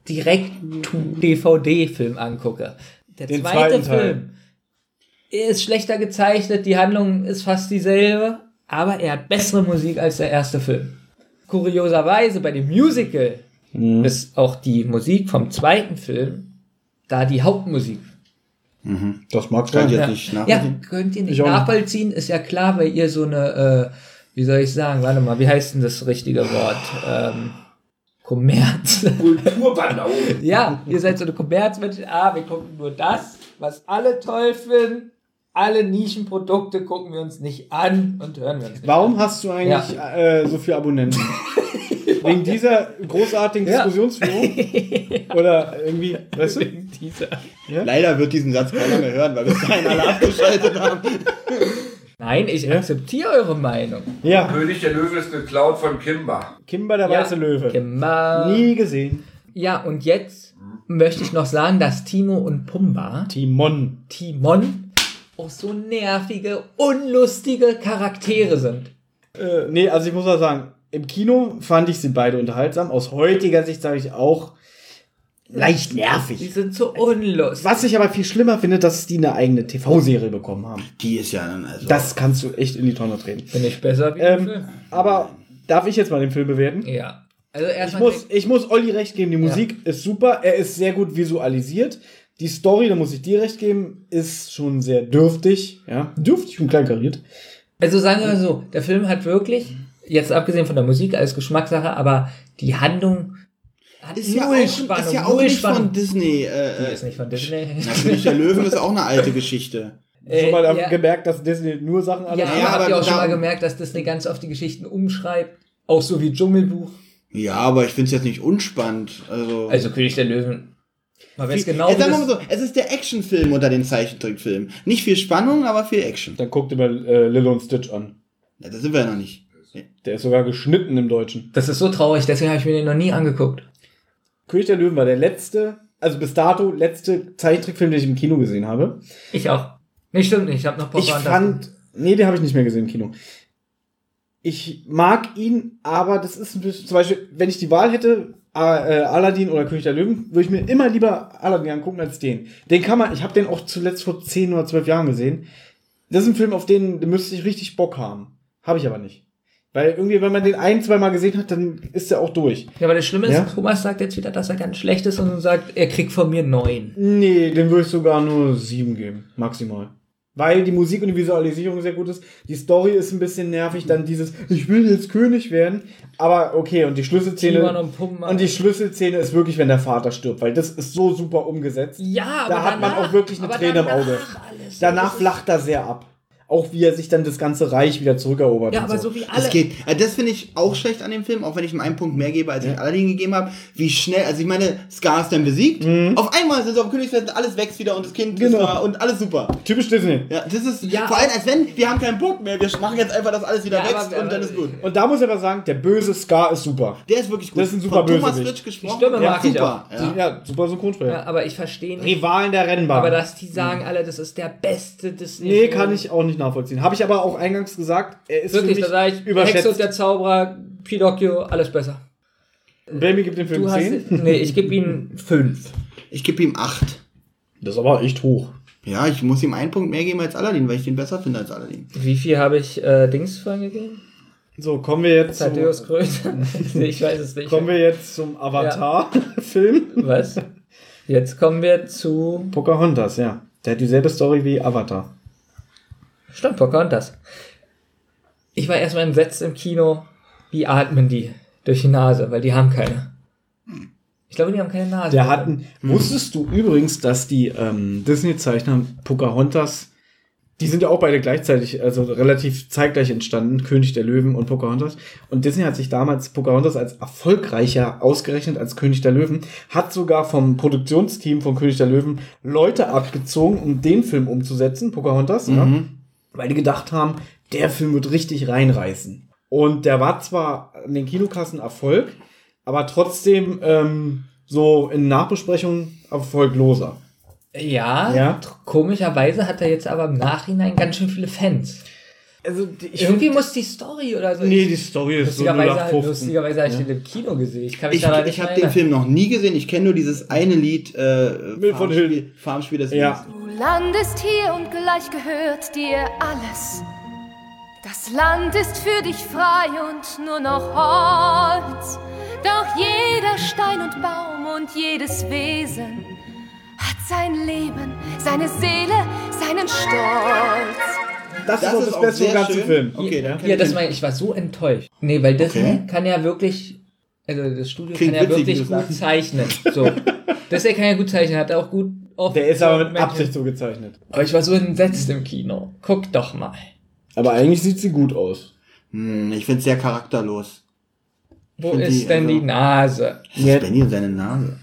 Direkt-DVD-Film angucke, der Den zweite zweiten Teil. Er ist schlechter gezeichnet, die Handlung ist fast dieselbe, aber er hat bessere Musik als der erste Film. Kurioserweise bei dem Musical Mhm. ist auch die Musik vom zweiten Film da die Hauptmusik. Das mag Kann ich sein. jetzt nicht Ja, nachvollziehen. könnt ihr nicht Ich auch nicht. nachvollziehen, ist ja klar, weil ihr so eine, äh, wie soll ich sagen, warte mal, wie heißt denn das richtige Wort? Ähm, Kommerz. Kulturbanau. ja, ihr seid so eine Kommerzmenschen. Ah, wir gucken nur das, was alle toll finden. Alle Nischenprodukte gucken wir uns nicht an und hören wir uns nicht Warum an. hast du eigentlich äh, so viele Abonnenten? Wegen dieser großartigen Ja. Diskussionsführung? Oder irgendwie, weißt du? Dieser. Leider wird diesen Satz keiner mehr hören, weil wir es dahin alle abgeschaltet haben. Nein, ich akzeptiere eure Meinung. Ja, König der Löwen ist geklaut von Kimba. Kimber der Ja. weiße Löwe. Kimba. Nie gesehen. Ja, und jetzt möchte ich noch sagen, dass Timo und Pumba, Timon. Timon, auch so nervige, unlustige Charaktere sind. Äh, nee, also ich muss mal sagen, im Kino fand ich sie beide unterhaltsam. Aus heutiger Sicht sage ich auch leicht Die nervig. sind so unlustig. Was ich aber viel schlimmer finde, dass die eine eigene TV-Serie bekommen haben. Die ist ja dann also. Das kannst du echt in die Tonne treten. Bin ich besser wie Ähm, Film? aber darf ich jetzt mal den Film bewerten? Ja. Also Ich erstmal muss, ich muss Olli recht geben, die Musik ist super, er ist sehr gut visualisiert. Die Story, da muss ich dir recht geben, ist schon sehr dürftig, ja, dürftig und kleinkariert. Also sagen wir mal so, der Film hat wirklich, jetzt abgesehen von der Musik als Geschmackssache, aber die Handlung hat ist ja, auch, Spannung. ist ja auch null nicht Spannung. von Disney. Die Äh, ist nicht von Disney. Na, König der Löwen ist auch eine alte Geschichte. Schon mal Äh, ja, gemerkt, dass Disney nur Sachen alle ja, Ja, habt aber ihr auch schon mal gemerkt, dass Disney ganz oft die Geschichten umschreibt? Auch so wie Dschungelbuch. Ja, aber ich finde es jetzt nicht unspannend. Also, Also König der Löwen. Man weiß Viel- genau, wie sagen wir mal so, es ist der Actionfilm unter den Zeichentrickfilmen. Nicht viel Spannung, aber viel Action. Dann guckt ihr mal äh, Lilo und Stitch an. Ja, da sind wir ja noch nicht. Der ist sogar geschnitten im Deutschen. das ist so traurig, deswegen habe ich mir den noch nie angeguckt. König der Löwen war der letzte, also bis dato letzte Zeichentrickfilm, den ich im Kino gesehen habe. Ich auch. Nee, stimmt nicht. Ich habe noch Ich Pocahontas fand, nee, den habe ich nicht mehr gesehen im Kino. Ich mag ihn, aber das ist ein bisschen, zum Beispiel, wenn ich die Wahl hätte, äh, Aladdin oder König der Löwen, würde ich mir immer lieber Aladdin angucken als den. Den kann man, ich habe den auch zuletzt vor 10 oder 12 Jahren gesehen. Das ist ein Film, auf den, den müsste ich richtig Bock haben. Habe ich aber nicht. Weil irgendwie, wenn man den ein, zwei Mal gesehen hat, dann ist er auch durch. Ja, aber das Schlimme ist, Ja? Thomas sagt jetzt wieder, dass er ganz schlecht ist und sagt, er kriegt von mir neun. Nee, den würde ich sogar nur sieben geben, maximal. Weil die Musik und die Visualisierung sehr gut ist. Die Story ist ein bisschen nervig. Dann dieses, ich will jetzt König werden. Aber okay, und die Schlüsselszene. Und Pumba. Und die Schlüsselszene ist wirklich, wenn der Vater stirbt, weil das ist so super umgesetzt. Ja, da aber hat man danach- auch wirklich eine Träne im Auge. alles. Danach flacht er sehr ab. Auch wie er sich dann das ganze Reich wieder zurückerobert. Ja, und aber so wie alle. Das geht. Also das finde ich auch schlecht an dem Film, auch wenn ich ihm einen Punkt mehr gebe, als ich Aladdin gegeben habe. Wie schnell, also ich meine, Scar ist dann besiegt. Auf einmal sind sie auf dem Königsfest, alles wächst wieder und das Kind ist Mhm. Genau. da und alles super. Typisch Disney. Ja, das ist Ja, vor allem, als wenn wir haben keinen Bock mehr, wir machen jetzt einfach, dass alles wieder Ja, wächst aber- und dann ist gut. Und da muss ich aber sagen, der böse Scar ist super. Der ist wirklich gut. Das ist ein super Von Thomas. Fritsch gesprochen. Die Stimme ja, mag ich super. auch. Ja. Ja, super Synchronsprecher. Ja, aber ich verstehe nicht. Rivalen der Rennbahn. Aber dass die sagen alle, das ist der beste Disney. Nee, kann ich auch nicht nachvollziehen. Habe ich aber auch eingangs gesagt, er ist Wirklich, für da mich sage ich, überschätzt. und der Zauberer, Pinocchio, alles besser. Baby gibt dem Film Du hast, 10. nee, ich gebe ihm fünf. Ich gebe ihm 8. Das ist aber echt hoch. Ja, ich muss ihm einen Punkt mehr geben als Aladdin, weil ich den besser finde als Aladdin. Wie viel habe ich äh, Dings vorhin gegeben? So, kommen wir jetzt Thaddeus Kröte? nee, ich weiß es nicht. kommen wir jetzt zum Avatar-Film. Was? Jetzt kommen wir zu. Pocahontas, ja. Der hat dieselbe Story wie Avatar. Stimmt, Pocahontas. Ich war erstmal entsetzt im Kino. Wie atmen die durch die Nase? Weil die haben keine. Ich glaube, die haben keine Nase. Der hatten. Wusstest du übrigens, dass die ähm, Disney-Zeichner Pocahontas Die sind ja auch beide gleichzeitig, also relativ zeitgleich entstanden, König der Löwen und Pocahontas. Und Disney hat sich damals Pocahontas als erfolgreicher ausgerechnet als König der Löwen, hat sogar vom Produktionsteam von König der Löwen Leute abgezogen, um den Film umzusetzen, Pocahontas, ja, weil die gedacht haben, der Film wird richtig reinreißen. Und der war zwar an den Kinokassen Erfolg, aber trotzdem ähm, so in Nachbesprechungen erfolgloser. Ja, Ja. komischerweise hat er jetzt aber im Nachhinein ganz schön viele Fans. Also ich Irgendwie muss die Story oder so. Nee, die Story ist so lustigerweise, 0815. lustigerweise habe ich Ja. den im Kino gesehen. Ich Ich, ich habe den. Film noch nie gesehen. Ich kenne nur dieses eine Lied, äh, von Farmspiel, Farmspiel des Ja. Du landest hier und gleich gehört dir alles. Das Land ist für dich frei und nur noch Holz. Doch jeder Stein und Baum und jedes Wesen hat sein Leben, seine Seele, seinen Stolz. Das, Das ist auch das Beste im sehr ganzen schön. Film. Okay, dann Ja, ich das meine ich, ich war so enttäuscht. Nee, weil Disney Okay. kann ja wirklich, also das Studio Klingt kann ja wirklich gut zeichnen. So. Disney kann ja gut zeichnen, hat auch gut oft Der ist aber mit Menschen- Absicht so gezeichnet. Aber ich war so entsetzt im Kino. Guck doch mal. Aber eigentlich sieht sie gut aus. Hm, ich finde es sehr charakterlos. Wo ist die, denn also- die Nase? Das ist Benny und seine Nase.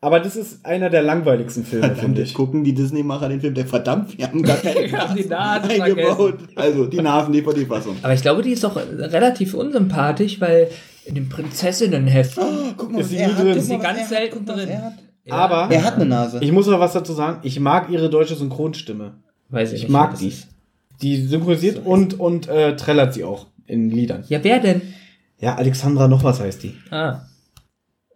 Aber das ist einer der langweiligsten Filme, finde ich. gucken die Disney-Macher den Film, der verdammt, wir haben gar keine Wir haben die Nase eingebaut. Also, die Nasen-DVD-Fassung. Aber ich glaube, die ist doch relativ unsympathisch, weil in den Prinzessinnenheften Oh, guck mal, Ist sie nie hat. drin. Ist sie ganz hat. selten drin. Er hat, Ja, Aber er hat eine Nase. ich muss noch was dazu sagen. Ich mag ihre deutsche Synchronstimme. weiß ich Ich nicht. mag die. ist. Die synchronisiert und, und äh, trällert sie auch in Liedern. Ja, wer denn? Ja, Alexandra noch was heißt die. Ah.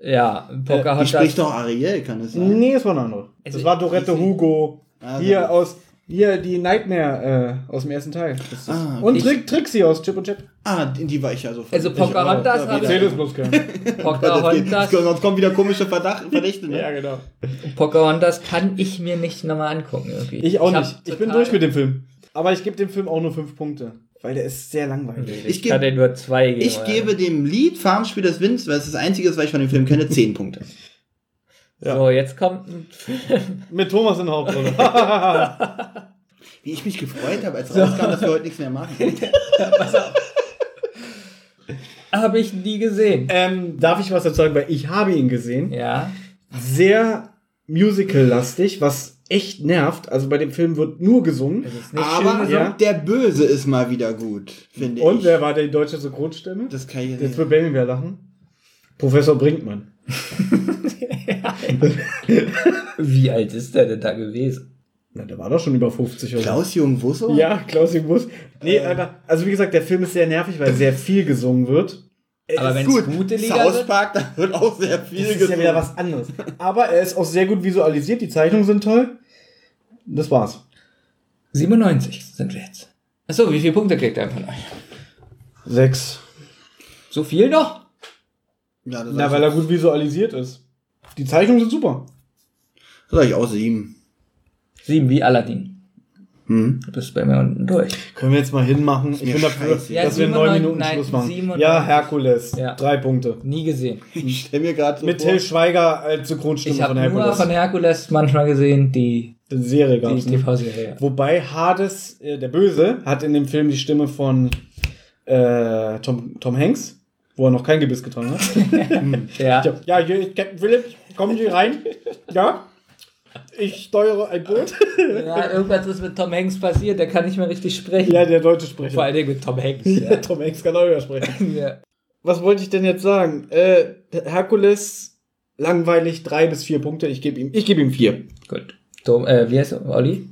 Ja, Die Pocahontas. spricht doch Ariel, kann es sein? Nee, es war eine andere. Also, das war Dorette ich- Hugo. Also- Hier aus, hier die Nightmare äh, aus dem ersten Teil. Das ist Ah, okay. Und Ich- Trick, Trixie aus Chip und Chap. Ah, die, die war ich ja so Also Ich Pocahontas habe Erzähl es bloß gerne. Pocahontas, Sonst kommen wieder komische Verdacht, Verdächte. Ne? genau. Pocahontas kann ich mir nicht nochmal angucken irgendwie. Ich auch hab nicht. Ich bin durch mit dem Film. Aber ich gebe dem Film auch nur fünf Punkte. Weil der ist sehr langweilig. Ich, Ich kann den nur zwei geben. Ich oder? gebe dem Lied Farmspiel des Winds, weil es das einzige ist, was ich von dem Film kenne, 10 Punkte. So, jetzt kommt ein Mit Thomas in der Hauptrolle. Wie ich mich gefreut habe, als rauskam, dass wir heute nichts mehr machen. Habe ich nie gesehen. ähm, darf ich was dazu sagen? Weil ich habe ihn gesehen. Ja. Sehr musical-lastig, was echt nervt. Also bei dem Film wird nur gesungen. Nicht Aber schön gesungen. ja. der Böse ist mal wieder gut, finde ich. Und wer war die deutsche Synchronstimme? Das kann ich Jetzt wird wieder lachen. Professor Brinkmann. Wie alt ist der denn da gewesen? Na, der war doch schon über 50 oder so. Klaus Jung Wusso? Ja, Klaus Bus. Nee, aber, also wie gesagt, der Film ist sehr nervig, weil sehr viel gesungen wird. Aber wenn es Gut, gute Lieder South sind. Park, da wird auch sehr viel Das ist ja gesungen. wieder was anderes. Aber er ist auch sehr gut visualisiert, die Zeichnungen sind toll. Das war's. 97 sind wir jetzt. Achso, wie viele Punkte kriegt er von euch? Sechs. So viel noch? Ja, das Na, weil er gut visualisiert ist. Die Zeichnungen sind super. das sag ich auch sieben. Sieben wie Aladdin. Hm. Du bist bei mir unten durch. Können wir jetzt mal hinmachen? Ich bin dafür. Ja, dass wir in neun 97, Minuten nein, Schluss machen. 97. Ja, Herkules. Ja. Drei Punkte. Nie gesehen. Ich stell mir gerade so Mit vor, Till Schweiger als Synchronstimme Ich habe von nur Herkules. von Herkules manchmal gesehen, die, Die Serie die gab's. ne? TV-Serie. Wobei Hades, äh, der Böse, hat in dem Film die Stimme von äh, Tom, Tom Hanks, wo er noch kein Gebiss getragen hat. Ja. Ja, ja, hier ist Captain Phillips, kommen Sie rein. Ja, ich steuere ein Boot. ja, irgendwas ist mit Tom Hanks passiert, der kann nicht mehr richtig sprechen. ja, der deutsche Vor Sprecher. allen Dingen mit Tom Hanks. Ja, Ja. Tom Hanks kann auch übersprechen. ja. Was wollte ich denn jetzt sagen? Äh, Herkules, langweilig, drei bis vier Punkte. Ich gebe ihm, ich gebe ihm vier. Gut. Tom, äh, wie heißt er? Olli?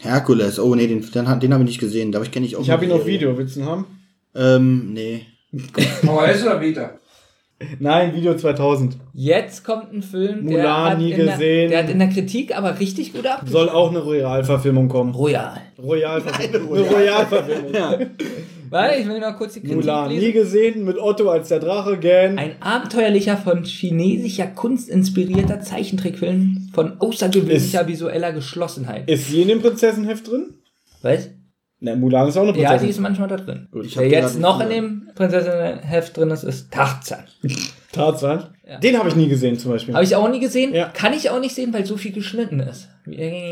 Herkules, oh nee, den, den, den habe ich nicht gesehen. Da kenne ich auch Ich habe ihn auf. Video. Willst du ihn haben? Ähm, nee. Aber ist er wieder. Nein, Video 2000. Jetzt kommt ein Film, der, Mulan, hat nie in der, gesehen. der hat in der Kritik aber richtig gut ab. Soll auch eine Royal-Verfilmung kommen. Royal. Royal-Verfilmung. Eine Royal-Verfilmung. Warte, ich will noch kurz die Kritik Mulan, nie lesen. gesehen, mit Otto als der Drache, gern. Ein abenteuerlicher, von chinesischer Kunst inspirierter Zeichentrickfilm von außergewöhnlicher visueller Geschlossenheit. Ist sie in dem Prinzessenheft drin? Was? Na, Mulan ist auch eine Ja, Prinzessin. die ist manchmal da drin. Ich Wer jetzt noch in dem Prinzessinnenheft drin ist, ist Tarzan. Tarzan. Den habe ich nie gesehen zum Beispiel. Habe ich auch nie gesehen. Kann ich auch nicht sehen, weil so viel geschnitten ist.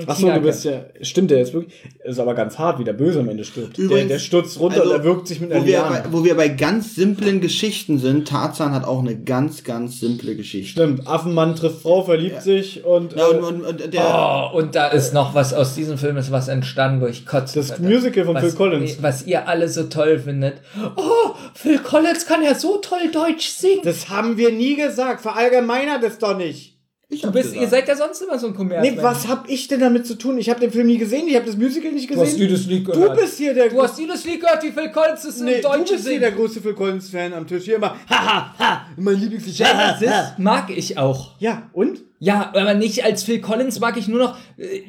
Achso, du bist ja. Stimmt, der ist wirklich. Ist aber ganz hart, wie der Böse am Ende stirbt. der, Übrigens, der stürzt runter also, und er wirkt sich mit einer wo wir, bei, wo wir bei ganz simplen Geschichten sind, Tarzan hat auch eine ganz, ganz simple Geschichte. Stimmt, Affenmann trifft Frau, verliebt sich und. Ja, äh, und, und, und der, Oh, und da ist noch was aus diesem Film ist was entstanden, wo ich kotze. Das Musical von was, Phil Collins. Was ihr alle so toll findet. Oh, Phil Collins kann ja so toll Deutsch singen. Das haben wir nie gesagt. Verallgemeinert das doch nicht. Du bist, ihr seid ja sonst immer so ein Kommerz. Nee, was hab ich denn damit zu tun? Ich habe den Film nie gesehen, ich habe das Musical nicht Du hast gesehen. dieses Lied Du gehört. bist hier der Du hast dieses Lied gehört, wie Phil Collins ist nee, im du Deutschen bist hier der größte Phil Collins Fan am Tisch. Hier immer haha ha, mein Lieblingslied. Ja, das ist, mag ich auch. Ja, und? Ja, aber nicht als Phil Collins mag ich nur noch. Äh,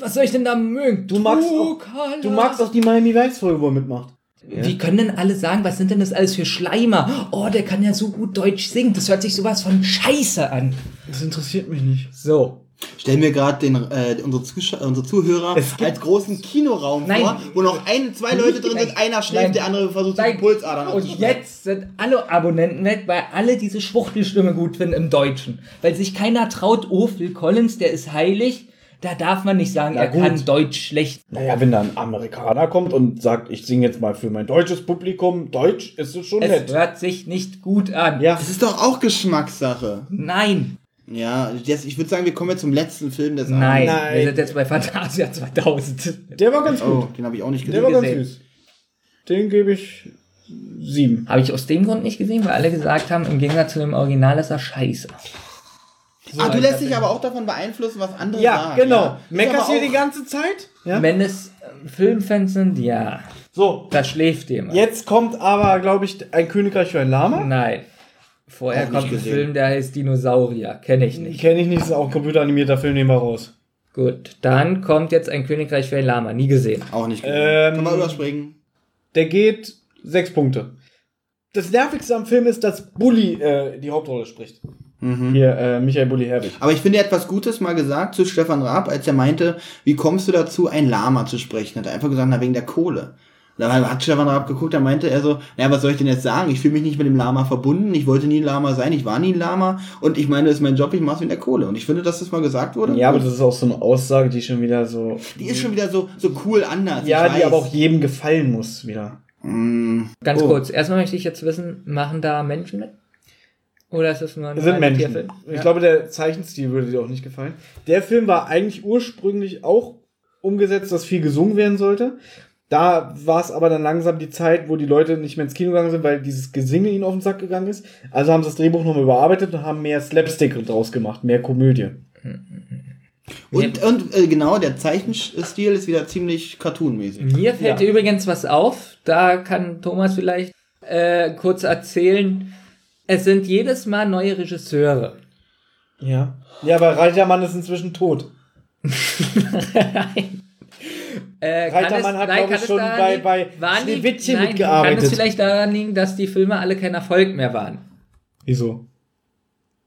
was soll ich denn da mögen? Du magst auch, du magst auch die Miami Vice Folge, wo er mitmacht. Wie können denn alle sagen, was sind denn das alles für Schleimer? Oh, der kann ja so gut Deutsch singen. Das hört sich sowas von Scheiße an. Das interessiert mich nicht. So. Stell mir gerade den äh, unsere, Zuschauer, unsere Zuhörer als großen Kinoraum Nein. vor, wo noch ein, zwei Leute drin sind, einer schläft, der andere versucht, die Nein. Pulsadern Und jetzt sind alle Abonnenten weg, weil alle diese Schwuchtelstimme gut finden im Deutschen. Weil sich keiner traut, oh, Phil Collins, der ist heilig. Da darf man nicht sagen, Na er gut. kann Deutsch schlecht. Naja, wenn da ein Amerikaner kommt und sagt, ich singe jetzt mal für mein deutsches Publikum Deutsch, ist es schon Es nett. hört sich nicht gut an. Ja. Das ist doch auch Geschmackssache. Nein. Ja, jetzt, ich würde sagen, wir kommen jetzt zum letzten Film des Nein. Abends. Wir sind jetzt bei Fantasia 2000. Der war ganz gut. Oh, den habe ich auch nicht Der gesehen. war ganz gesehen. süß. Den gebe ich sieben. Habe ich aus dem Grund nicht gesehen, weil alle gesagt haben, im Gegensatz zu dem Original ist er scheiße. Ah, du lässt dich aber auch davon beeinflussen, was andere Ja, sagen. genau. Ja. Ist Meckerst hier die ganze Zeit? Ja. Wenn es ähm, Filmfans sind, ja. So, Da schläft jemand. jetzt kommt aber, glaube ich, ein Königreich für ein Lama. Nein. Vorher kommt ein gesehen. Film, der heißt Dinosaurier. Kenne ich nicht. Kenne ich nicht, ist auch ein computeranimierter Film, nehmen wir raus. Gut, dann kommt jetzt ein Königreich für ein Lama. Nie gesehen. Auch nicht gesehen. Ähm, Kann man überspringen. Der geht sechs Punkte. Das Nervigste am Film ist, dass Bully äh, die Hauptrolle spricht. Hier, äh, Michael Bulli Herbig. Aber ich finde, er hat was Gutes mal gesagt zu Stefan Raab, als er meinte, wie kommst du dazu, ein Lama zu sprechen? Hat er einfach gesagt, na, wegen der Kohle. Da hat Stefan Raab geguckt, da meinte er so, naja, was soll ich denn jetzt sagen? Ich fühle mich nicht mit dem Lama verbunden, ich wollte nie ein Lama sein, ich war nie ein Lama und ich meine, das ist mein Job, ich mache es wegen der Kohle. Und ich finde, dass das mal gesagt wurde. Ja, aber das ist auch so eine Aussage, die schon wieder so. Die ist schon wieder so, so cool anders. Ja, die aber auch jedem gefallen muss wieder. Mm. Ganz Oh. kurz, erstmal möchte ich jetzt wissen, machen da Menschen mit? Oder ist das nur ein Das sind Menschen. Tierfilm? Ich Ja. glaube, der Zeichenstil würde dir auch nicht gefallen. Der Film war eigentlich ursprünglich auch umgesetzt, dass viel gesungen werden sollte. Da war es aber dann langsam die Zeit, wo die Leute nicht mehr ins Kino gegangen sind, weil dieses Gesinge ihnen auf den Sack gegangen ist. Also haben sie das Drehbuch nochmal überarbeitet und haben mehr Slapstick draus gemacht, mehr Komödie. Und, und äh, genau, der Zeichenstil ist wieder ziemlich cartoonmäßig. Mir fällt Ja. übrigens was auf, da kann Thomas vielleicht äh, kurz erzählen. Es sind jedes Mal neue Regisseure. Ja. Ja, aber Reitermann ist inzwischen tot. Äh, kann Reitermann es- hat, nein, glaube ich, schon bei, liegen- bei Schneewittchen nein, mitgearbeitet. Kann es vielleicht daran liegen, dass die Filme alle kein Erfolg mehr waren? Wieso?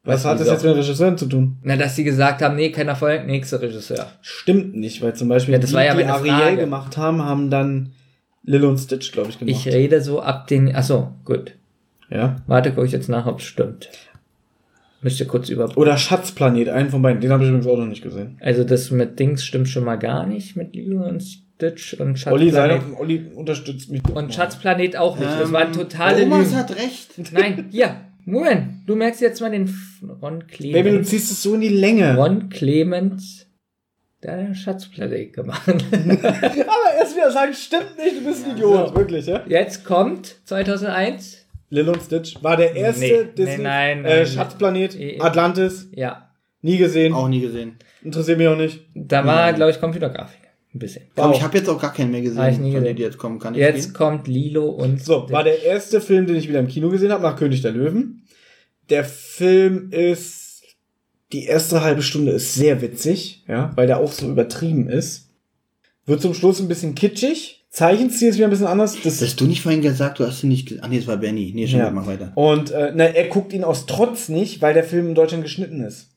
Was Was, hat das jetzt mit Regisseuren zu tun? Na, dass sie gesagt haben, nee, kein Erfolg, nächster Regisseur. Stimmt nicht, weil zum Beispiel Ja, die, ja die Ariel Frage. gemacht haben, haben dann Lilo und Stitch, glaube ich, gemacht. Ich rede so ab den. Achso, gut. Ja. Warte, gucke ich jetzt nach, ob es stimmt. Müsst ihr kurz überprüfen. Oder Schatzplanet, einen von beiden. Den habe ich übrigens auch noch nicht gesehen. Also das mit Dings stimmt schon mal gar nicht, mit Lilo und Stitch und Olli, sei Schatzplanet. doch, Olli unterstützt mich. Und Schatzplanet auch nicht. Das Ähm, waren totale Thomas Lügen. hat recht. Nein, hier, Moment. Du merkst jetzt mal den Ron Baby, du Clemens. ziehst es so in die Länge. Ron Clemens, der hat den Schatzplanet gemacht. Aber erst wieder sagen, stimmt nicht, du bist ein Idiot. Wirklich, ja? Jetzt kommt 2001. Lilo und Stitch war der erste Nee, Disney. nee, nein, äh, nein. Schatzplanet, Eh, Atlantis, Ja, nie gesehen. Auch nie gesehen. Interessiert mich auch nicht. da war, glaube ich, Computergrafik. Ein bisschen. Wow. ich habe jetzt auch gar keinen mehr gesehen, Hab ich nie gesehen. die jetzt kommen. Kann ich Jetzt gehen? kommt Lilo und So, war der erste Film, den ich wieder im Kino gesehen habe, nach König der Löwen. Der Film ist, die erste halbe Stunde ist sehr witzig, ja, weil der auch so übertrieben ist. Wird zum Schluss ein bisschen kitschig. Zeichenstil ist wieder ein bisschen anders. Das Hast du nicht vorhin gesagt, du hast ihn nicht? Ach nee, das war Benny. Nee, schon, Ja. mach weiter. Und äh, na, er guckt ihn aus Trotz nicht, weil der Film in Deutschland geschnitten ist.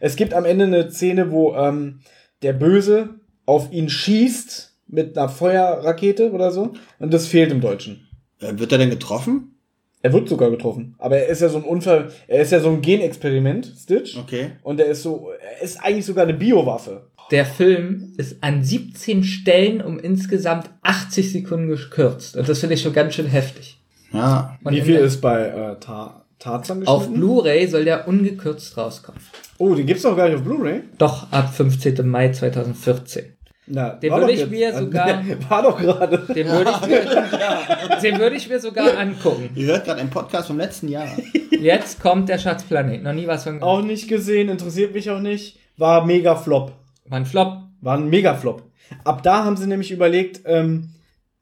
Es gibt am Ende eine Szene, wo ähm, der Böse auf ihn schießt mit einer Feuerrakete oder so. Und das fehlt im Deutschen. Äh, wird er denn getroffen? Er wird sogar getroffen. Aber er ist ja so ein Unfall, er ist ja so ein Genexperiment, Stitch. Okay. Und er ist so, er ist eigentlich sogar eine Biowaffe. Der Film ist an 17 Stellen um insgesamt 80 Sekunden gekürzt. Und das finde ich schon ganz schön heftig. Ja. Und Wie viel ist bei äh, Ta Tarzan Auf geschnitten? Blu-ray soll der ungekürzt rauskommen. Oh, den gibt's doch gar nicht auf Blu-ray. Doch, ab 15. Mai 2014. Na, Den würde ich jetzt. mir sogar- War doch gerade. Den würde ich, mir- den würde ich mir sogar angucken. Ihr hört gerade einen Podcast vom letzten Jahr. Jetzt kommt der Schatzplanet. Noch nie was von Auch nicht gesehen, interessiert mich auch nicht. War mega Flop. War ein Flop. War ein mega Flop. Ab da haben sie nämlich überlegt, ähm,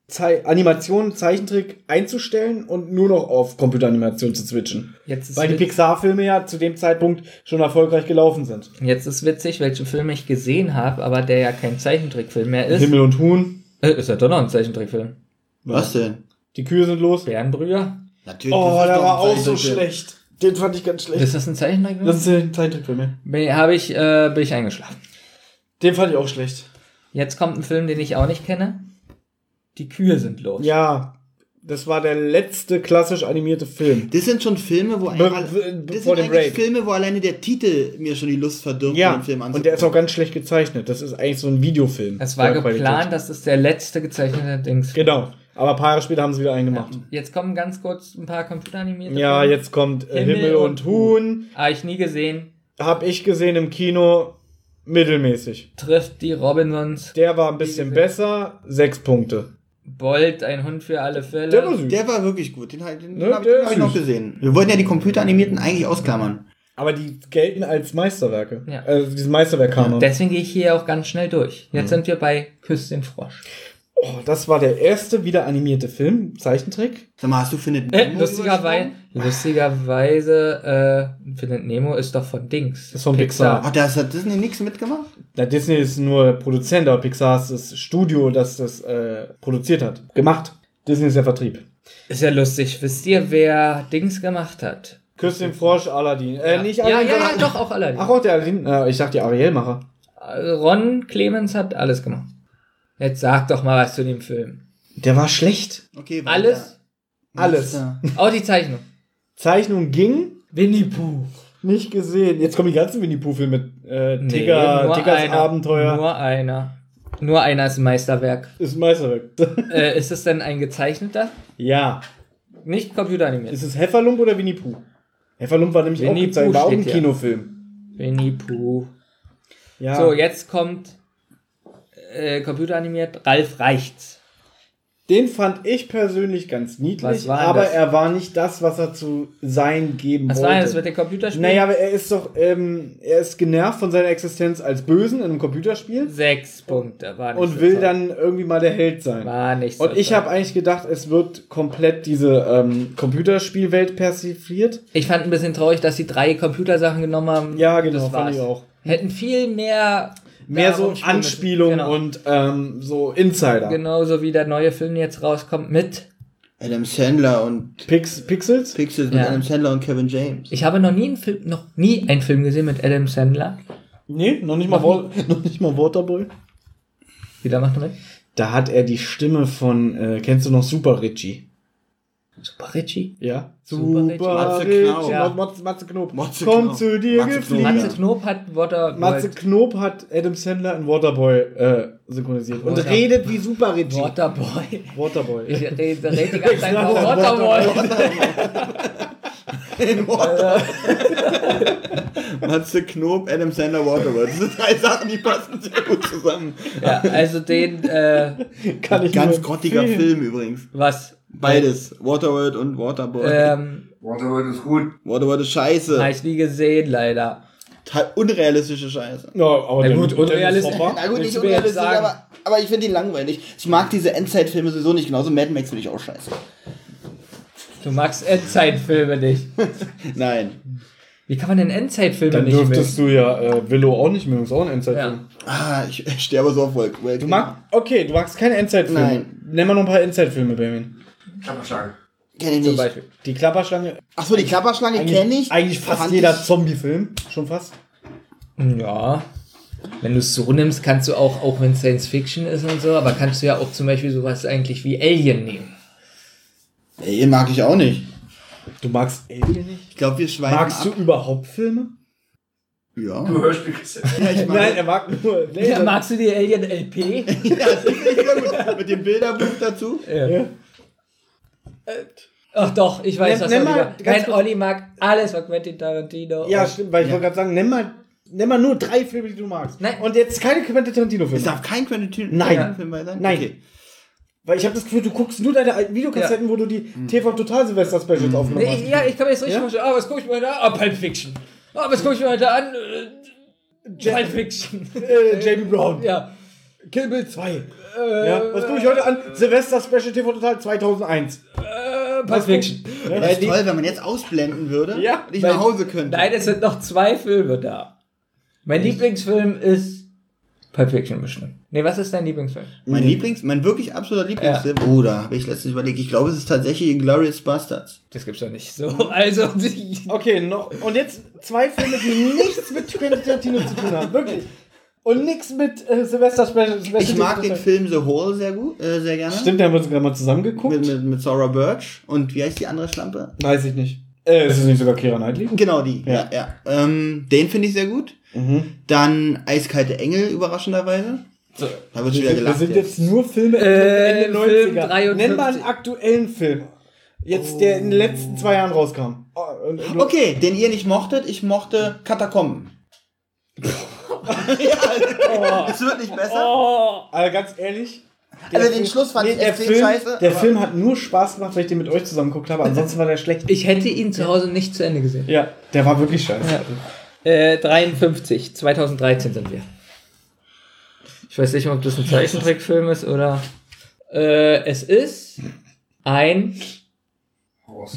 Zei Animation, Zeichentrick einzustellen und nur noch auf Computeranimation zu switchen. Jetzt ist, Weil die Pixar-Filme ja zu dem Zeitpunkt schon erfolgreich gelaufen sind. jetzt ist witzig, welchen Film ich gesehen habe, aber der ja kein Zeichentrickfilm mehr ist. Himmel und Huhn. Äh, ist ja doch noch ein Zeichentrickfilm. Was denn? Die Kühe sind los. Bärenbrüder? Natürlich. Oh, der war auch so schlecht. Den fand ich ganz schlecht. Ist das ein Zeichentrickfilm? Das ist ein Zeichentrickfilm, ja. Bin, hab ich, äh, bin ich eingeschlafen. Den fand ich auch schlecht. Jetzt kommt ein Film, den ich auch nicht kenne. Die Kühe sind los. Ja, das war der letzte klassisch animierte Film. Das sind schon Filme, wo Be- das sind eigentlich. Filme, wo alleine der Titel mir schon die Lust verdirbt, Ja, den Film und der ist auch ganz schlecht gezeichnet. Das ist eigentlich so ein Videofilm. Es war geplant, Qualität. dass es der letzte gezeichnete Dings. Genau. Aber ein paar Jahre später haben sie wieder einen gemacht. Jetzt kommen ganz kurz ein paar computeranimierte Ja, Filme. jetzt kommt äh, Himmel, und Huhn. Ah, ich nie gesehen. Hab ich gesehen im Kino. Mittelmäßig. Trifft die Robinsons. Der war ein bisschen besser. Sechs Punkte. Bolt, ein Hund für alle Fälle. Der war süß. Der war wirklich gut. Den, hab- den Ne, habe der ich, hab ich noch gesehen. Wir wollten ja die computeranimierten eigentlich ausklammern. Aber die gelten als Meisterwerke. Ja. Also diesen Meisterwerk-Kanon. Deswegen gehe ich hier auch ganz schnell durch. Mhm. Jetzt sind wir bei Küss den Frosch. Oh, das war der erste wieder animierte Film, Zeichentrick. Sag mal, hast du Findet Äh, Nemo lustigerweise, lustigerweise äh, Findet Nemo ist doch von Dings. Das ist von Pixar. Ach, da hat Disney nichts mitgemacht? Na, Disney ist nur Produzent, aber Pixar ist das Studio, das das äh, produziert hat. Gemacht. Disney ist der Vertrieb. Ist ja lustig. Wisst ihr, wer Dings gemacht hat? Küss den Frosch, Aladdin. Äh, nicht Ja, Aladdin. ja, ja, sondern- doch, auch Aladdin. Ach, auch der Aladdin. Äh, ich dachte, die Ariel-Macher. Ron Clemens hat alles gemacht. Jetzt sag doch mal was zu dem Film. Der war schlecht. Okay, weiter. Alles? Alles. Auch die Zeichnung. Zeichnung ging. Winnie Pooh. Nicht gesehen. Jetzt kommen die ganzen Winnie Pooh-Filme mit äh, Nee, Tigger, nur Tiggers einer. Abenteuer. Nur einer. Nur einer ist ein Meisterwerk. Ist ein Meisterwerk. äh, ist es denn ein gezeichneter? ja. Nicht computeranimiert. Ist es Hefferlump oder Winnie Pooh? Hefferlump war nämlich Winnie auch gezeichnet, Pooh war auch ein. Kinofilm. Winnie Pooh. Ja. So, jetzt kommt äh, computeranimiert Ralf Reichts. Den fand ich persönlich ganz niedlich, Was war aber das? er war nicht das, was er zu sein geben Was wollte. war denn das mit dem Computerspiel? Naja, aber er ist doch, ähm, er ist genervt von seiner Existenz als Bösen in einem Computerspiel Sechs Punkte. War nicht und so will toll. dann irgendwie mal der Held sein. War nicht so Und ich habe eigentlich gedacht, es wird komplett diese ähm, Computerspielwelt persifliert. Ich fand ein bisschen traurig, dass sie drei Computersachen genommen haben. Ja, genau, Das fand war's. ich auch. Hätten viel mehr. Mehr so. Anspielung Genau. und ähm, so Insider. Genauso wie der neue Film jetzt rauskommt mit. Adam Sandler und Pix Pixels? Pixels mit Ja. Adam Sandler und Kevin James. Ich habe noch nie einen Film, noch nie einen Film gesehen mit Adam Sandler. Nee, noch nicht mal, Wa- noch nicht mal Waterboy. Wieder macht er mit? Da hat er die Stimme von, äh, kennst du noch Super Richie? Super Richie? Ja. Super Richie. Matze Richie. Knob. Ja. Matze, Matze Knob. Matze Komm Knob. zu dir Matze Knob. Matze Knob hat Water. Matze Knob hat Adam Sandler in Waterboy äh, synchronisiert. Und Water- redet wie Super Richie. Waterboy. Waterboy. Ich rede, rede die ganze Zeit auch Waterboy. In Water. Matze Knob, Adam Sandler, Waterworld. Das sind drei Sachen, die passen sehr gut zusammen. Ja, also den, äh, Kann ich Ganz grottiger. Film übrigens. was? Beides. Waterworld und Waterboy. Ähm, Waterworld ist gut. Waterworld ist scheiße. habe ich nie gesehen, leider. Total unrealistische Scheiße. Ja, aber Na gut, unrealistisch. Na gut, nicht unrealistisch, aber, aber ich finde die langweilig. Ich mag diese Endzeitfilme sowieso nicht genauso. Mad Max finde ich auch scheiße. Du magst Endzeitfilme nicht. Nein. Wie kann man denn Endzeitfilme Dann nicht dürftest mögen? du ja äh, Willow auch nicht mögen. Ist auch ein Endzeitfilm. Ah, ich, ich sterbe so auf Wolken. Du magst, okay, du magst keine Endzeitfilme. Nein. Nenn mal noch ein paar Endzeitfilme, Benjamin. Klapperschlange. Kenn ich Zum nicht. Beispiel. Die Klapperschlange. Achso, die Klapperschlange kenne ich. Eigentlich fast Fand jeder Zombie-Film. Schon fast. Ja. Wenn du es so nimmst, kannst du auch, auch wenn Science Fiction ist und so, aber kannst du ja auch zum Beispiel sowas eigentlich wie Alien nehmen. Ey, mag ich auch nicht. Du magst Alien nicht? Ich glaube, wir schweifen Magst du ab. überhaupt Filme? Ja. Du Hörspielkassette. ja Nein, er mag nur. Nee, Ja, magst du die Alien LP? ja, das sehr gut. Mit dem Bilderbuch dazu. Ja. Ach doch, ich weiß Nenn- was nenn Olli mal mag. Nein, Olli mag alles von Quentin Tarantino. Ja, stimmt, weil ich wollte gerade sagen, nimm mal, nimm mal nur drei Filme, die du magst. Nein. Und jetzt keine Quentin Es Tarantino-Filme. darf kein Quentin. Tarantino-Film bei sein? Nein. Okay. Weil ich habe das Gefühl, du guckst nur deine alten Videokassetten, wo du die TV Total Silvester Specials aufgenommen Nee, hast. ja, ich kann mir jetzt richtig Ja? vorstellen. Ah, was guck ich mir da? Ah, Pulp Fiction. Ah, was guck ich mir heute an? Äh, Pulp Fiction. Äh, Jamie Brown. ja. Kill Bill 2. Äh, ja. Was gucke ich heute an? Silvester Special TV Total 2001. Äh, Pulp Fiction. Ja, das ist toll, wenn man jetzt ausblenden würde Ja, und ich weil- nach Hause könnte. Nein, es sind noch zwei Filme da. Mein Lieblingsfilm ist Pulp Fiction bestimmt. Nee, was ist dein Lieblingsfilm? Mein Lieblings, mein wirklich absoluter Lieblingsfilm, oh, da habe ich letztens überlegt, ich glaube, es ist tatsächlich Inglourious Bastards. Das gibt's doch nicht so. Also, Okay, noch. Und jetzt zwei Filme, die nichts mit Quentin Tarantino zu tun haben. Wirklich. Und nichts mit äh, Silvester Special. Special Ich mag den Film The Hole sehr gut, äh, sehr gerne. Stimmt, da haben wir uns gerade mal zusammen geguckt. Mit, mit, mit Sarah Birch. Und wie heißt die andere Schlampe? Weiß ich nicht. Äh, ist es nicht sogar Keira Knightley? Genau die, ja, Ja. ja. Ähm, den finde ich sehr gut. Mhm. Dann Eiskalte Engel, überraschenderweise. Da wird schon wieder Wir gelacht. sind jetzt. nur Filme Äh, Ende Film 90er. 53. Nenn mal einen aktuellen Film. Jetzt, der in den letzten zwei Jahren rauskam. Oh, und- und- Okay, den ihr nicht mochtet, ich mochte Katakomben. ja, es wird nicht besser. Oh, aber ganz ehrlich. der Also den Film- Schluss fand ich der extrem Film, scheiße, Der Film hat nur Spaß gemacht, weil ich den mit euch zusammen geguckt habe. Ansonsten war der schlecht. ich hätte ihn zu Hause nicht zu Ende gesehen. Ja, der war wirklich scheiße. Äh, 53, 2013 sind wir. Ich weiß nicht, ob das ein Zeichentrickfilm ist oder. Äh, es ist ein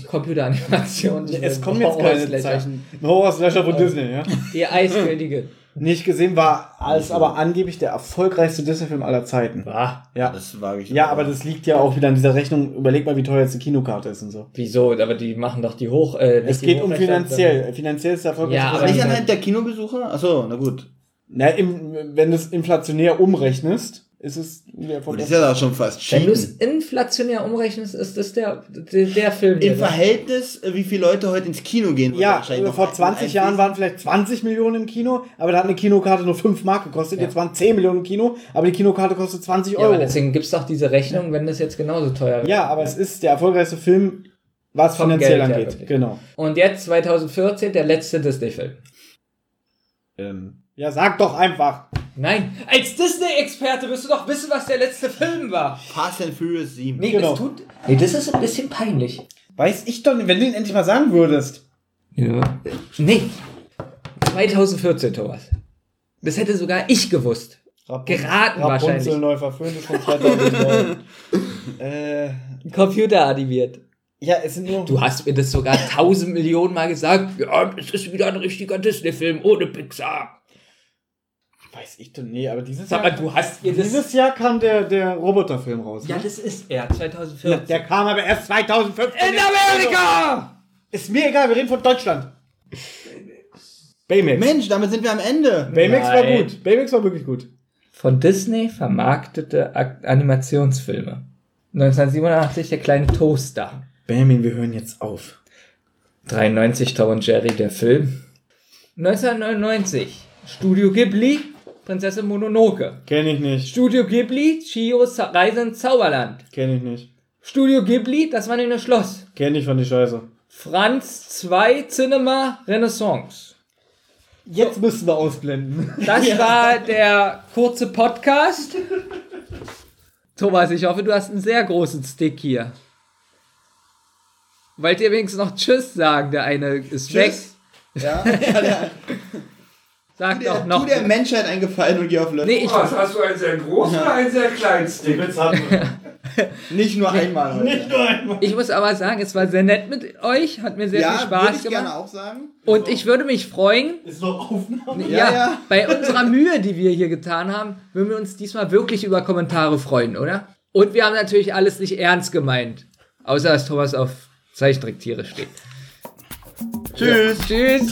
Computeranimation. Es kommen jetzt keine Zeichen. Ein Horror-Slasher von Disney, ja. Die Eiskönigin. Nicht gesehen, war als aber angeblich der erfolgreichste Disney-Film aller Zeiten. War. Ja. Das wage ich. Ja, aber das liegt ja auch wieder an dieser Rechnung. Überleg mal, wie teuer jetzt eine Kinokarte ist und so. Wieso? Aber die machen doch die hoch. Äh, nicht Es geht um finanziell. Finanziell ist der erfolgreichste Ja, aber Aber nicht anhand der Kinobesucher? Achso, na gut. Na, im, wenn du es inflationär umrechnest, ist es der erfolgreichste. ist ja auch schon fast Wenn du es cheaten. inflationär umrechnest, ist das der, der, der Film. Im? Verhältnis, äh, wie viele Leute heute ins Kino gehen. Ja, wahrscheinlich noch vor ein- 20 ein- Jahren waren vielleicht 20 Millionen im Kino, aber da hat eine Kinokarte nur 5 Mark gekostet. Jetzt waren 10 Millionen im Kino, aber die Kinokarte kostet 20 Ja, Euro. aber deswegen gibt es doch diese Rechnung, wenn das jetzt genauso teuer wäre. Ja, aber es ist der erfolgreichste Film, was Vom finanziell Geld angeht. wirklich. Genau. Und jetzt 2014 der letzte Disney-Film. Ja, sag doch einfach. Nein, als Disney-Experte wirst du doch wissen, was der letzte Film war. Fast and Furious 7. Nee, Genau. das tut. Nee, das ist ein bisschen peinlich. Weiß ich doch nicht, wenn du ihn endlich mal sagen würdest. Ja. Nee. 2014, Thomas. Das hätte sogar ich gewusst. Geraten Rapunzel wahrscheinlich. neu ist von 2009. äh, Computer animiert. ja, es sind nur. Du hast mir das sogar tausend Millionen Mal gesagt. Ja, es ist wieder ein richtiger Disney-Film ohne Pixar. Weiß ich doch, nee, aber dieses Sag Jahr. mal, du hast das. Dieses Jahr kam der, der Roboterfilm raus. Ja, ne? das ist er, 2014. Der kam aber erst 2015. In Amerika! Ist mir egal, wir reden von Deutschland. Baymax. Mensch, damit sind wir am Ende. Baymax war Nein. gut. Baymax war wirklich gut. Von Disney vermarktete Ak- Animationsfilme. 1987 der kleine Toaster. Benjamin, wir hören jetzt auf. 93 Tom und Jerry der Film. 1999 Studio Ghibli Prinzessin Mononoke. Kenn ich nicht. Studio Ghibli Chios Reise ins Zauberland. Kenn ich nicht. Studio Ghibli Das wandelnde Schloss. Kenn ich von die Scheiße. Franz 2 Cinema Renaissance. Jetzt müssen wir ausblenden. Das war der kurze Podcast. Thomas, ich hoffe, du hast einen sehr großen Stick hier. Wollt ihr wenigstens noch Tschüss sagen? Der eine ist weg. Ja, ja der, Sag tu, doch der, noch. tu der Menschheit einen Gefallen und geh auf Löffel. Nee, ich, Was, hast du einen sehr großen oder einen sehr kleinen Stick? Nicht nur einmal heute. Nicht nur einmal. ich muss aber sagen, es war sehr nett mit euch. Hat mir sehr ja, viel würde Spaß ich gerne gemacht. auch sagen. Und ich würde mich freuen, Ist noch Aufnahme? ja, Ja, ja. bei unserer Mühe, die wir hier getan haben, würden wir uns diesmal wirklich über Kommentare freuen, oder? Und wir haben natürlich alles nicht ernst gemeint. Außer dass Thomas auf Zeichentricktiere steht. Tschüss. Tschüss.